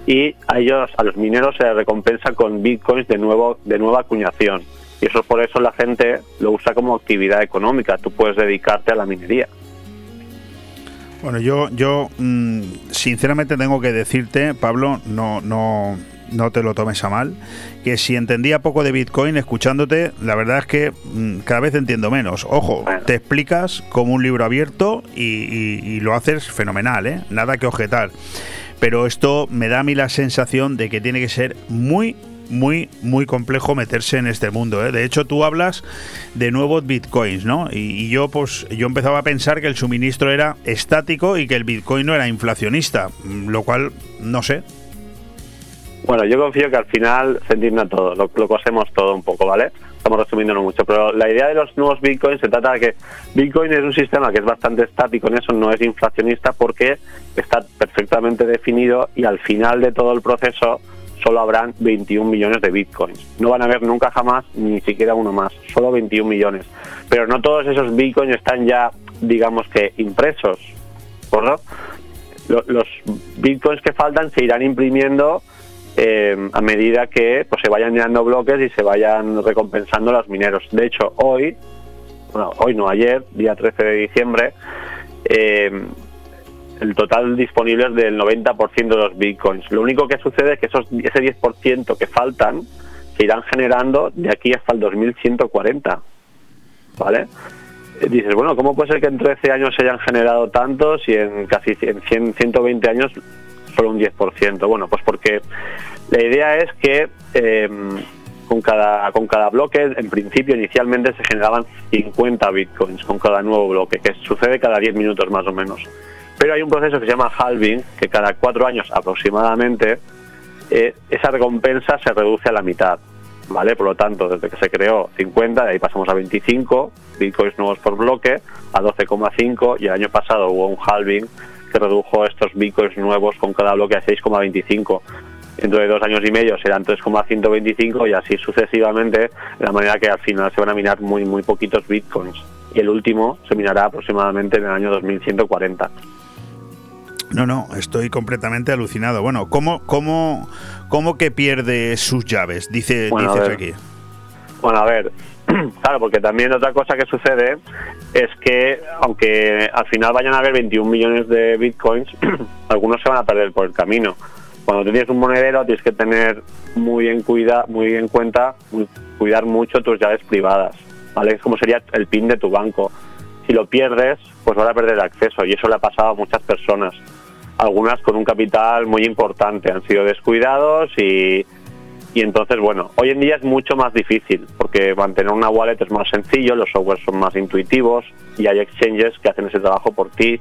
y a ellos, a los mineros se recompensa con bitcoins de nuevo, de nueva acuñación. Y eso por eso la gente lo usa como actividad económica. Tú puedes dedicarte a la minería. Bueno, yo, yo mm, sinceramente tengo que decirte, Pablo, no, no, no te lo tomes a mal, que si entendía poco de Bitcoin escuchándote, la verdad es que mm, cada vez entiendo menos. Ojo, te explicas como un libro abierto y, y- y lo haces fenomenal, ¿eh? Nada que objetar. Pero esto me da a mí la sensación de que tiene que ser muy, muy, muy complejo meterse en este mundo. ¿eh? De hecho, tú hablas de nuevos bitcoins, ¿no? Y, yo, pues, yo empezaba a pensar que el suministro era estático y que el bitcoin no era inflacionista, mm, lo cual, no sé. Bueno, yo confío que al final se entienda todo, lo, lo cosemos todo un poco, ¿vale? Estamos resumiéndolo mucho, pero la idea de los nuevos bitcoins se trata de que Bitcoin es un sistema que es bastante estático en eso, no es inflacionista porque está perfectamente definido y al final de todo el proceso solo habrán 21 millones de bitcoins. No van a haber nunca jamás ni siquiera uno más, solo 21 millones. Pero no todos esos bitcoins están ya, digamos que, impresos. Lo- Los bitcoins que faltan se irán imprimiendo eh, a medida que pues, se vayan llenando bloques y se vayan recompensando los mineros. De hecho, hoy, bueno, hoy no, ayer, día 13 de diciembre, eh, el total disponible es del 90% de los bitcoins. Lo único que sucede es que esos, ese 10% que faltan se irán generando de aquí hasta el 2140. ¿Vale? Eh, Dices, bueno, ¿cómo puede ser que en 13 años se hayan generado tantos y en casi 100, 100, 120 años solo un 10%? Bueno, pues porque la idea es que eh, con, cada, con cada bloque, en principio, inicialmente se generaban 50 bitcoins con cada nuevo bloque, que sucede cada 10 minutos más o menos. Pero hay un proceso que se llama halving, que cada cuatro años aproximadamente, eh, esa recompensa se reduce a la mitad. ¿Vale? Por lo tanto, desde que se creó 50, de ahí pasamos a 25 bitcoins nuevos por bloque, a 12,5 y el año pasado hubo un halving que redujo estos bitcoins nuevos con cada bloque a 6,25. Dentro de dos años y medio serán 3,125 y así sucesivamente, de la manera que al final se van a minar muy, muy poquitos bitcoins. Y el último se minará aproximadamente en el año 2140. No, no, estoy completamente alucinado. Bueno, ¿cómo, cómo, cómo que pierde sus llaves? Dice, Bueno, dices aquí. Bueno, a ver, claro, porque también otra cosa que sucede es que aunque al final vayan a haber 21 millones de bitcoins, algunos se van a perder por el camino. Cuando tienes un monedero tienes que tener muy en cuida, muy en cuenta, muy- cuidar mucho tus llaves privadas, ¿vale? Es como sería el pin de tu banco. Si lo pierdes, pues vas a perder el acceso y eso le ha pasado a muchas personas. Algunas con un capital muy importante han sido descuidados y, y entonces, bueno, hoy en día es mucho más difícil porque mantener una wallet es más sencillo, los softwares son más intuitivos y hay exchanges que hacen ese trabajo por ti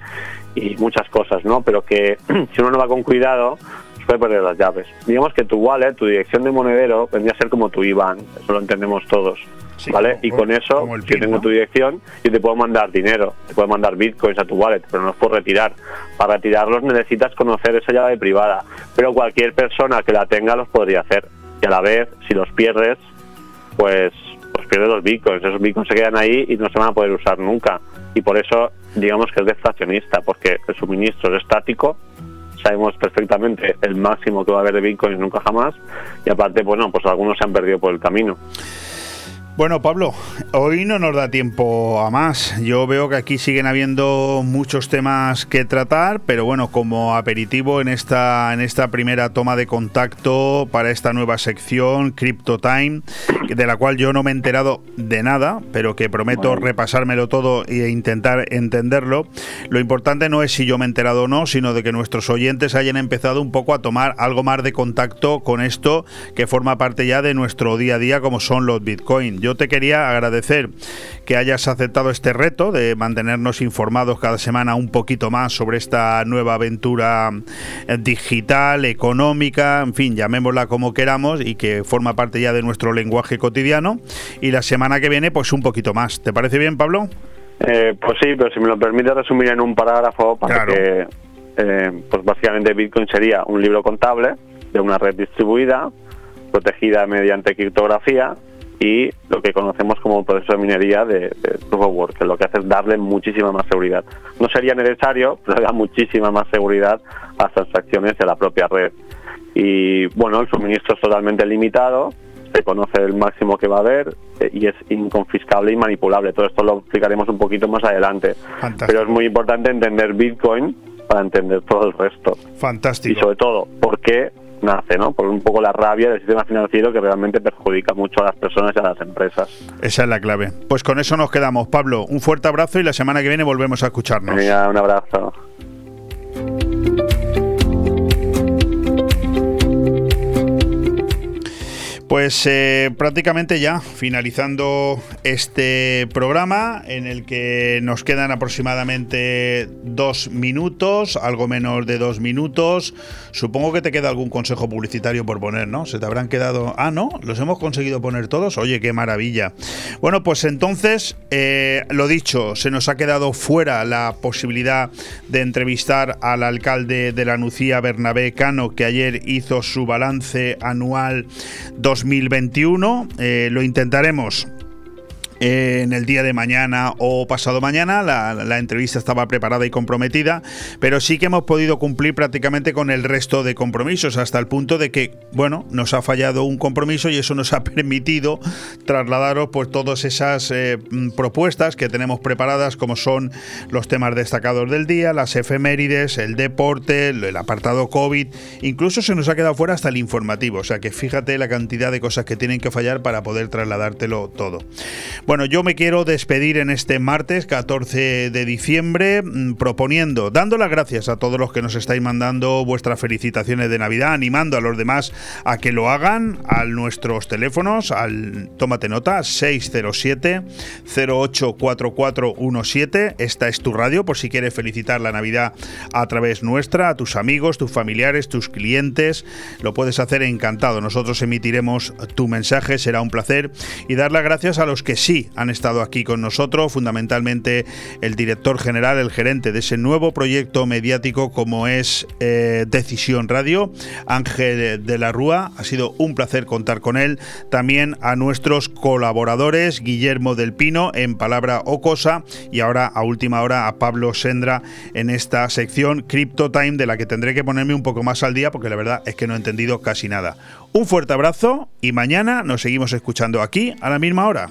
y muchas cosas, ¿no? Pero que si uno no va con cuidado, pues puede perder las llaves. Digamos que tu wallet, tu dirección de monedero, vendría a ser como tu IBAN, eso lo entendemos todos. ¿Vale? y con eso, yo tengo tu dirección y te puedo mandar dinero, te puedo mandar bitcoins a tu wallet, pero no los puedo retirar. Para retirarlos necesitas conocer esa llave privada, pero cualquier persona que la tenga los podría hacer. Y a la vez, si los pierdes, pues, pues pierdes los bitcoins. Esos bitcoins se quedan ahí y no se van a poder usar nunca. Y por eso, digamos que es deflacionista, porque el suministro es estático, sabemos perfectamente el máximo que va a haber de bitcoins nunca jamás, y aparte, bueno, pues algunos se han perdido por el camino. Bueno, Pablo, hoy no nos da tiempo a más. Yo veo que aquí siguen habiendo muchos temas que tratar, pero bueno, como aperitivo en esta en esta primera toma de contacto para esta nueva sección Crypto Time, de la cual yo no me he enterado de nada, pero que prometo repasármelo todo e intentar entenderlo. Lo importante no es si yo me he enterado o no, sino de que nuestros oyentes hayan empezado un poco a tomar algo más de contacto con esto que forma parte ya de nuestro día a día como son los Bitcoin. Yo te quería agradecer que hayas aceptado este reto de mantenernos informados cada semana un poquito más sobre esta nueva aventura eh, digital, económica, en fin, llamémosla como queramos y que forma parte ya de nuestro lenguaje cotidiano. Y la semana que viene, pues un poquito más. ¿Te parece bien, Pablo? Eh, pues sí, pero si me lo permite resumir en un parágrafo para que, eh, pues básicamente Bitcoin sería un libro contable de una red distribuida, protegida mediante criptografía y lo que conocemos como proceso de minería de, de Proof of Work, que lo que hace es darle muchísima más seguridad. No sería necesario, pero da muchísima más seguridad a las transacciones a la propia red. Y bueno, el suministro es totalmente limitado, se conoce el máximo que va a haber eh, y es inconfiscable y manipulable. Todo esto lo explicaremos un poquito más adelante. Pero es muy importante entender Bitcoin para entender todo el resto. Fantástico. Y sobre todo, por qué nace, ¿no? Por un poco la rabia del sistema financiero que realmente perjudica mucho a las personas y a las empresas. Esa es la clave. Pues con eso nos quedamos. Pablo, un fuerte abrazo y la semana que viene volvemos a escucharnos. Venga, un abrazo. Pues eh, prácticamente ya finalizando este programa en el que nos quedan aproximadamente dos minutos, algo menos de dos minutos. Supongo que te queda algún consejo publicitario por poner, ¿no? Se te habrán quedado... Ah, no, los hemos conseguido poner todos. Oye, qué maravilla. Bueno, pues entonces, eh, lo dicho, se nos ha quedado fuera la posibilidad de entrevistar al alcalde de la Nucía, Bernabé Cano, que ayer hizo su balance anual 2021. Eh, lo intentaremos en el día de mañana o pasado mañana. La, la, entrevista estaba preparada y comprometida, pero sí que hemos podido cumplir prácticamente con el resto de compromisos, hasta el punto de que, bueno, nos ha fallado un compromiso y eso nos ha permitido trasladaros pues todas esas eh, propuestas que tenemos preparadas, como son los temas destacados del día, las efemérides, el deporte, el apartado COVID, incluso se nos ha quedado fuera hasta el informativo, o sea que fíjate la cantidad de cosas que tienen que fallar para poder trasladártelo todo. Bueno, yo me quiero despedir en este martes 14 de diciembre mm, proponiendo, dando las gracias a todos los que nos estáis mandando vuestras felicitaciones de Navidad, animando a los demás a que lo hagan a nuestros teléfonos, al tómate nota 607 084417. Esta es tu radio por si quieres felicitar la Navidad a través nuestra, a tus amigos, tus familiares, tus clientes. Lo puedes hacer encantado. Nosotros emitiremos tu mensaje, será un placer y dar las gracias a los que han estado aquí con nosotros, fundamentalmente el director general, el gerente de ese nuevo proyecto mediático como es eh, Decisión Radio, Ángel de la Rúa. Ha sido un placer contar con él. También a nuestros colaboradores, Guillermo del Pino en Palabra o Cosa y ahora a última hora a Pablo Sendra en esta sección Crypto Time de la que tendré que ponerme un poco más al día porque la verdad es que no he entendido casi nada. Un fuerte abrazo y mañana nos seguimos escuchando aquí a la misma hora.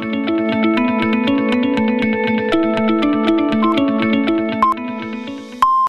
thank you